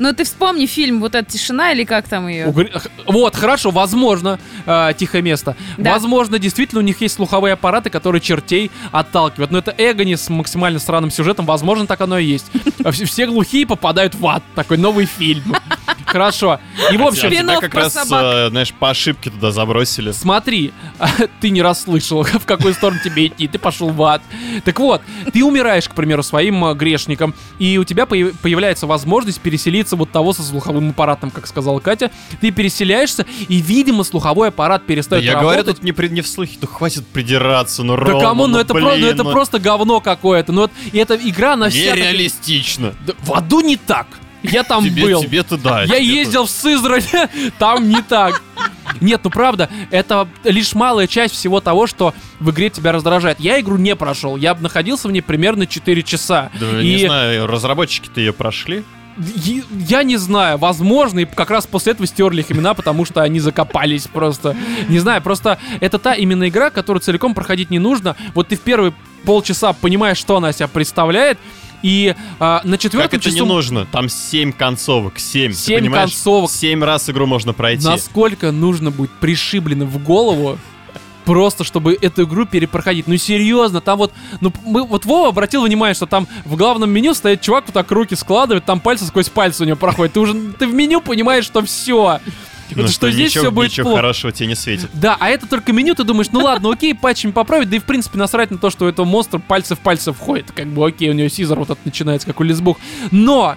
Ну, ты вспомни фильм «Вот эта тишина» или как там ее? У гре- х- Вот, хорошо, возможно, э, тихое место. Да. Возможно, действительно, у них есть слуховые аппараты, которые чертей отталкивают. Но это Эгони с максимально странным сюжетом, возможно, так оно и есть. А все- глухие попадают в ад. Такой новый фильм. Хорошо. И в общем, тебя как раз, э, знаешь, по ошибке туда забросили. Смотри, ты не расслышал, в какую сторону тебе идти, ты пошел в ад. Так вот, ты умираешь, к примеру, своим э, грешником, и у тебя появ- появляется возможность переселиться вот того со слуховым аппаратом, как сказала Катя. Ты переселяешься, и, видимо, слуховой аппарат Да перестает я работать. говорю, тут не, при- не в слухе, ну хватит придираться, ну Да Рома, кому, ну, это, про- ну, блин, это ну, просто говно какое-то. Ну, вот, и эта игра, она вся... нереалистично. Да в аду не так. Я там тебе, был. тебе-то да. Я тебе-то. ездил в Сызрань, там не так. Нет, ну правда, это лишь малая часть всего того, что в игре тебя раздражает. Я игру не прошел, я бы находился в ней примерно 4 часа. Да, и не знаю, разработчики-то ее прошли. Я не знаю, возможно, и как раз после этого стерли их имена, потому что они закопались просто. Не знаю, просто это та именно игра, которую целиком проходить не нужно. Вот ты в первые полчаса понимаешь, что она себя представляет, и а, на Как четвертом это часу... не нужно? Там 7 концовок, 7. Семь ты понимаешь? концовок. 7 раз игру можно пройти. Насколько нужно быть пришибленным в голову, просто чтобы эту игру перепроходить. Ну серьезно, там вот, ну мы, вот Вова обратил внимание, что там в главном меню стоит чувак, вот так руки складывает, там пальцы сквозь пальцы у него проходят. Ты уже, ты в меню понимаешь, что все. Ну, Вот что здесь ничего, все будет ничего плохо. хорошего тебе не светит. Да, а это только меню, ты думаешь, ну ладно, окей, патчами поправить, да и в принципе насрать на то, что у этого монстра пальцы в пальцы входит. Как бы окей, у него сизер вот этот начинается, как у лесбух. Но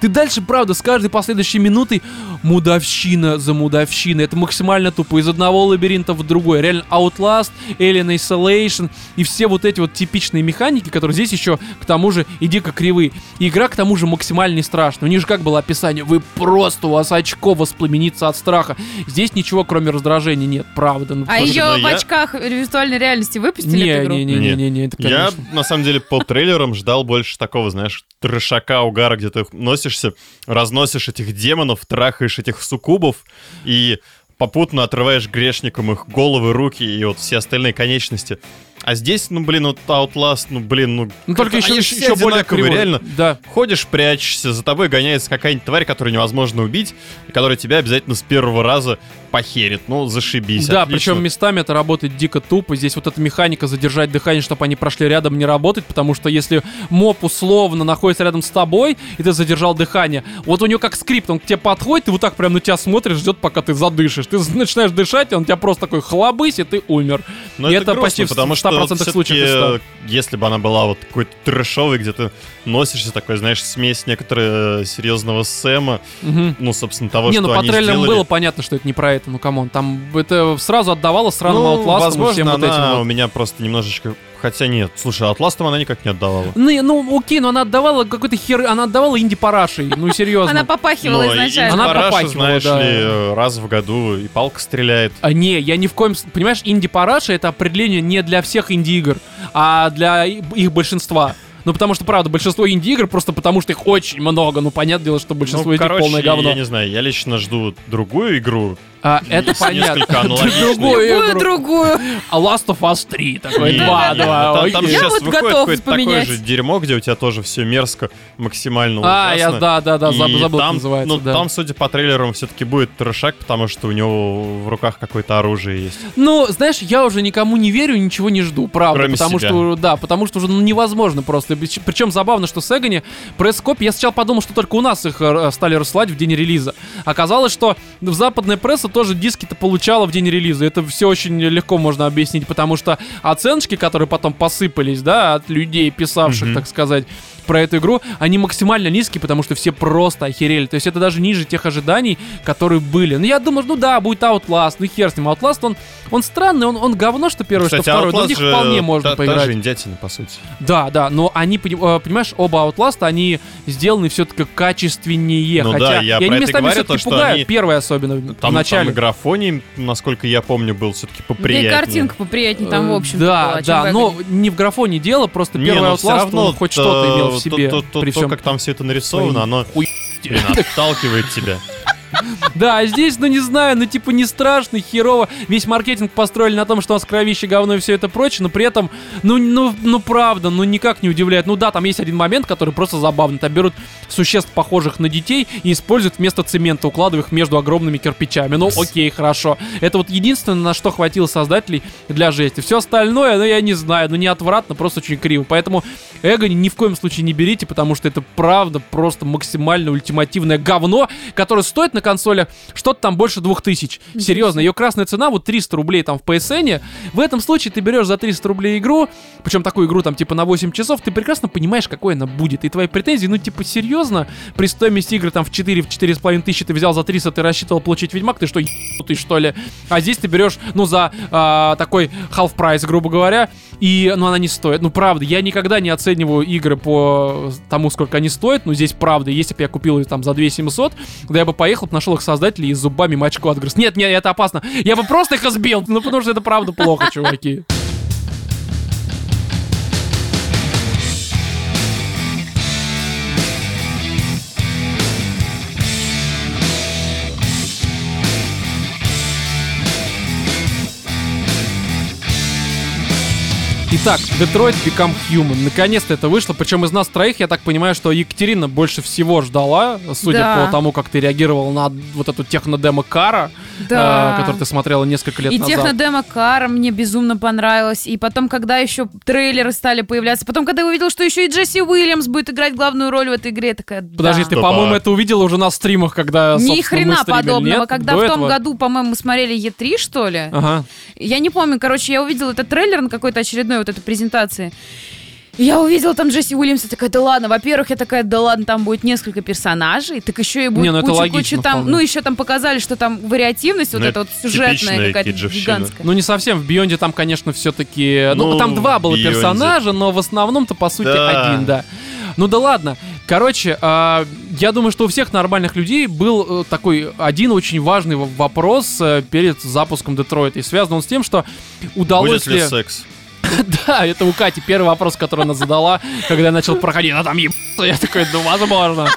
ты дальше, правда, с каждой последующей минутой мудовщина за мудовщиной. Это максимально тупо. Из одного лабиринта в другой. Реально Outlast, Alien Isolation и все вот эти вот типичные механики, которые здесь еще, к тому же, и дико кривые. И игра, к тому же, максимально не страшная. У них же как было описание? Вы просто, у вас очко воспламенится от страха. Здесь ничего, кроме раздражения, нет, правда. Ну, А ее ну в я- очках виртуальной реальности выпустили не, эту игру? не, не, не, не, не, это Я, на самом деле, по трейлерам ждал больше такого, знаешь, трешака, угара, где ты носишься, разносишь этих демонов, трахаешь этих суккубов и попутно отрываешь грешникам их головы, руки и вот все остальные конечности. А здесь, ну, блин, вот Outlast, ну, блин, ну... Ну только еще, еще, все более кривой. реально. Да. Ходишь, прячешься, за тобой гоняется какая-нибудь тварь, которую невозможно убить, и которая тебя обязательно с первого раза похерит. Ну, зашибись. Да, отлично. причем местами это работает дико тупо. Здесь вот эта механика задержать дыхание, чтобы они прошли рядом, не работает, потому что если моб условно находится рядом с тобой, и ты задержал дыхание, вот у него как скрипт, он к тебе подходит, и вот так прям на тебя смотрит, ждет, пока ты задышишь. Ты начинаешь дышать, и он тебя просто такой хлобысь, и ты умер. Но И это, это грустно, почти потому что 100% всё-таки, случаев 100. если бы она была вот какой-то трэшовой, где ты носишься, такой, знаешь, смесь некоторого серьезного Сэма, Мгм. ну, собственно, того, не, что ну по они трейлерам сделали. было понятно, что это не про это, ну come on. Там это сразу отдавало сраным ну, Outlast'ом возможно, всем вот этим она вот. у меня просто немножечко... Хотя нет, слушай, Outlast'ом она никак не отдавала. Ну, ну, окей, но она отдавала какой-то хер... Она отдавала инди-парашей, ну, серьезно. Она попахивала Но изначально. Она попахивала, знаешь ли, э, раз в году и палка стреляет. А, не, я ни в коем... Понимаешь, инди-параша — это определение не для всех инди-игр, а для их большинства. Ну, потому что, правда, большинство инди-игр просто потому, что их очень много. Ну, понятное дело, что большинство ну, из них короче, полное говно. я не знаю, я лично жду другую игру. А, это понятно. Другую другую. А Last of Us 3 такой, Не, два, не, два, ну, там- сейчас вот выходит какое-то такое поменять. же дерьмо, где у тебя тоже все мерзко, максимально А, я, да, да, да, забыл, там, называется, ну, там, судя по трейлерам, все-таки будет трешак, потому что у него в руках какое-то оружие есть. Ну, знаешь, я уже никому не верю, ничего не жду, правда. Кроме потому себя. что, да, потому что уже ну, невозможно просто. Причем забавно, что Сегани пресс-копии, я сначала подумал, что только у нас их э, стали рассылать в день релиза. Оказалось, что в западная пресса тоже диски-то получала в день релиза. Это все очень легко можно объяснить, потому что оценочки, которые потом посыпались, да, от людей, писавших, Мгм. так сказать, про эту игру, они максимально низкие, потому что все просто охерели. То есть это даже ниже тех ожиданий, которые были. Ну, я думаю, ну да, будет Outlast, ну хер с ним. Outlast, он, он странный, он, он говно, что первое, Кстати, что второе. Но в Outlast них же вполне можно та- поиграть. Та же индятина, по сути. Да, да, но они, э, понимаешь, оба Outlast, они сделаны все-таки качественнее. Ну хотя да, я и про они это местами говорю, все-таки то, что пугают. они- Первый особенно, в Там, начале. там графоний, насколько я помню, был все-таки Да и поприятнее. картинка поприятнее там, в Э, общем Да, да, но не в графоне дело, просто Не, первый но всё Outlast, равно он хоть что-то имел в то- себе. то- то- то, всем как там все это нарисовано, оно блин, отталкивает тебя. Да, а здесь, ну не знаю, ну типа не страшно, херово. Весь маркетинг построили на том, что у нас кровище, говно и все это прочее, но при этом, ну, ну, ну правда, ну никак не удивляет. Ну да, там есть один момент, который просто забавный. Там берут существ, похожих на детей, и используют вместо цемента, укладывая их между огромными кирпичами. Ну окей, хорошо. Это вот единственное, на что хватило создателей для жести. Все остальное, ну я не знаю, ну не отвратно, просто очень криво. Поэтому Эго ни в коем случае не берите, потому что это правда просто максимально ультимативное говно, которое стоит на консолях что-то там больше 2000. Серьезно, ее красная цена вот 300 рублей там в PSN. В этом случае ты берешь за 300 рублей игру, причем такую игру там типа на 8 часов, ты прекрасно понимаешь, какой она будет. И твои претензии, ну типа серьезно, при стоимости игры там в 4, в 4,5 тысячи ты взял за 300, ты рассчитывал получить Ведьмак, ты что, ты что ли? А здесь ты берешь, ну за а, такой half прайс, грубо говоря, и, ну, она не стоит. Ну, правда, я никогда не оцениваю игры по тому, сколько они стоят. Но здесь, правда, если бы я купил их там за 2 700, да я бы поехал, нашел их создателей и зубами мачку отгрыз. Нет, нет, это опасно. Я бы просто их избил. Ну, потому что это правда плохо, чуваки. Итак, Detroit Become Human. Наконец-то это вышло. Причем из нас троих, я так понимаю, что Екатерина больше всего ждала, судя Да. по тому, как ты реагировал на вот эту технодемо Кара, Да. э, которую ты смотрела несколько лет И назад. технодемо Кара мне безумно понравилось. И потом, когда еще трейлеры стали появляться, потом, когда я увидела, что еще и Джесси Уильямс будет играть главную роль в этой игре, я такая, да. Подожди, ты, Стоп, по-моему, это увидела уже на стримах, когда, Ни хрена подобного. нет? Когда До в том этого? году, по-моему, мы смотрели Е3, что ли? Ага. Я не помню, короче, я увидела этот трейлер на какой-то очередной вот этой презентации. И Я увидела там Джесси Уильямса, такая, да ладно, во-первых, я такая, да ладно, там будет несколько персонажей, так еще и будет Не, ну куча, логично куча там, вполне. ну еще там показали, что там вариативность, вот Ну, эта это вот сюжетная какая-то гигантская. Ну, не совсем. В Бионде там, конечно, все-таки... Ну, Ну, там два было Beyond. персонажа, но в основном-то, по сути, Да. один, да. Ну да ладно. Короче, а, я думаю, что у всех нормальных людей был э, такой один очень важный вопрос э, перед запуском Детройта. И связан он с тем, что удалось Будет ли секс? Да, это у Кати первый вопрос, который она задала, когда я начал проходить. А там ебаться. Я такой, ну, возможно.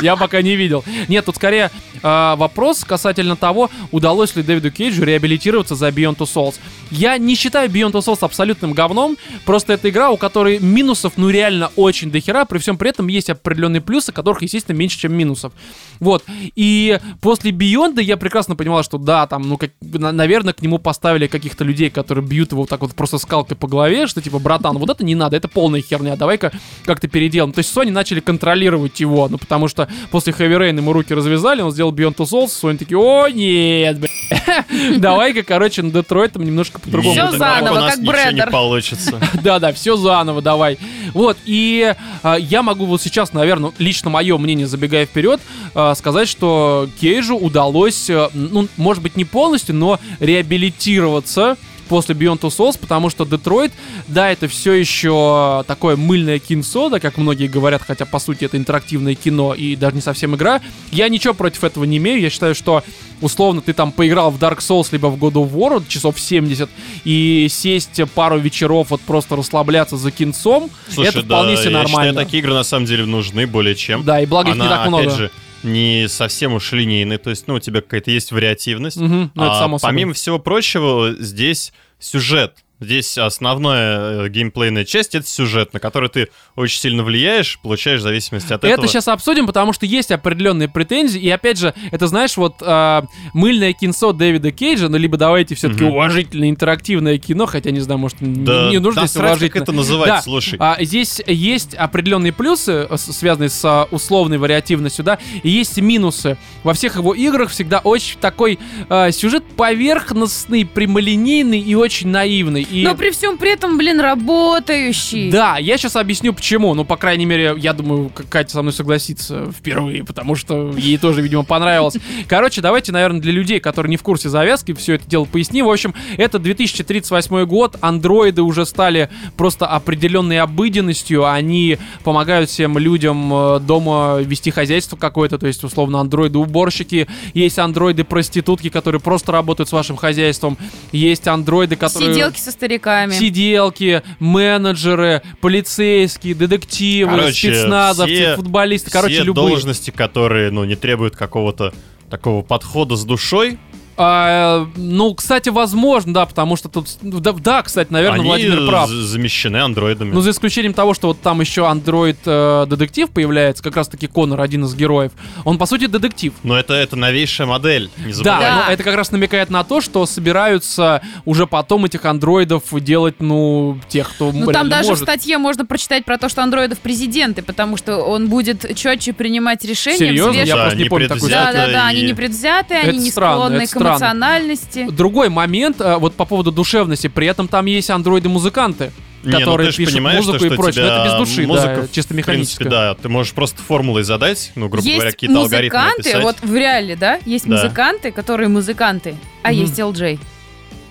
Я пока не видел. Нет, тут скорее а, вопрос касательно того, удалось ли Дэвиду Кейджу реабилитироваться за Beyond Two Souls. Я не считаю Beyond Two Souls абсолютным говном, просто это игра, у которой минусов, ну, реально очень дохера, при всем при этом есть определенные плюсы, которых, естественно, меньше, чем минусов. Вот. И после Beyond я прекрасно понимал, что да, там, ну, как, на- наверное, к нему поставили каких-то людей, которые бьют его вот так вот просто скалкой по голове, что типа, братан, вот это не надо, это полная херня, давай-ка как-то переделаем. То есть Sony начали контролировать его, ну, потому что после Heavy Rain ему руки развязали, он сделал Beyond Two Souls, Sony такие, о, нет, блядь, Давай-ка, короче, на Детройтом немножко по-другому. Всё Нет, заново, у нас как ничего не получится. Да-да, все заново, давай. Вот, и а, я могу вот сейчас, наверное, лично мое мнение, забегая вперед, а, сказать, что Кейджу удалось, а, ну, может быть, не полностью, но реабилитироваться после Beyond Two Souls, потому что Детройт, да, это все еще такое мыльное кинцо, да, как многие говорят, хотя по сути это интерактивное кино и даже не совсем игра. Я ничего против этого не имею, я считаю, что условно ты там поиграл в Dark Souls либо в God of War часов 70 и сесть пару вечеров вот просто расслабляться за кинцом, Слушай, это да, вполне себе я нормально. считаю, такие игры на самом деле нужны более чем. Да, и благо их не Она, так много. опять же, не совсем уж линейная, то есть, ну, у тебя какая-то есть вариативность. Мгм, ну, А само собой. помимо всего прочего, здесь сюжет. Здесь основная э, геймплейная часть — это сюжет, на который ты очень сильно влияешь, получаешь в зависимости от Это этого. сейчас обсудим, потому что есть определенные претензии. И опять же, это знаешь, вот а, мыльное кинцо Дэвида Кейджа, ну либо давайте все-таки Мгм. уважительное интерактивное кино, хотя не знаю, может, не- Да, не, нужно да здесь срать, как уважительно. это называть, Да. слушай. А, здесь есть определенные плюсы, э, связанные с а, условной вариативностью, да, и есть минусы. Во всех его играх всегда очень такой а, сюжет поверхностный, прямолинейный и очень наивный. И... Но при всем при этом, блин, работающий. Да, я сейчас объясню почему. Ну, по крайней мере, я думаю, Катя со мной согласится впервые, потому что ей тоже, видимо, понравилось. Короче, давайте, наверное, для людей, которые не в курсе завязки, все это дело поясним. В общем, это 2038 год, андроиды уже стали просто определенной обыденностью, они помогают всем людям э, дома вести хозяйство какое-то, то есть, условно, андроиды-уборщики, есть андроиды-проститутки, которые просто работают с вашим хозяйством, есть андроиды, которые... Сиделки со стариками. Сиделки, менеджеры, полицейские, детективы, Короче, спецназовцы, все- футболисты, короче, Все любые. должности, которые, ну, не требуют какого-то такого подхода с душой, А, ну, кстати, возможно, да, потому что тут... Да, да, кстати, наверное, они Владимир прав. замещены андроидами. Ну, за исключением того, что вот там еще андроид-детектив появляется, как раз-таки Конор, один из героев. Он, по сути, детектив. Но это, это новейшая модель, не Да, забывай. Да. но это как раз намекает на то, что собираются уже потом этих андроидов делать, ну, тех, кто Ну, там даже может. в статье можно прочитать про то, что андроидов президенты, потому что он будет четче принимать решения, Серьезно? взвешивать- Я Да, просто не помню непредвзято. Да, да, да, и- они не предвзятые, Это они не странно, склонны к странно. эмоциональности. Другой момент, э, вот по поводу душевности, при этом там есть андроиды-музыканты, Не, ну которые ты ж пишут музыку что, и что прочее. Но тебя это без души, музыка, да, чисто В принципе, да, ты можешь просто формулой задать, ну, грубо говоря, Есть какие-то алгоритмы музыканты, вот в реале, да, есть Да. музыканты, которые музыканты, а Мгм. есть LJ.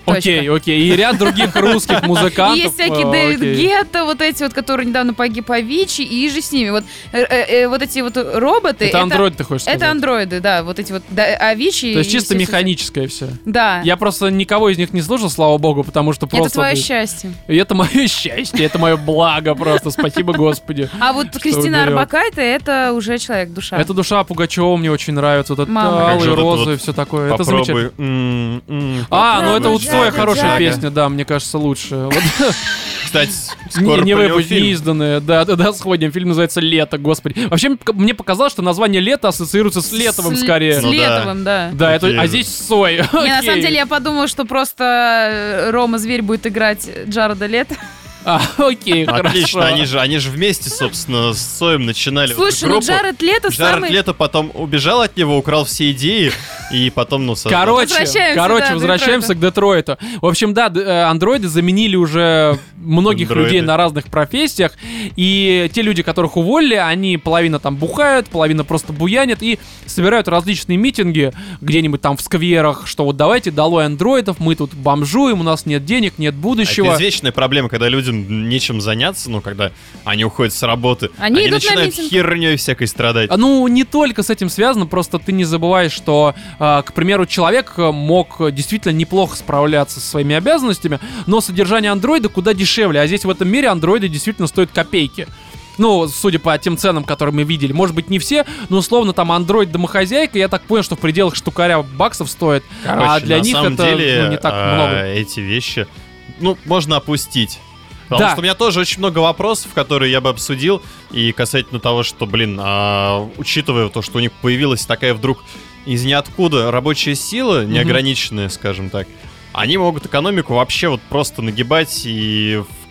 Окей, окей. И ряд других русских музыкантов. Есть всякий э, Дэвид. Гетто, вот эти вот, которые недавно погиб Авичи, и же с ними. Вот, э, э, вот эти вот роботы. Это андроид, ты хочешь сказать? Это андроиды, да, вот эти вот Авичи. То есть чисто механическое все. Да. Я просто никого из них не слушал, слава богу, потому что Это просто... твое ты- счастье. И это мое счастье, это мое благо просто, спасибо Господи. А вот Кристина. Арбакайте это уже человек душа. Эта душа Пугачева мне очень нравится, вот это алые это розы все такое, это замечательно. А, ну это вот Джага, хорошая Джага. песня, да, мне кажется, лучше. Кстати, Не, скоро не не изданное. Да, да, да, сходим. Фильм называется «Лето», господи. Вообще, мне показалось, что название «Лето» ассоциируется с Летовым скорее. С Ну да. Летовым, да. Да, это, а здесь Сой. Не, на самом деле я подумала, что просто э, Рома Зверь будет играть Джареда Лето. А, окей, Отлично, хорошо. они же, они же вместе, собственно, с Соем начинали вот Слушай, эту ну. Джаред Лето Джаред самый... Лето потом убежал от него, украл все идеи, и потом, ну, создал. Короче, Возвращаемся, короче, да, возвращаемся к Детройту. В общем, да, э, андроиды заменили уже многих Андроиды. людей на разных профессиях. И те люди, которых уволили, они половина там бухают, половина просто буянят и собирают различные митинги где-нибудь там в скверах, что вот давайте долой андроидов, мы тут бомжуем, у нас нет денег, нет А будущего. Это извечная проблема, когда людям нечем заняться, ну, когда они уходят с работы. Они на начинают митинг. херней всякой страдать. А, Ну, не только с этим связано, просто ты не забываешь, что, а, к примеру, человек э, мог действительно неплохо справляться со своими обязанностями, но содержание андроида куда дешевле, а здесь в этом мире андроиды действительно стоят копейки. Ну, судя по тем ценам, которые мы видели. Может быть, не все, но условно там андроид домохозяйка, я так понял, что в пределах штукаря баксов стоит. Короче, а для на них самом это деле, ну, не так а, много. эти вещи, ну, можно опустить. Потому Да. что у меня тоже очень много вопросов, которые я бы обсудил, и касательно того, что, блин, а, учитывая то, что у них появилась такая вдруг из ниоткуда рабочая сила, неограниченная, скажем так, они могут экономику вообще вот просто нагибать и в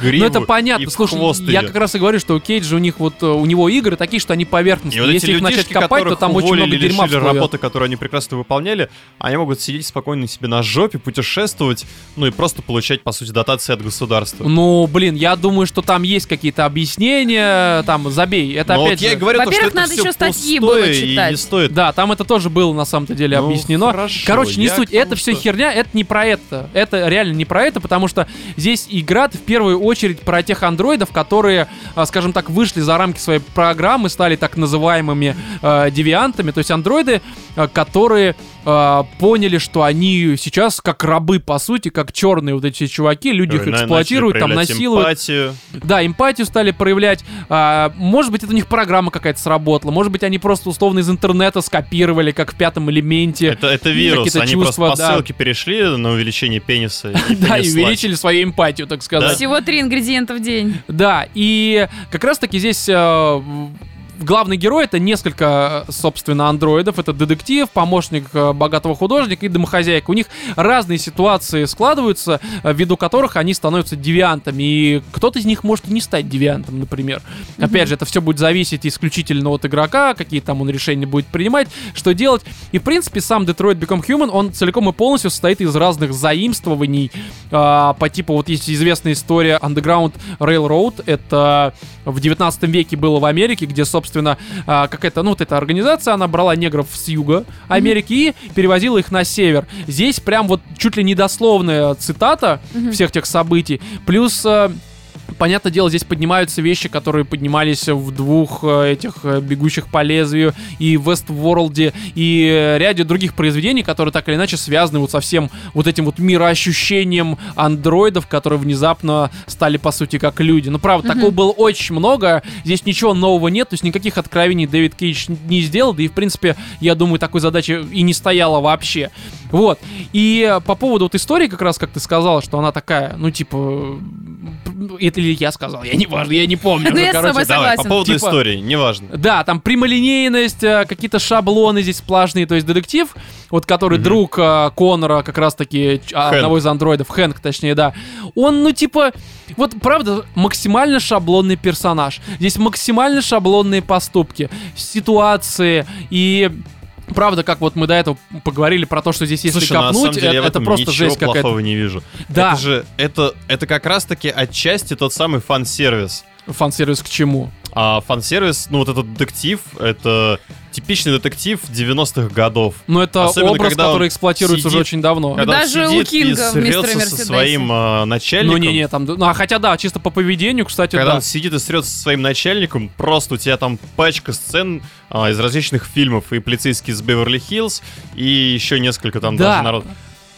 гриву Ну это понятно. и Слушай, хвост я как раз и говорю, что у Кейджа у них вот э, у него игры такие, что они И поверхностные. вот эти Если их начать копать, то там очень много дерьма работы, которую они прекрасно выполняли, они могут сидеть спокойно себе на жопе, путешествовать, ну и просто получать, по сути, дотации от государства. Ну, блин, я думаю, что там есть какие-то объяснения, там, забей. Это Но опять вот я и же... говорю, то, Во-первых, что надо еще статьи было и читать. не стоит. Да, там это тоже было на самом-то деле Ну, объяснено. хорошо, Короче, не я суть, это все что- херня, это не про это. Это реально не про это, потому что здесь игра в первую очередь про тех андроидов, которые, а, скажем так, вышли за рамки своей программы, стали так называемыми э, девиантами, то есть андроиды, э, которые э, поняли, что они сейчас как рабы, по сути, как черные вот эти чуваки, люди их эксплуатируют, там насилуют. эмпатию. Да, эмпатию стали проявлять. А, может быть, это у них программа какая-то сработала. Может быть, они просто условно из интернета скопировали, как в пятом элементе. Это, это вирус, какие-то они чувства, просто по да. ссылке перешли на увеличение пениса. И Да, и увеличили свою эмпатию, так сказать. Всего три ингредиента в день. Да, и как раз-таки здесь э, главный герой это несколько, э, собственно, андроидов. Это детектив, помощник э, богатого художника и домохозяйка. У них разные ситуации складываются, э, ввиду которых они становятся девиантами. И кто-то из них может и не стать девиантом, например. Опять же, это все будет зависеть исключительно от игрока, какие там он решения будет принимать, что делать. И, в принципе, сам Detroit Become Human, он целиком и полностью состоит из разных заимствований а, по типу, вот есть известная история Underground Railroad, это в 19 веке было в Америке, где, собственно, а, какая-то, ну, вот эта организация, она брала негров с юга Америки и перевозила их на север. Здесь прям вот чуть ли не дословная цитата всех тех событий, плюс... Понятное дело, здесь поднимаются вещи, которые поднимались в двух э, этих э, бегущих по лезвию и в Westworld, и э, ряде других произведений, которые так или иначе связаны вот со всем вот этим вот мироощущением андроидов, которые внезапно стали по сути как люди. Ну, правда, такого было очень много, здесь ничего нового нет, то есть никаких откровений Дэвид Кейдж не сделал, да и в принципе, я думаю, такой задачи и не стояло вообще. Вот. И по поводу вот истории, как раз как ты сказала, что она такая, ну, типа, это или я сказал, я не важно, я не помню. Ну, я с тобой Давай, по согласен. поводу Типа- истории, неважно. Да, там прямолинейность, э, какие-то шаблоны здесь сплошные, то есть детектив, вот который друг э, Конора, как раз-таки ч- а, Хэнк. одного из андроидов, Хэнк, точнее, да, он, ну, типа, вот, правда, максимально шаблонный персонаж. Здесь максимально шаблонные поступки, ситуации и... Правда, как вот мы до этого поговорили про то, что здесь если Слушай, ну, на самом копнуть, деле, э, я в это просто жесть какая-то. плохого не вижу. Да. Это же, это, это как раз-таки отчасти тот самый фан-сервис. Фан-сервис к чему? А фан-сервис, ну вот этот детектив, это типичный детектив 90-х годов. Ну, это Особенно, образ, он который эксплуатируется уже сидит- очень давно. Когда он даже у сидит и Кинга «Мистере срется со Мерседесе». своим а, начальником. Ну, не-не, там, ну, а хотя да, чисто по поведению, кстати, Когда да. он сидит и срется со своим начальником, просто у тебя там пачка сцен а, из различных фильмов. И полицейский из Беверли-Хиллз, и еще несколько там Да. даже народ.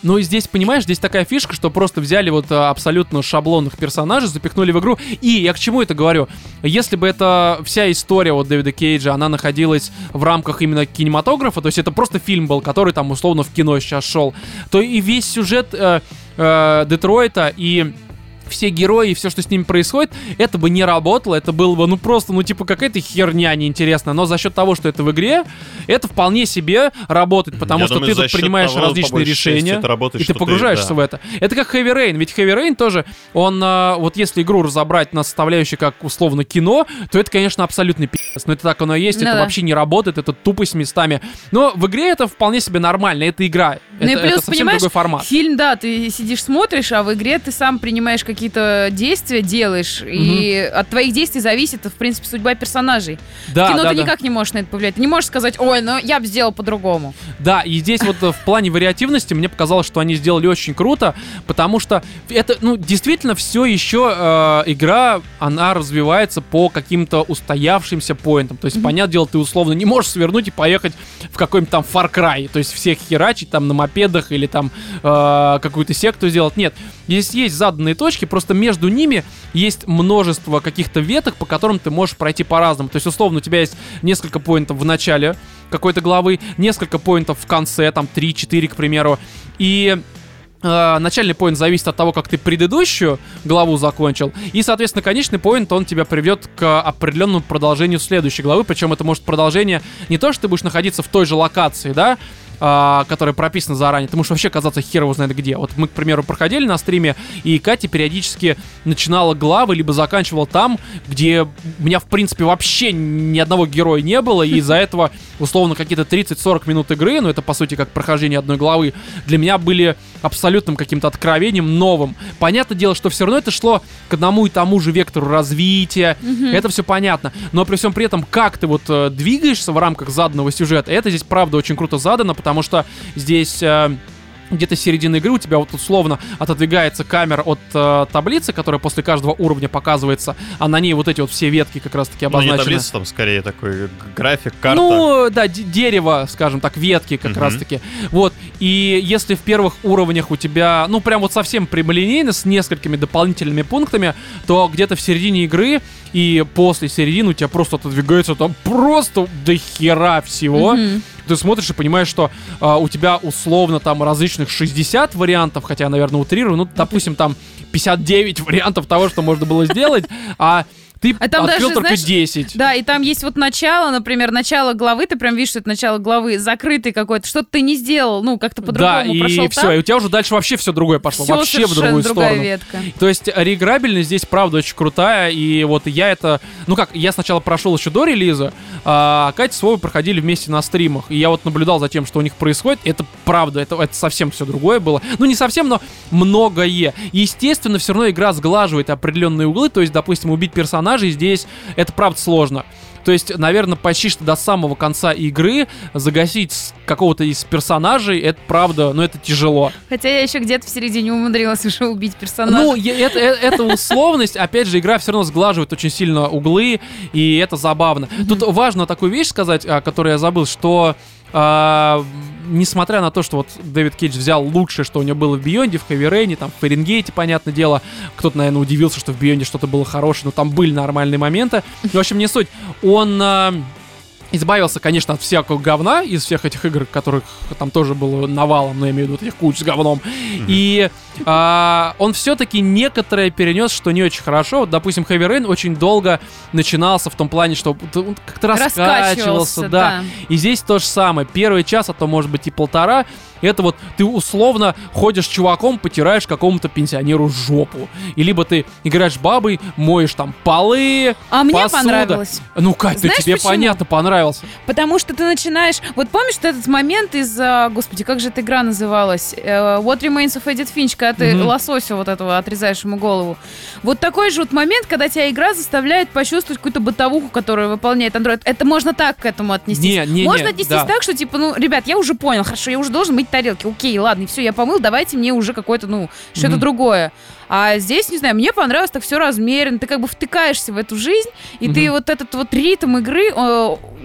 Ну и здесь, понимаешь, здесь такая фишка, что просто взяли вот а, абсолютно шаблонных персонажей, запихнули в игру. И я к чему это говорю? Если бы эта вся история вот Дэвида Кейджа, она находилась в рамках именно кинематографа, то есть это просто фильм был, который там условно в кино сейчас шел, то и весь сюжет э, э, Детройта и все герои и все, что с ними происходит, это бы не работало, это было бы, ну, просто, ну, типа, какая-то херня неинтересная, но за счет того, что это в игре, это вполне себе работает, потому Я что думаю, ты тут принимаешь того, различные решения, работает, и ты что ты- погружаешься да. в это. Это как Heavy Rain, ведь Heavy Rain тоже, он, а, вот если игру разобрать на составляющие как условно кино, то это, конечно, абсолютный пи***ц, но это так оно и есть, Ну это да. вообще не работает, это тупость местами, но в игре это вполне себе нормально, это игра, Ну и это, плюс, это совсем понимаешь, другой формат. Фильм, да, ты сидишь, смотришь, а в игре ты сам принимаешь какие-то действия, делаешь, и от твоих действий зависит, в принципе, судьба персонажей. Да, в кино да, ты да. никак не можешь на это повлиять. Ты не можешь сказать, ой, ну я бы сделал по-другому. Да, и здесь вот э, в плане вариативности мне показалось, что они сделали очень круто, потому что это, ну, действительно все еще э, игра, она развивается по каким-то устоявшимся поинтам. То есть, понятное дело, ты условно не можешь свернуть и поехать в какой-нибудь там Far Cry, то есть всех херачить там на мопедах или там э, какую-то секту сделать. Нет, здесь есть заданные точки, просто между ними есть множество каких-то веток, по которым ты можешь пройти по-разному. То есть, условно, у тебя есть несколько поинтов в начале какой-то главы, несколько поинтов в конце, там 3-4, к примеру, и э, начальный поинт зависит от того, как ты предыдущую главу закончил, и, соответственно, конечный поинт, он тебя приведет к определенному продолжению следующей главы, причем это может продолжение не то, что ты будешь находиться в той же локации, да, а, которая прописана заранее, ты можешь вообще оказаться хер его знает где. Вот мы, к примеру, проходили на стриме, и Катя периодически начинала главы, либо заканчивала там, где у меня, в принципе, вообще ни одного героя не было, и из-за этого, условно, какие-то 30-40 минут игры, ну это, по сути, как прохождение одной главы, для меня были абсолютным каким-то откровением новым. Понятное дело, что все равно это шло к одному и тому же вектору развития, это все понятно, но при всем при этом, как ты вот э, двигаешься в рамках заданного сюжета, это здесь, правда, очень круто задано, потому что здесь... э, где-то с середины игры у тебя вот условно отодвигается камера от э, таблицы, которая после каждого уровня показывается, а на ней вот эти вот все ветки как раз-таки Ну, не обозначены. таблица, там скорее такой график, карта. Ну, да, дерево, скажем так, ветки как Мгм. раз-таки. Вот. И если в первых уровнях у тебя, ну, прям вот совсем прямолинейно, с несколькими дополнительными пунктами, то где-то в середине игры и после середины у тебя просто отодвигается там просто до хера всего. Мгм. Ты смотришь и понимаешь, что а, у тебя условно там различных 60 вариантов, хотя, наверное, утрирую, ну, допустим, там 59 вариантов того, что можно было сделать, а ты А там открыл даже, только знаешь, 10. Да, и там есть вот начало, например, начало главы, ты прям видишь, что это начало главы, закрытый какой-то, что-то ты не сделал, ну, как-то Да, по-другому и прошел все, и у тебя уже дальше вообще все другое пошло, Всё вообще в другую сторону. ветка. То есть реиграбельность здесь, правда, очень крутая, и вот я это... Ну как, я сначала прошел еще до релиза, а Катя с Вовой проходили вместе на стримах, и я вот наблюдал за тем, что у них происходит, это правда, это, это совсем все другое было. Ну не совсем, но многое. Естественно, все равно игра сглаживает определенные углы, то есть, допустим, убить персонажей здесь, это правда сложно. То есть, наверное, почти что до самого конца игры загасить какого-то из персонажей, это правда, но это тяжело. Хотя я еще где-то в середине умудрилась уже убить персонажа. Ну, это, э- это условность, опять же, игра все равно сглаживает очень сильно углы, и это забавно. Тут важно такую вещь сказать, а, которую я забыл, что а, несмотря на то, что вот Дэвид Кейдж взял лучшее, что у него было в Бионде, в Хэви Рейне, там, в Фаренгейте, понятное дело, кто-то, наверное, удивился, что в Бионде что-то было хорошее, но там были нормальные моменты. В общем, не суть. Он... Избавился, конечно, от всякого говна из всех этих игр, которых там тоже было навалом, но я имею в виду этих куч с говном. И а, он все-таки некоторое перенес, что не очень хорошо. Вот, допустим, Heavy Rain очень долго начинался в том плане, что он как-то раскачивался, да. И здесь то же самое. Первый час, а то может быть и полтора, это вот ты условно ходишь чуваком, потираешь какому-то пенсионеру жопу. И либо ты играешь бабой, моешь там полы, А мне посуда. понравилось. Ну, Кать, ну Знаешь, тебе почему? понятно, понравился. Потому что ты начинаешь... Вот помнишь вот этот момент из... а, Господи, как же эта игра называлась? Э, What Remains of Edith Finch, когда ты Мгм. лосося вот этого отрезаешь ему голову. Вот такой же вот момент, когда тебя игра заставляет почувствовать какую-то бытовуху, которую выполняет Android. Это можно так к этому отнестись. Не, не, можно не, отнестись да. так, что типа, ну, ребят, я уже понял, хорошо, я уже должен мыть тарелки. Окей, ладно, все, я помыл, давайте мне уже какое-то, ну, что-то Мгм. другое. А здесь, не знаю, мне понравилось так все размеренно, ты как бы втыкаешься в эту жизнь, и ты Мгм. вот этот вот ритм игры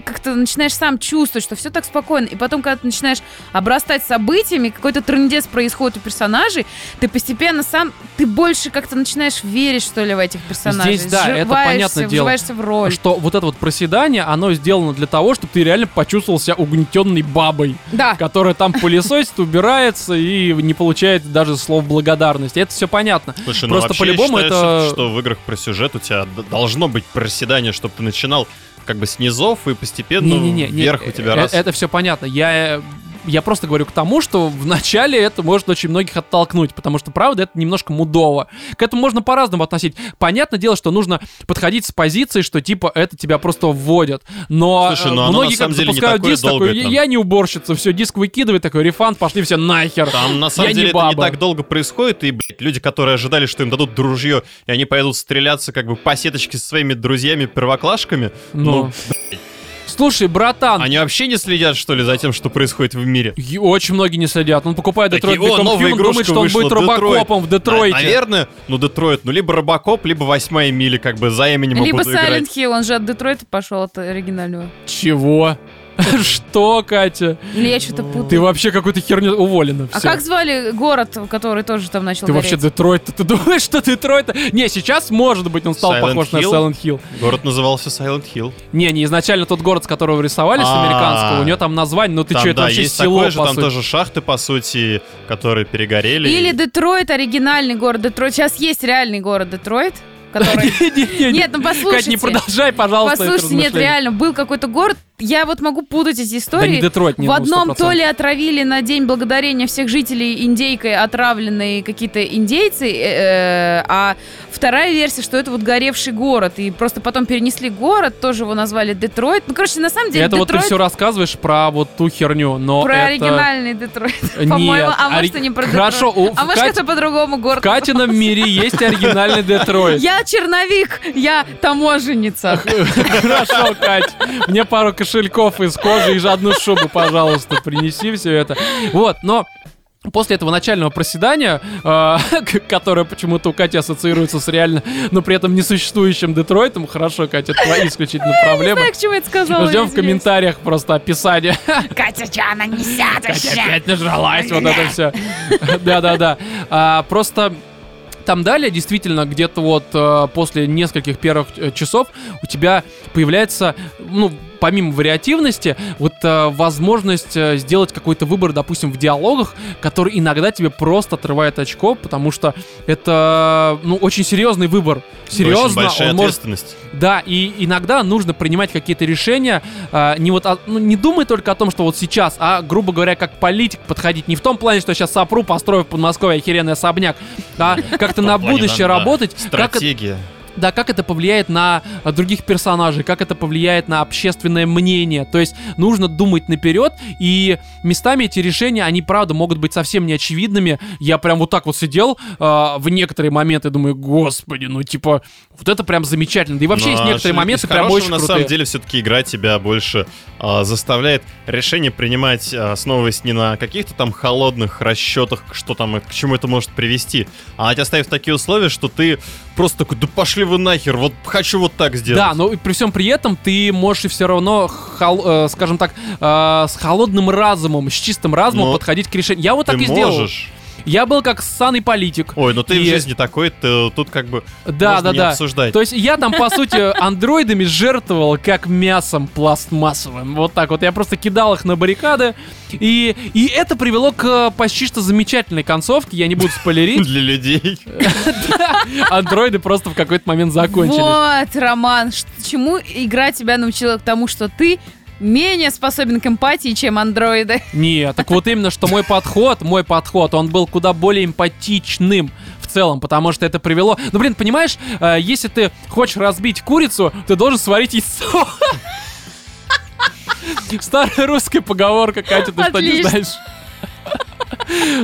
как-то начинаешь сам чувствовать, что все так спокойно. И потом, когда ты начинаешь обрастать событиями, какой-то трындец происходит у персонажей, ты постепенно сам, ты больше как-то начинаешь верить, что ли, в этих персонажей. Здесь, да, это понятное дело. в роль. Что вот это вот проседание, оно сделано для того, чтобы ты реально почувствовал себя угнетенной бабой, Да. которая там пылесосит, убирается и не получает даже слов благодарности. Это все понятно. Слушай, Просто ну по-любому это- что в играх про сюжет у тебя должно быть проседание, чтобы ты начинал как бы с низов и постепенно Не-не-не, не, вверх у тебя э, раз. Это все понятно. Я, э, я просто говорю к тому, что вначале это может очень многих оттолкнуть, потому что, правда, это немножко мудово. К этому можно по-разному относить. Понятное дело, что нужно подходить с позиции, что типа это тебя просто вводят. Но Слушай, э, ну оно на многие как не запускают диск, такой, «Я- там». я не уборщица, все, диск выкидывает, такой, рефанд, пошли все нахер. Там на самом Я не деле это не так долго происходит, и, блядь, люди, которые ожидали, что им дадут дружье, и они пойдут стреляться как бы по сеточке со своими друзьями-первоклашками, Ну. Слушай, братан, они вообще не следят, что ли, за тем, что происходит в мире? и очень многие не следят. Он покупает Такие, Detroit «О, Become Human, думает, что он будет Детройт». робокопом в Детройте. На- Наверное, ну, Детройт, ну, либо Робокоп, либо Восьмая миля, как бы, за именем Либо играть. Silent Hill, он же от Детройта пошел, от оригинального. Чего? Что, Катя? Или я что-то путаю. Ты вообще какую-то херню уволена. А всё. как звали город, который тоже там начал Ты вообще гореть? Детройт? Ты думаешь, что Детройт? Не, сейчас, может быть, он стал Silent похож на Hill? Silent Hill. Город назывался Silent Hill. Не, не изначально тот город, с которого рисовали, с А. американского, у него там название, ну ты там, что, это да, вообще есть село, такое же, по там сути. тоже шахты, по сути, которые перегорели. Или Детройт, оригинальный город Детройт. Сейчас есть реальный город Детройт, который... Не-не-не, Нет, ну Кать, послушайте. не продолжай, пожалуйста, это Послушайте, нет, размышление. реально, был какой-то город, я вот могу путать эти Да не истории. Детройт, не в одном 100%. то ли отравили на День Благодарения всех жителей индейкой отравленные какие-то индейцы, э, а вторая версия, что это вот горевший город, и просто потом перенесли город, тоже его назвали Детройт. Ну, короче, на самом деле Это вот ты Детройт все рассказываешь про вот ту херню, но про это... оригинальный Детройт, Нет, по-моему, а может и не про Хорошо, Детройт. у- А в может это по-другому В город. Катином мире есть оригинальный Детройт. Я черновик, я таможенница. Хорошо, Кать. Мне пару кошельков из кожи и одну шубу, пожалуйста, принеси все это. Вот, но После этого начального проседания, э, которое почему-то у Кати ассоциируется с реально, но при этом несуществующим Детройтом, хорошо, Катя, это твои исключительно проблемы. Знаю, к чему это сказала. Ждем в комментариях просто описание. Катя, что она несет Катя вообще? опять нажралась, вот это все. Да-да-да. А, Просто там далее, действительно, где-то вот э, после нескольких первых э, часов у тебя появляется, ну, помимо вариативности, вот э, возможность э, сделать какой-то выбор, допустим, в диалогах, который иногда тебе просто отрывает очко, потому что это, ну, очень серьезный выбор. Серьезно, Очень большая он может ответственность. да, и иногда нужно принимать какие-то решения, а, не вот, о- ну, не думай только о том, что вот сейчас, а, грубо говоря, как политик подходить не в том плане, что я сейчас сопру, построю в Подмосковье охеренный особняк, а как-то на будущее работать, Стратегия. Да, как это повлияет на а, других персонажей, как это повлияет на общественное мнение. То есть нужно думать наперед, и местами эти решения, они правда могут быть совсем неочевидными. Я прям вот так вот сидел а, в некоторые моменты, думаю, господи, ну типа, вот это прям замечательно. Да и вообще Ну, есть а некоторые моменты прям очень на крутые. самом деле все-таки игра тебя больше а, заставляет решение принимать, а, основываясь не на каких-то там холодных расчетах, что там и к чему это может привести, а тебя ставит в такие условия, что ты просто такой, да пошли вы нахер, вот хочу вот так сделать. Да, но при всем при этом ты можешь все равно, хол- э, скажем так, э, с холодным разумом, с чистым разумом Но подходить к решению. Я вот так и сделал. Я был как ссаный политик. Ой, ну ты в И- жизни такой, ты тут как бы Да, можно да, не да. обсуждать. То есть я там, по сути, андроидами жертвовал как мясом пластмассовым. Вот так вот. Я просто кидал их на баррикады. И, и это привело к э, почти что замечательной концовке. Я не буду спойлерить. Для людей. Андроиды просто в какой-то момент закончились. Вот, Роман, чему игра тебя научила к тому, что ты менее способен к эмпатии, чем андроиды? Нет, так вот именно, что мой подход, мой подход, он был куда более эмпатичным в целом, потому что это привело... Ну, блин, понимаешь, э, если ты хочешь разбить курицу, ты должен сварить яйцо. Старая русская поговорка, Катя, ты что не знаешь?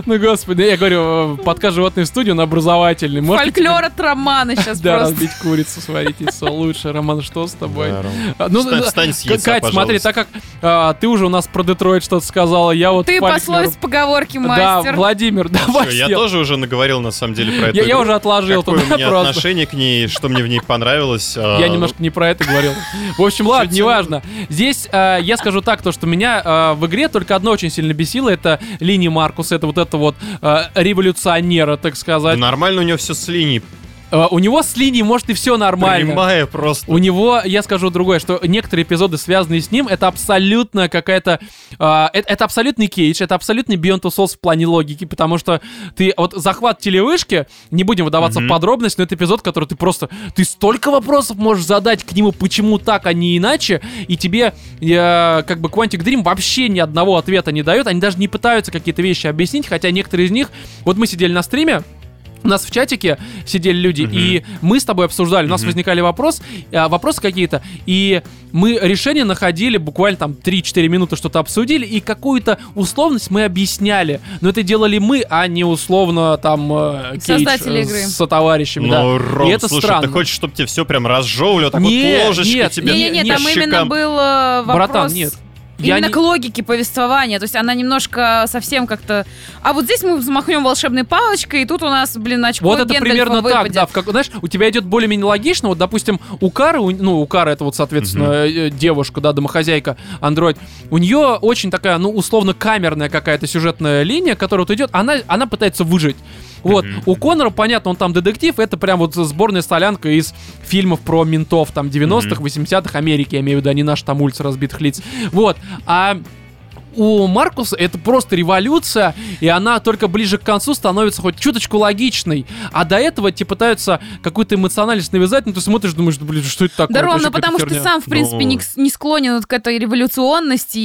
Ну, господи, я говорю, подкаст «Животные в студию», он образовательный. Фольклор от Романа сейчас Да, просто. разбить курицу, сварить яйцо лучше. Роман, что с тобой? Да. А, Ну, Встань- да, с яйца, Кать, смотри, так как а, ты уже у нас про Детройт что-то сказала, я вот Ты пословиц поговорки Да, мастер. Владимир, давай я тоже уже наговорил на самом деле про эту Я, уже отложил Какое туда у меня просто. отношение к ней, что мне в ней понравилось. а, Я немножко не про это говорил. В общем, ладно, неважно. Здесь я скажу так, то, что меня в игре только одно очень сильно бесило, это линия Маркуса, это вот это вот э, революционера, так сказать. нормально у него все с линией. Э, у него с линией, может, и все нормально. Прямая просто. У него, я скажу другое, что некоторые эпизоды, связанные с ним, это абсолютно какая-то... э, это, это абсолютный кейдж, это абсолютный Beyond Two Souls в плане логики, потому что ты... Вот захват телевышки, не будем выдаваться Мгм. в подробности, но это эпизод, который ты просто... Ты столько вопросов можешь задать к нему, почему так, а не иначе, и тебе э, как бы Quantic Dream вообще ни одного ответа не дает, они даже не пытаются какие-то вещи объяснить, хотя некоторые из них... Вот мы сидели на стриме, у нас в чатике сидели люди, Мгм. и мы с тобой обсуждали, у нас Мгм. возникали вопрос, а, вопросы какие-то, и мы решение находили буквально там 3-4 минуты что-то обсудили, и какую-то условность мы объясняли. Но это делали мы, а не условно там э, Кейдж, Создатели э, игры. с сотоварищами, Ну, да. Ром, и это слушай, странно. ты хочешь, чтобы тебе все прям разжевывали, вот так Не, вот ложечкой нет, тебе Не-не-не, не, там по именно щекам? был э, вопрос... Братан, нет. Я Именно не- к логике повествования. То есть она немножко совсем как-то... А вот здесь мы взмахнем волшебной палочкой, и тут у нас, блин, очко Вот это примерно так, выпадет. да. В как, знаешь, у тебя идет более-менее логично. Вот, допустим, у Кары, у- ну, у Кары это вот, соответственно, э, девушка, да, домохозяйка, андроид. У нее очень такая, ну, условно, камерная какая-то сюжетная линия, которая вот идет, она, она пытается выжить. Вот, Мгм. у Конора, понятно, он там детектив, это прям вот сборная солянка из фильмов про ментов, там, 90-х, 80-х Америки, я имею в виду, а не наш там улица разбитых лиц. Вот, а у Маркуса это просто революция, и она только ближе к концу становится хоть чуточку логичной. А до этого тебе пытаются какую-то эмоциональность навязать, но ты смотришь, думаешь, да, блин, что это такое? Да, ну потому что ты сам, в принципе, не, Ну. не склонен вот к этой революционности.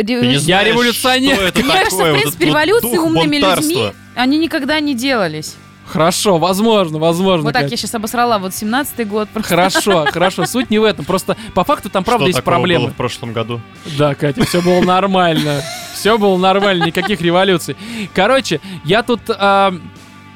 и Ты не Я знаешь, революционер. что это Мне кажется, в принципе, вот революции умными людьми, они никогда не делались. Хорошо, возможно, возможно. Вот так Кать. я сейчас обосрала вот 17-й год. просто. Хорошо, хорошо, суть не в этом. Просто по факту там правда Что есть проблемы. было в прошлом году? Да, Катя, все было нормально. Все было нормально, никаких революций. Короче, я тут а,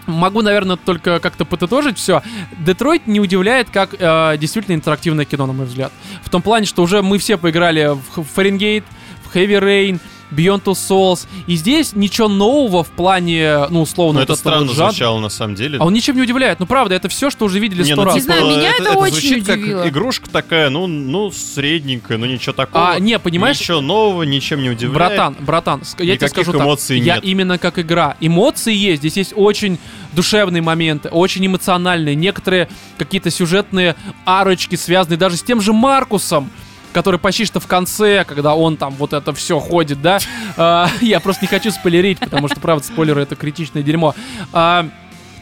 могу, наверное, только как-то подытожить все. Детройт не удивляет, как а, действительно интерактивное кино, на мой взгляд. В том плане, что уже мы все поиграли в Фаренгейт, в Heavy Rain, Beyond Two Souls. И здесь ничего нового в плане, ну, условно, Ну, вот это странно вот жанра. звучало на самом деле. А он ничем не удивляет. Ну, правда, это все, что уже видели сто ну, раз. Не знаю, меня это очень звучит удивило. как игрушка такая, ну, ну, средненькая, ну ничего такого. А, не, понимаешь, Ничего нового, ничем не удивляет. Братан, братан, ск- я тебе Никаких скажу так. эмоций Я нет. именно как игра. Эмоции есть. Здесь есть очень душевные моменты, очень эмоциональные. Некоторые какие-то сюжетные арочки, связанные даже с тем же Маркусом который почти что в конце, когда он там вот это все ходит, да, А, я просто не хочу спойлерить, потому что, правда, спойлеры это критичное дерьмо. А,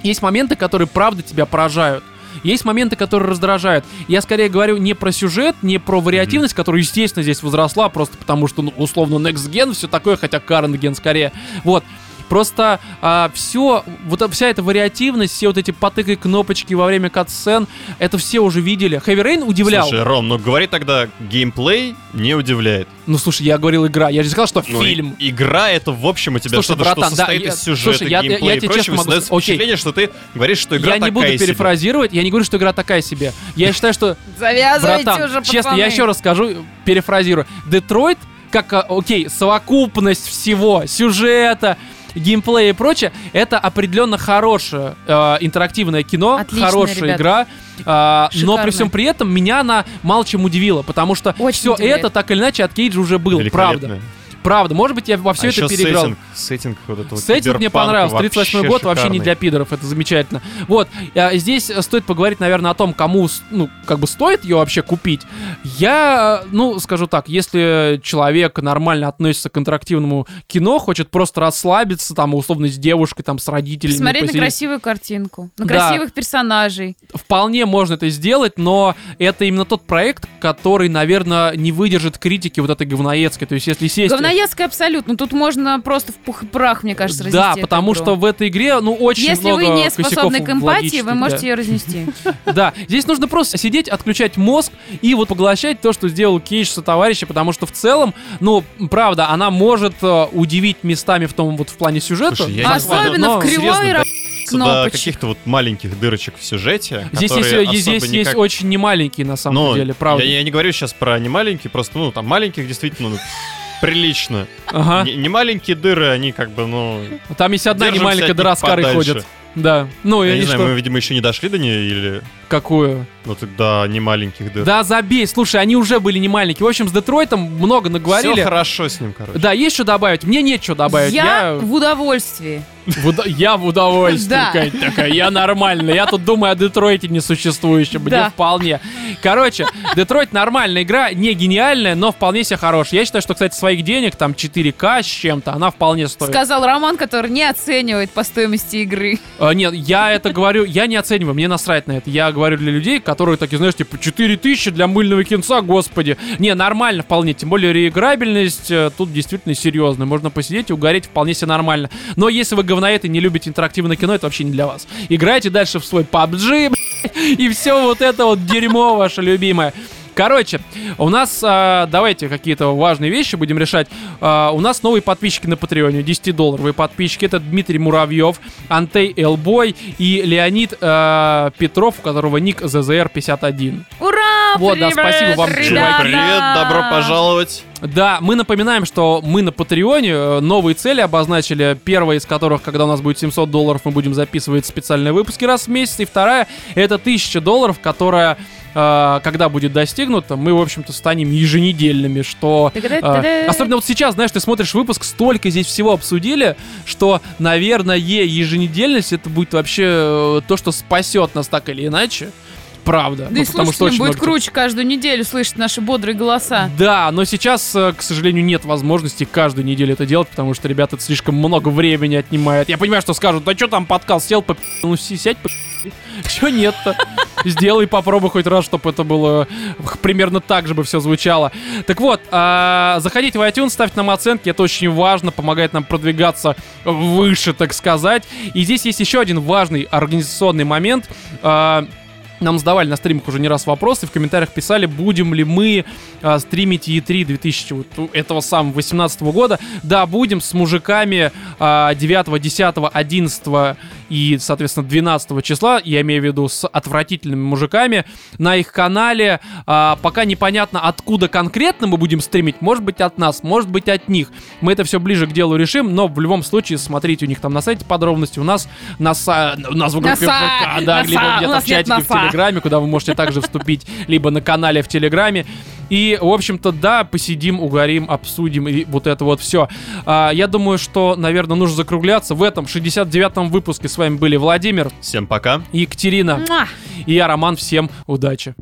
Есть моменты, которые, правда, тебя поражают. Есть моменты, которые раздражают. Я скорее говорю не про сюжет, не про вариативность, которая, естественно, здесь возросла, просто потому что, ну, условно, Next Gen, все такое, хотя Current Gen скорее. Вот. Просто все, вот вся эта вариативность, все вот эти потыкай кнопочки во время катсцен, это все уже видели. Heavy Rain удивлял. Слушай, Ром, ну говори тогда, геймплей не удивляет. Ну, слушай, я говорил игра. Я же сказал, что Ну, фильм. и- игра это, в общем, у тебя Слушай, что-то, братан, что да, состоит я- из сюжета, слушай, я- я- геймплея я и тебе прочего. честно могу Создается сказать, окей. впечатление, что ты говоришь, что игра Я не буду такая себе. перефразировать, я не говорю, что игра такая себе. Я считаю, что Завязывайте Братан, уже, честно, пацаны. я еще раз скажу, перефразирую. Детройт, как, а, окей, совокупность всего, сюжета, геймплея и прочее, это определенно хорошее э, интерактивное кино, Отлично, хорошая ребят. игра. а, но при всем при этом меня она мало чем удивила, потому что Очень все удивляет. это так или иначе от Кейджа уже было, правда. Правда, может быть, я во все а это еще переиграл. Сеттинг, сеттинг вот этого Сеттинг мне понравился. 38 год вообще не шикарный. для пидоров, это замечательно. Вот, а, здесь э, стоит поговорить, наверное, о том, кому, ну, как бы стоит ее вообще купить. Я, ну, скажу так, если человек нормально относится к интерактивному кино, хочет просто расслабиться, там, условно, с девушкой, там, с родителями. Посмотреть на посидеть, красивую картинку, на Да. красивых персонажей. Вполне можно это сделать, но это именно тот проект, который, наверное, не выдержит критики вот этой говноедской. То есть, если сесть... Говноедская абсолютно. Тут можно просто в пух и прах, мне кажется, разнести Да, потому игру. что в этой игре, ну, очень Если много вы не способны к эмпатии, вы можете да. ее разнести. Да, здесь нужно просто сидеть, отключать мозг и вот поглощать то, что сделал Кейдж со товарища, потому что в целом, ну, правда, она может э, удивить местами в том вот в плане сюжета. Слушай, я Особенно но- в кривой до каких-то вот маленьких дырочек в сюжете, Здесь есть, здесь есть никак- очень немаленькие, на самом Ну, деле, правда. Я, я не говорю сейчас про не маленькие, просто, ну, там маленьких действительно ну, прилично. Ага. Не, не маленькие дыры, они как бы, ну... Там есть одна немаленькая дыра с карой ходит. Да. Ну, Я и не они знаю, что? мы, видимо, еще не дошли до нее, или... Какую? Ну, тогда не маленьких дыр. Да забей, слушай, они уже были не маленькие. В общем, с Детройтом много наговорили. Все хорошо с ним, короче. Да, есть что добавить? Мне нет что добавить. Я в удовольствии. В уда- Я в удовольствии, Да. Такая, я нормально. Я тут думаю о Детройте несуществующем, мне Да. вполне. Короче, Детройт нормальная игра, не гениальная, но вполне себе хорошая. Я считаю, что, кстати, своих денег, там 4К с чем-то, она вполне стоит. Сказал Роман, который не оценивает по стоимости игры. А, нет, я это говорю, я не оцениваю, мне насрать на это. Я говорю для людей, которые такие, знаешь, типа 4000 для мыльного кинца, господи. Не, нормально вполне, тем более реиграбельность э, тут действительно серьезная. Можно посидеть и угореть вполне себе нормально. Но если вы говноед и не любите интерактивное кино, это вообще не для вас. Играйте дальше в свой PUBG, и все вот это вот дерьмо ваше любимое. Короче, у нас, а, давайте какие-то важные вещи будем решать. А, у нас новые подписчики на Патреоне, 10-долларовые подписчики. Это Дмитрий Муравьев, Антей Элбой и Леонид а, Петров, у которого ник ЗЗР51. Ура! Вот, да, привет, спасибо вам, ребята! чувак. Привет, добро пожаловать. Да, мы напоминаем, что мы на Патреоне э, новые цели обозначили. Первая из которых, когда у нас будет 700 долларов, мы будем записывать специальные выпуски раз в месяц. И вторая, это 1000 долларов, которая, э, когда будет достигнута, мы, в общем-то, станем еженедельными, что... э, особенно вот сейчас, знаешь, ты смотришь выпуск, столько здесь всего обсудили, что, наверное, еженедельность это будет вообще э, то, что спасет нас так или иначе. Да правда. Ну, и потому что очень будет много- круче каждую неделю слышать наши бодрые голоса. Да, но сейчас, к сожалению, нет возможности каждую неделю это делать, потому что, ребята, это слишком много времени отнимает. Я понимаю, что скажут, да что там подкаст, сел, по ну сядь, по Чё нет-то? Сделай, попробуй хоть раз, чтобы это было примерно так же бы все звучало. Так вот, а, заходите в iTunes, ставьте нам оценки, это очень важно, помогает нам продвигаться выше, так сказать. И здесь есть еще один важный организационный момент. А, нам задавали на стримах уже не раз вопросы, в комментариях писали, будем ли мы а, стримить E3 2000 вот этого самого 18 года. Да, будем с мужиками а, 9, 10, 11 и, соответственно, 12 числа, я имею в виду с отвратительными мужиками, на их канале. А, пока непонятно, откуда конкретно мы будем стримить, может быть от нас, может быть от них. Мы это все ближе к делу решим, но в любом случае смотрите у них там на сайте подробности, у нас на са- у нас в группе! ВК, да, либо где-то в чатике в! Телеграме, куда вы можете также вступить, либо на канале в Телеграме. И, в общем-то, да, посидим, угорим, обсудим и вот это вот все. я думаю, что, наверное, нужно закругляться. В этом 69-м выпуске с вами были Владимир, Всем пока. Екатерина Муа! и я, Роман. Всем удачи.